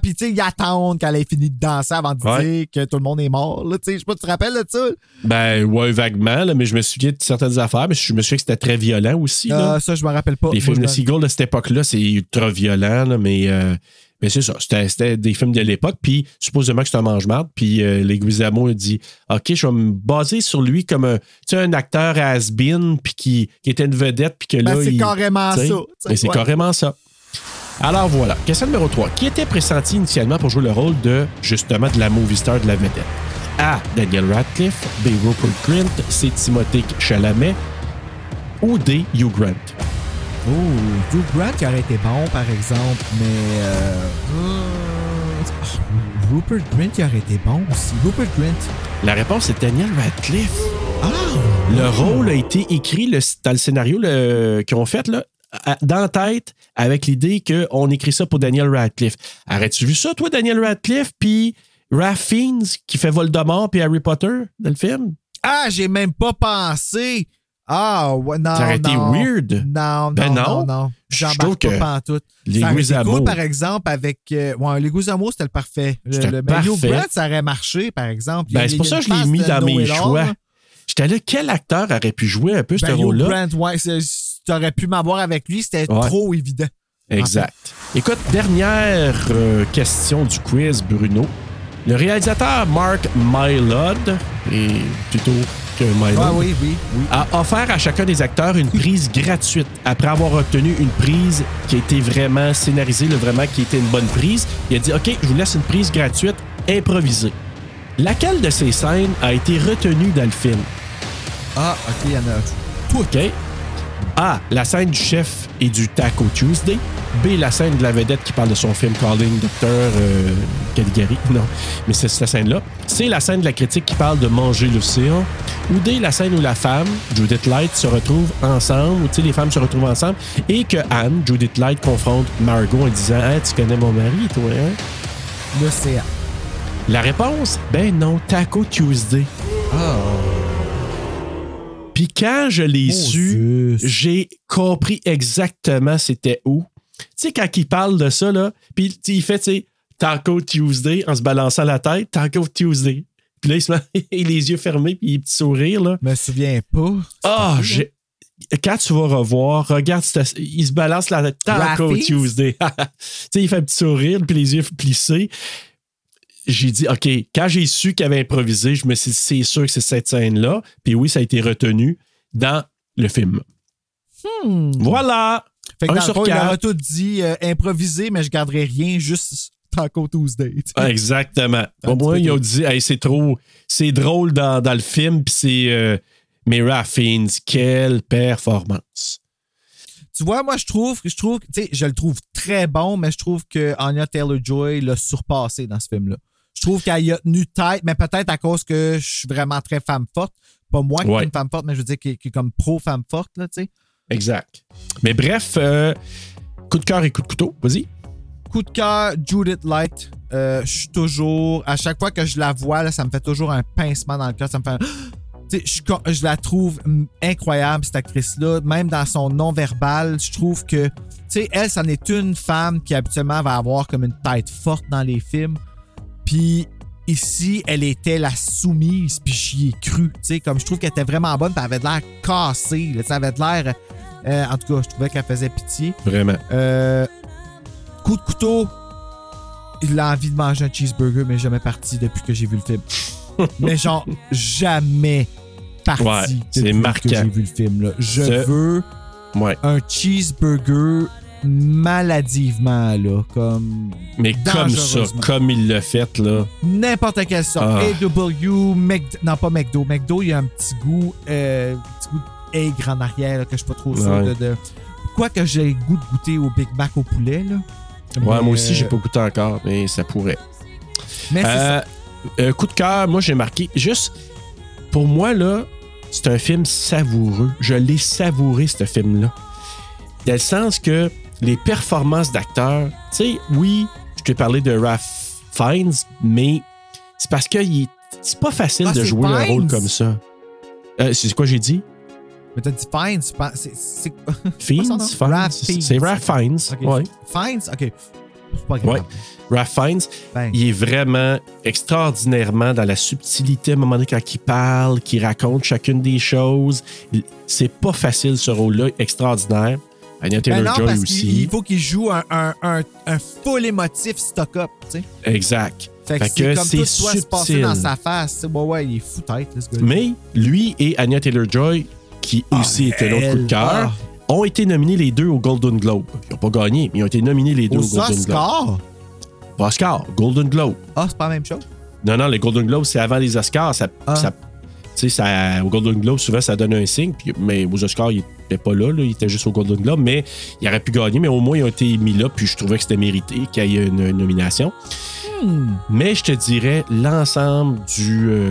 Puis, tu sais, ils attendent qu'elle ait fini de danser avant de
Ouais.
dire que le monde est mort. là. Tu sais, je sais pas, tu te rappelles de ça?
Ben, ouais, vaguement, là, mais je me souviens de certaines affaires, mais je me souviens que c'était très violent aussi. là.
Ah, ça, je me rappelle pas.
Les films de Seagal de cette époque-là, c'est ultra violent, là, mais, euh, mais c'est ça. C'était, c'était des films de l'époque, puis supposément que c'est un mange-marde, puis euh, Leguizamo a dit OK, je vais me baser sur lui comme un, un acteur has-been, puis qui, qui était une vedette, puis que là.
Ben, c'est carrément ça,
mais c'est carrément ça. Alors voilà. Question numéro 3. Qui était pressenti initialement pour jouer le rôle de, justement, de la movie star de la vedette? A. Daniel Radcliffe. B. Rupert Grint. C. Timothée Chalamet. Ou D. Hugh Grant?
Oh, Hugh Grant qui aurait été bon, par exemple, mais. Euh, euh, Rupert Grint qui aurait été bon aussi. Rupert Grint.
La réponse est Daniel Radcliffe.
Ah!
Le rôle a été écrit le- dans le scénario qu'ils ont fait là, dans la tête avec l'idée qu'on écrit ça pour Daniel Radcliffe. Aurais-tu vu ça, toi, Daniel Radcliffe, puis Fiennes qui fait Voldemort puis Harry Potter dans le film?
Ah, j'ai même pas pensé. Ah, ouais, non.
Ça aurait été
non.
weird.
Non, non,
Ben
non,
non.
non.
Je
J'embarque
trouve
pas pantoute.
les
cool, par exemple, avec. Euh, ouais, les Guizamo, c'était le parfait. Le, Hugh
parfait.
Grant, ça aurait marché, par exemple.
Ben, c'est pour ça que je l'ai mis dans mes choix. J'étais là, quel acteur aurait pu jouer un peu ce
Ben,
rôle-là?
Ouais, c'est- t'aurais pu m'avoir avec lui, c'était
Ouais.
trop évident.
Exact. Écoute, dernière euh, question du quiz, Bruno. Le réalisateur Mark Mylod, et plutôt que Mylod,
Ah oui, oui, oui.
a offert à chacun des acteurs une prise gratuite après avoir obtenu une prise qui a été vraiment scénarisée, là, vraiment qui était une bonne prise. Il a dit OK, je vous laisse une prise gratuite improvisée. Laquelle de ces scènes a été retenue dans le film?
Ah, ok, il y en a.
OK. A. La scène du chef et du Taco Tuesday. B. La scène de la vedette qui parle de son film Calling Dr. Euh, Caligari. Non, mais c'est cette scène-là. C. La scène de la critique qui parle de manger l'océan. Ou D. La scène où la femme, Judith Light, se retrouve ensemble, ou tu sais, les femmes se retrouvent ensemble, et que Anne, Judith Light, confronte Margot en disant Hein, Tu connais mon mari, toi, hein?
L'océan.
La réponse Ben non, Taco Tuesday. Puis quand je l'ai su, j'ai compris exactement c'était où. Tu sais, quand il parle de ça, là, puis il fait, tu sais, Taco Tuesday en se balançant la tête, Taco Tuesday. Puis là, il se met les yeux fermés, puis il petit sourire, là.
Je me souviens pas.
Ah, j'ai. Quand tu vas revoir, regarde, il se balance la tête. Taco? Tuesday. tu sais, il fait un petit sourire, puis les yeux plissés. J'ai dit, OK, quand j'ai su qu'il avait improvisé, je me suis dit, c'est sûr que c'est cette scène-là. Puis oui, ça a été retenu dans le film.
Hmm.
Voilà!
Fait que
Un
dans le
sur
fond, il
quatre.
aura tout dit euh, improvisé, mais je garderai rien, juste Taco Tuesday.
Ah, Exactement. Au moins, ils ont dit, hey, c'est trop. C'est drôle dans, dans le film, puis c'est. Euh, Mira Fiends, quelle performance!
Tu vois, moi, je trouve, je trouve, tu sais, je le trouve très bon, mais je trouve que Anya Taylor-Joy l'a surpassé dans ce film-là. Je trouve qu'elle a tenu tête, mais peut-être à cause que je suis vraiment très femme forte. Pas moi qui
Ouais.
suis une femme forte, mais je veux dire qui, qui est comme pro-femme forte, là, tu sais.
Exact. Mais bref, euh, coup de cœur et coup de couteau, vas-y.
Coup de cœur, Judith Light. Euh, je suis toujours, à chaque fois que je la vois, là, ça me fait toujours un pincement dans le cœur. Ça me fait un- je, je la trouve incroyable, cette actrice-là. Même dans son non-verbal, je trouve que, tu sais, elle, c'en est une femme qui habituellement va avoir comme une tête forte dans les films. Puis ici, elle était la soumise, puis j'y ai cru. Tu sais, comme je trouve qu'elle était vraiment bonne, puis elle avait de l'air cassée. là, elle avait de l'air. euh, en tout cas, je trouvais qu'elle faisait pitié.
Vraiment.
Euh, coup de couteau, il a envie de manger un cheeseburger, mais jamais parti depuis que j'ai vu le film. mais genre, jamais. partie
Ouais,
depuis
c'est
que
marquant.
j'ai vu le film. Là. Je veux
Ouais.
un cheeseburger maladivement, là, comme
Mais comme ça, comme il l'a fait, là.
n'importe quelle sorte.
Ah.
AW, Mc- non pas McDo. McDo, il y a un petit goût, euh, petit goût aigre en arrière là, que je suis pas trop sûr
Ouais.
de, de- Quoi que j'ai le goût de goûter au Big Mac au poulet, là.
Ouais, moi aussi, j'ai
euh,
pas goûté encore, mais ça pourrait.
Mais c'est
Euh,
ça.
euh, coup de cœur, moi j'ai marqué juste pour moi là, c'est un film savoureux. Je l'ai savouré ce film là. Dans le sens que les performances d'acteurs, tu sais, oui, je t'ai parlé de Ralph Fiennes, mais c'est parce que c'est pas facile
Ah,
de jouer un rôle
Fiennes?
comme ça. Euh, c'est quoi j'ai dit?
Mais t'as dit penses- c'est-
Fiennes? Fiennes? C'est
Fiennes.
Ralph Fiennes.
Ok.
Ouais.
OK. Pas grave.
Ouais. Ralph Fiennes,
Ben.
il est vraiment extraordinairement dans la subtilité à un moment donné quand il parle, qu'il raconte chacune des choses. C'est pas facile ce rôle-là, extraordinaire. Anya
Ben non,
Taylor-Joy
parce
aussi.
il faut qu'il joue un, un, un, un full émotif stock-up, tu sais.
Exact.
Fait que
Fait
c'est
que
comme
c'est
passer
subtil.
dans sa face. Ouais, ouais, il est fou tête, ce gars
Mais lui et Anya Taylor-Joy, qui aussi était l'autre coup de cœur, ont été nominés les deux au Golden Globe. Ils n'ont pas gagné, mais ils ont été nominés les deux
Au
au, Golden Globe.
Oscar?
Pas Oscar, Golden Globe.
Ah, c'est pas la même chose?
Non, non, les Golden Globes, c'est avant les Oscars. Ça,
Ah.
ça- tu sais, ça, au Golden Globe, souvent, ça donne un signe. puis- mais aux Oscars, il n'était pas là, là, Il était juste au Golden Globe. Mais il aurait pu gagner. Mais au moins, ils ont été mis là. Puis je trouvais que c'était mérité qu'il y ait une, une nomination.
Hmm.
Mais je te dirais, l'ensemble du. euh,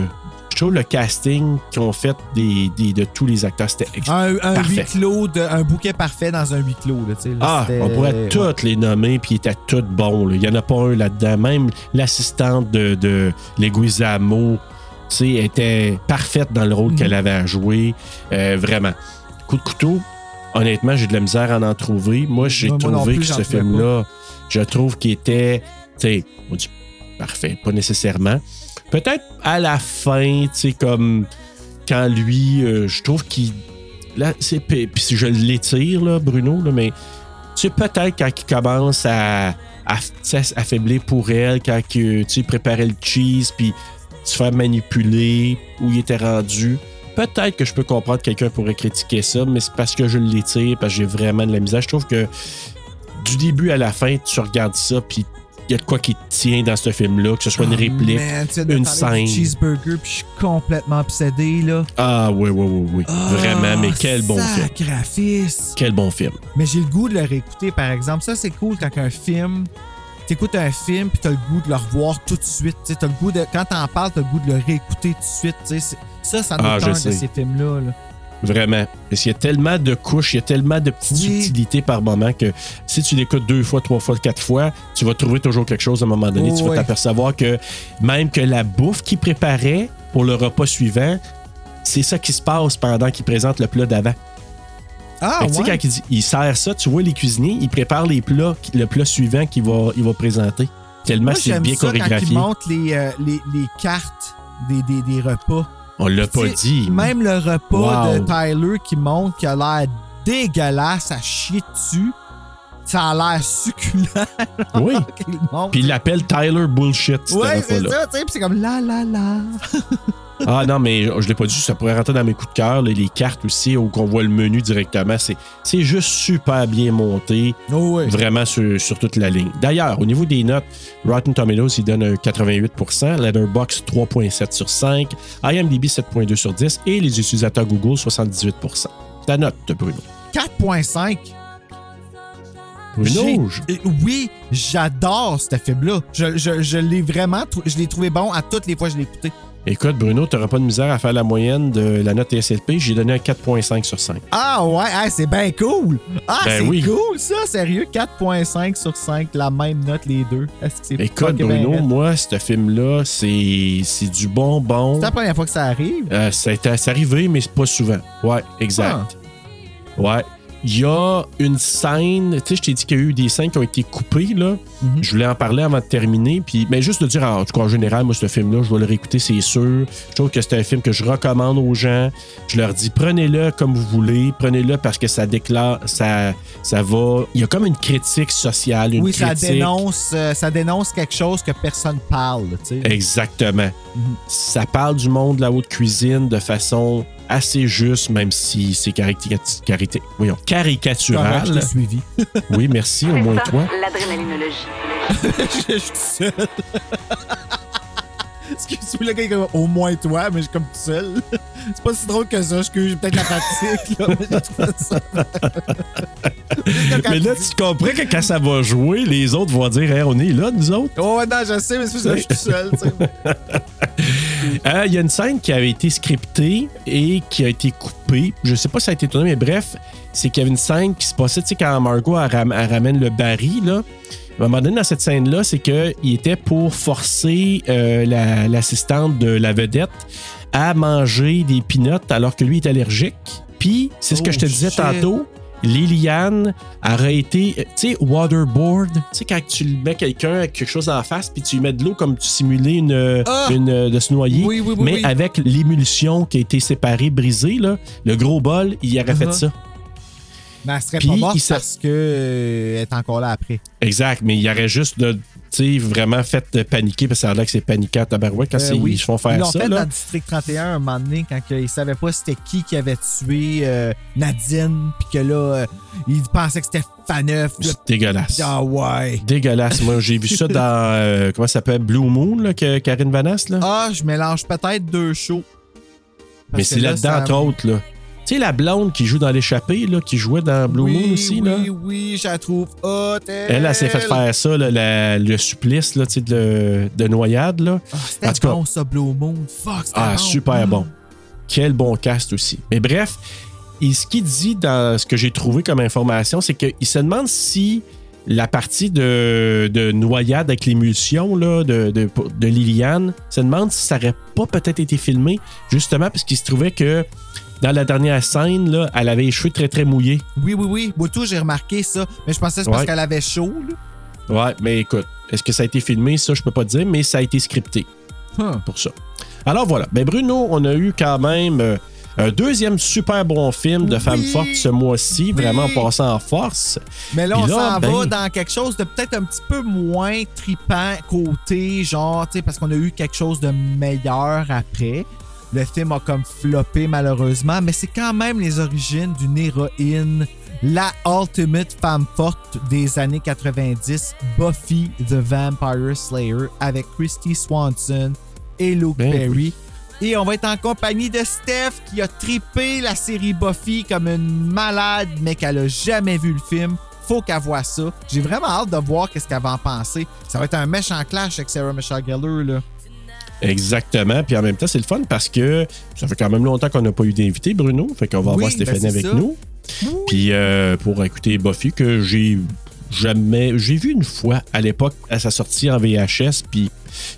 le casting qu'ils ont fait des, des- de tous les acteurs, c'était
Un, un
parfait.
huis clos, de, un bouquet parfait dans un huis clos, là, là,
Ah, on pourrait toutes les nommer, puis ils étaient toutes bons. Il n'y en a pas un là-dedans. Même l'assistante de, de Leguizamo, était parfaite dans le rôle qu'elle avait à jouer. Euh, vraiment. Coup de couteau, honnêtement, j'ai de la misère à en trouver. Moi, j'ai trouvé
plus,
que ce film-là, je trouve qu'il était, tu sais, on dit parfait, pas nécessairement. Peut-être à la fin, tu sais, comme quand lui, euh, je trouve qu'il. Là, c'est. Puis puis si je l'étire, là, Bruno, là, mais tu sais, peut-être quand il commence à, à, affaiblir pour elle, quand que, tu il préparait le cheese, puis se faire manipuler, où il était rendu. Peut-être que je peux comprendre que quelqu'un pourrait critiquer ça, mais c'est parce que je l'étire, parce que j'ai vraiment de la misère. Je trouve que du début à la fin, tu regardes ça, puis il y a de quoi qui te tient dans ce film-là, que ce soit une
Oh,
réplique,
man,
une scène.
cheeseburger, puis je suis complètement obsédé, là.
Ah, oui, oui, oui, oui. Vraiment, mais quel bon film. Quel bon film.
Mais j'ai le goût de le réécouter, par exemple. Ça, c'est cool quand un film. T'écoutes un film, puis t'as le goût de le revoir tout de suite. Tu sais, t'as le goût de. Quand t'en parles, t'as le goût de le réécouter tout de suite. tu sais. C'est- Ça, ça nous
Ah,
tente de ces films-là. là.
Vraiment. Parce qu'il y a tellement de couches, il y a tellement de petites
Oui.
subtilités par moment que si tu l'écoutes deux fois, trois fois, quatre fois, tu vas trouver toujours quelque chose à un moment donné.
Oh,
tu vas
ouais.
t'apercevoir que même que la bouffe qu'il préparait pour le repas suivant, c'est ça qui se passe pendant qu'il présente le plat d'avant.
Ah,
que, tu sais,
ouais.
quand il, dit, il sert ça, tu vois les cuisiniers, ils préparent les plats, le plat suivant qu'il va, il va présenter. Tellement c'est bien
ça Quand
chorégraphié.
ils montrent les, euh, les, les cartes des, des, des repas.
On l'a pas dit.
Même le repas
Wow.
de Tyler qui montre qu'il a l'air dégueulasse à chier dessus. Ça a l'air succulent.
Oui. Puis il l'appelle Tyler Bullshit,
Ouais, c'est ça, tu sais, puis c'est comme la la la.
Ah non, mais je l'ai pas dit, ça pourrait rentrer dans mes coups de cœur. là, Les cartes aussi, où qu'on voit le menu directement. C'est, c'est juste super bien monté.
Oh, ouais.
Vraiment sur, sur toute la ligne. D'ailleurs, au niveau des notes, Rotten Tomatoes, il donne un 88 Letterboxd 3.7 sur 5, IMDb 7.2 sur 10 et les utilisateurs Google 78% Ta note, Bruno?
4.5.
Bruno,
euh, Oui, j'adore ce film-là. Je, je, je l'ai vraiment, je l'ai trouvé bon à toutes les fois que je l'ai écouté.
écoute, Bruno, t'auras pas de misère à faire la moyenne de la note TSLP. J'ai donné un 4.5 sur 5.
Ah ouais, hey, c'est bien cool. Ah,
Ben
c'est
oui.
cool ça, sérieux. 4.5 sur 5, la même note les deux. Est-ce que c'est
Écoute, Bruno, moi, ce film-là, c'est, c'est du bonbon.
C'est la première fois que ça arrive.
Euh, c'est arrivé, mais c'est pas souvent. Ouais, exact.
Ah.
Ouais. Il y a une scène, tu sais, je t'ai dit qu'il y a eu des scènes qui ont été coupées, là.
Mhm.
Je voulais en parler avant de terminer. Puis, mais juste de dire, en tout cas, en général, moi, ce film-là, je vais le réécouter, c'est sûr. Je trouve que c'est un film que je recommande aux gens. Je leur dis, prenez-le comme vous voulez. Prenez-le parce que ça déclare, ça, ça va. Il y a comme une critique sociale, une
Oui, ça
critique.
dénonce, euh, ça dénonce quelque chose que personne parle. tu sais.
Exactement.
Mhm.
Ça parle du monde de la haute cuisine de façon assez juste, même si c'est caricat- carité- voyons, caricatural.
t'ai suivi?
Oui, merci, au moins toi.
l'adrénalinologie.
je je suis tout seul. Excuse-moi, le gars, est comme, au moins toi, mais je suis comme tout seul. C'est pas si drôle que ça. Je j'ai peut-être la fatigue, là, mais j'ai trouvé ça.
Mais là, tu comprends que quand ça va jouer, les autres vont dire Hey, on est là, nous autres.
Oh, non, je sais, mais c'est parce que je suis tout seul. tu sais.
Euh, Il y a une scène qui avait été scriptée et qui a été coupée. Je sais pas si ça a été tourné, mais bref, c'est qu'il y avait une scène qui se passait, tu sais, quand Margot elle, ram- elle ramène le baril, là. À un moment donné, dans cette scène-là, c'est qu'il était pour forcer euh, la- l'assistante de la vedette à manger des pinottes alors que lui est allergique. Puis, c'est ce que
Oh,
je te disais
shit.
tantôt. Liliane aurait été, euh, tu sais, waterboard. Tu sais, quand tu mets quelqu'un avec quelque chose en face, puis tu lui mets de l'eau comme tu simulais une,
Ah!
une euh, de se noyer.
Oui, oui, oui,
mais avec l'émulsion qui a été séparée, brisée, là, le gros bol, il aurait fait
Uh-huh.
ça.
Mais elle serait
Puis,
pas morte
il
parce qu'elle est encore là après.
Exact, mais il aurait juste, sais, vraiment fait euh, paniquer, parce que ça a l'air que c'est paniquant à tabarouette quand
Euh,
c'est- ils se font
Ils
faire
l'ont
ça.
fait
là.
dans District 31 un moment donné quand ils savaient pas c'était qui qui avait tué euh, Nadine, puis que là, euh, ils pensaient que c'était Faneuf.
C'est dégueulasse.
Ah ouais.
Dégueulasse. Moi, j'ai vu ça dans, euh, comment ça s'appelle, Blue Moon, là, que Karine Vanasse, là.
Ah, je mélange peut-être deux shows.
mais c'est là-dedans, entre autres, là. Tu sais, la blonde qui joue dans l'échappée, là, qui jouait dans Blue
oui,
Moon aussi,
oui,
là?
Oui, je la trouve hot.
Elle, elle s'est fait faire ça, là, la- le supplice là, de, de noyade. Là.
Ah, c'était
En tout cas-
bon, ça, Blue Moon. Fuck, c'était
Ah,
bon.
super
Mm.
bon. Quel bon cast aussi. Mais bref, et ce qu'il dit dans ce que j'ai trouvé comme information, c'est qu'il se demande si la partie de, de noyade avec l'émulsion là, de, de, de Liliane, se demande si ça n'aurait pas peut-être été filmé, justement parce qu'il se trouvait que dans la dernière scène, là, elle avait les cheveux très très mouillés.
Oui, oui, oui. Moi, tout, j'ai remarqué ça. Mais je pensais que c'est parce
Ouais.
qu'elle avait chaud, là.
Ouais, mais écoute, est-ce que ça a été filmé? Ça, je peux pas te dire, mais ça a été scripté.
Huh.
pour ça. Alors voilà. Ben Bruno, on a eu quand même euh, un deuxième super bon film de Femmes
Oui.
fortes ce mois-ci, vraiment passant en force.
Mais là,
Puis
on s'en
ben-
va dans quelque chose de peut-être un petit peu moins tripant côté, genre, tu sais, parce qu'on a eu quelque chose de meilleur après. Le film a comme floppé malheureusement, mais c'est quand même les origines d'une héroïne, la ultimate femme forte des années 90, Buffy the Vampire Slayer, avec Christy Swanson et Luke
Ben
Perry. Et on va être en compagnie de Steph qui a trippé la série Buffy comme une malade, mais qu'elle a jamais vu le film. Faut qu'elle voit ça. J'ai vraiment hâte de voir qu'est-ce qu'elle va en penser. Ça va être un méchant clash avec Sarah Michelle Gellar, là.
Exactement. Puis en même temps, c'est le fun parce que ça fait quand même longtemps qu'on n'a pas eu d'invité, Bruno. Fait qu'on va
Oui,
avoir
ben
Stéphanie avec
ça.
nous. Puis euh, pour écouter Buffy, que j'ai jamais. J'ai vu une fois à l'époque à sa sortie en VHS, puis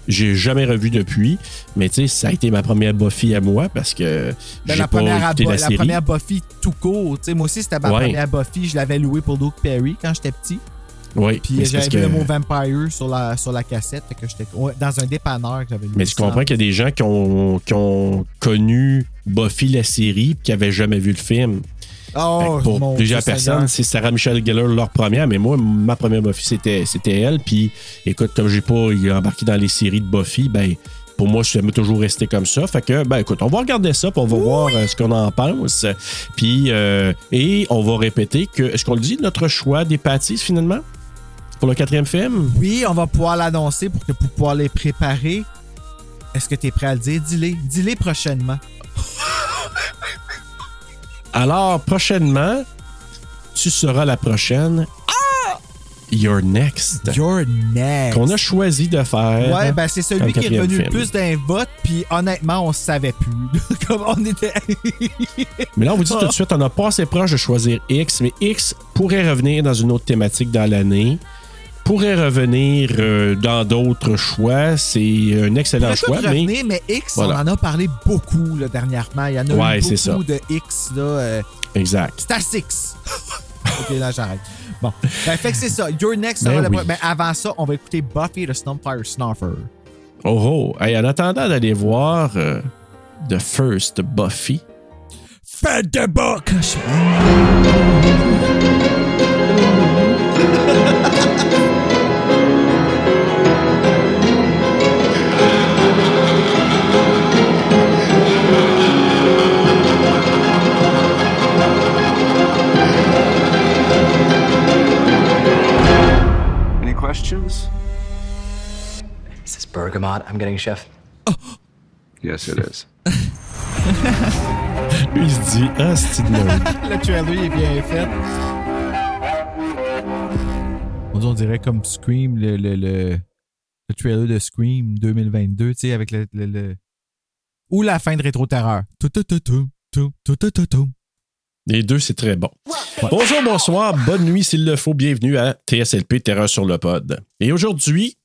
j'ai jamais revu depuis. Mais tu sais, ça a été ma première Buffy à moi parce que
Ben, la,
pas
première,
écouté la
la
série.
première Buffy tout court. Moi aussi, c'était ma
Ouais.
première Buffy. Je l'avais loué pour Luke Perry quand j'étais petit.
Oui,
Puis j'avais vu
que-
le mot Vampire sur la, sur la cassette. Fait que j'étais dans un dépanneur que j'avais loué.
Mais tu
ça.
comprends qu'il y a des gens qui ont, qui ont connu Buffy la série puis qui n'avaient jamais vu le film. Fait
Oh,
pour
mon
plusieurs
Dieu
personnes, c'est Sarah Michelle Gellar leur première, mais moi, ma première Buffy, c'était, c'était elle. Puis écoute, comme j'ai pas embarqué dans les séries de Buffy, ben pour moi, ça m'a toujours resté comme ça. Fait que, ben écoute, on va regarder ça, puis on va voir euh, ce qu'on en pense. Puis, euh, et on va répéter que, est-ce qu'on le dit, notre choix des pâtisses finalement? Pour le quatrième film?
Oui, on va pouvoir l'annoncer pour, que, pour pouvoir les préparer. Est-ce que tu es prêt à le dire? Dis-les. Dis-les prochainement.
Alors, prochainement, tu seras la prochaine. Ah! You're next.
You're next.
Qu'on a choisi de faire.
Ouais, ben c'est celui qui est revenu le plus d'un vote, puis honnêtement, on savait plus. Comme on était.
Mais là, on vous dit tout de suite, on n'a pas assez proche de choisir X, mais X pourrait revenir dans une autre thématique dans l'année. Pourrait revenir euh, dans d'autres choix. C'est un excellent choix,
tout
mais.
revenir, mais X,
Voilà.
on en a parlé beaucoup là, dernièrement. Il y en a
Ouais,
eu
c'est ça.
beaucoup de X. Là, euh,
Exact.
Six. ok, là, j'arrête. Bon, ben, fait que c'est ça. Your Next
Ben
sera le
oui.
pro- ben, avant ça, on va écouter Buffy the Snowfire Snuffer.
Oh oh. Hey, en attendant d'aller voir euh, The First Buffy.
Faites de bas, questions?
Is this bergamot I'm getting, chef? Oh.
Yes, it is.
lui, il se dit, ah, c'est de
La tuerie est bien faite. On dirait comme Scream, le, le, le, le trailer de Scream 2022, tu sais, avec le, le, le, Ou la fin de Rétro-Terreur. Tout, tout, tout, tout, tout, tout, tout, tout.
Les deux, c'est très bon. Bonjour, bonsoir, bonne nuit s'il le faut. Bienvenue à TSLP Terreur sur le pod. Et aujourd'hui,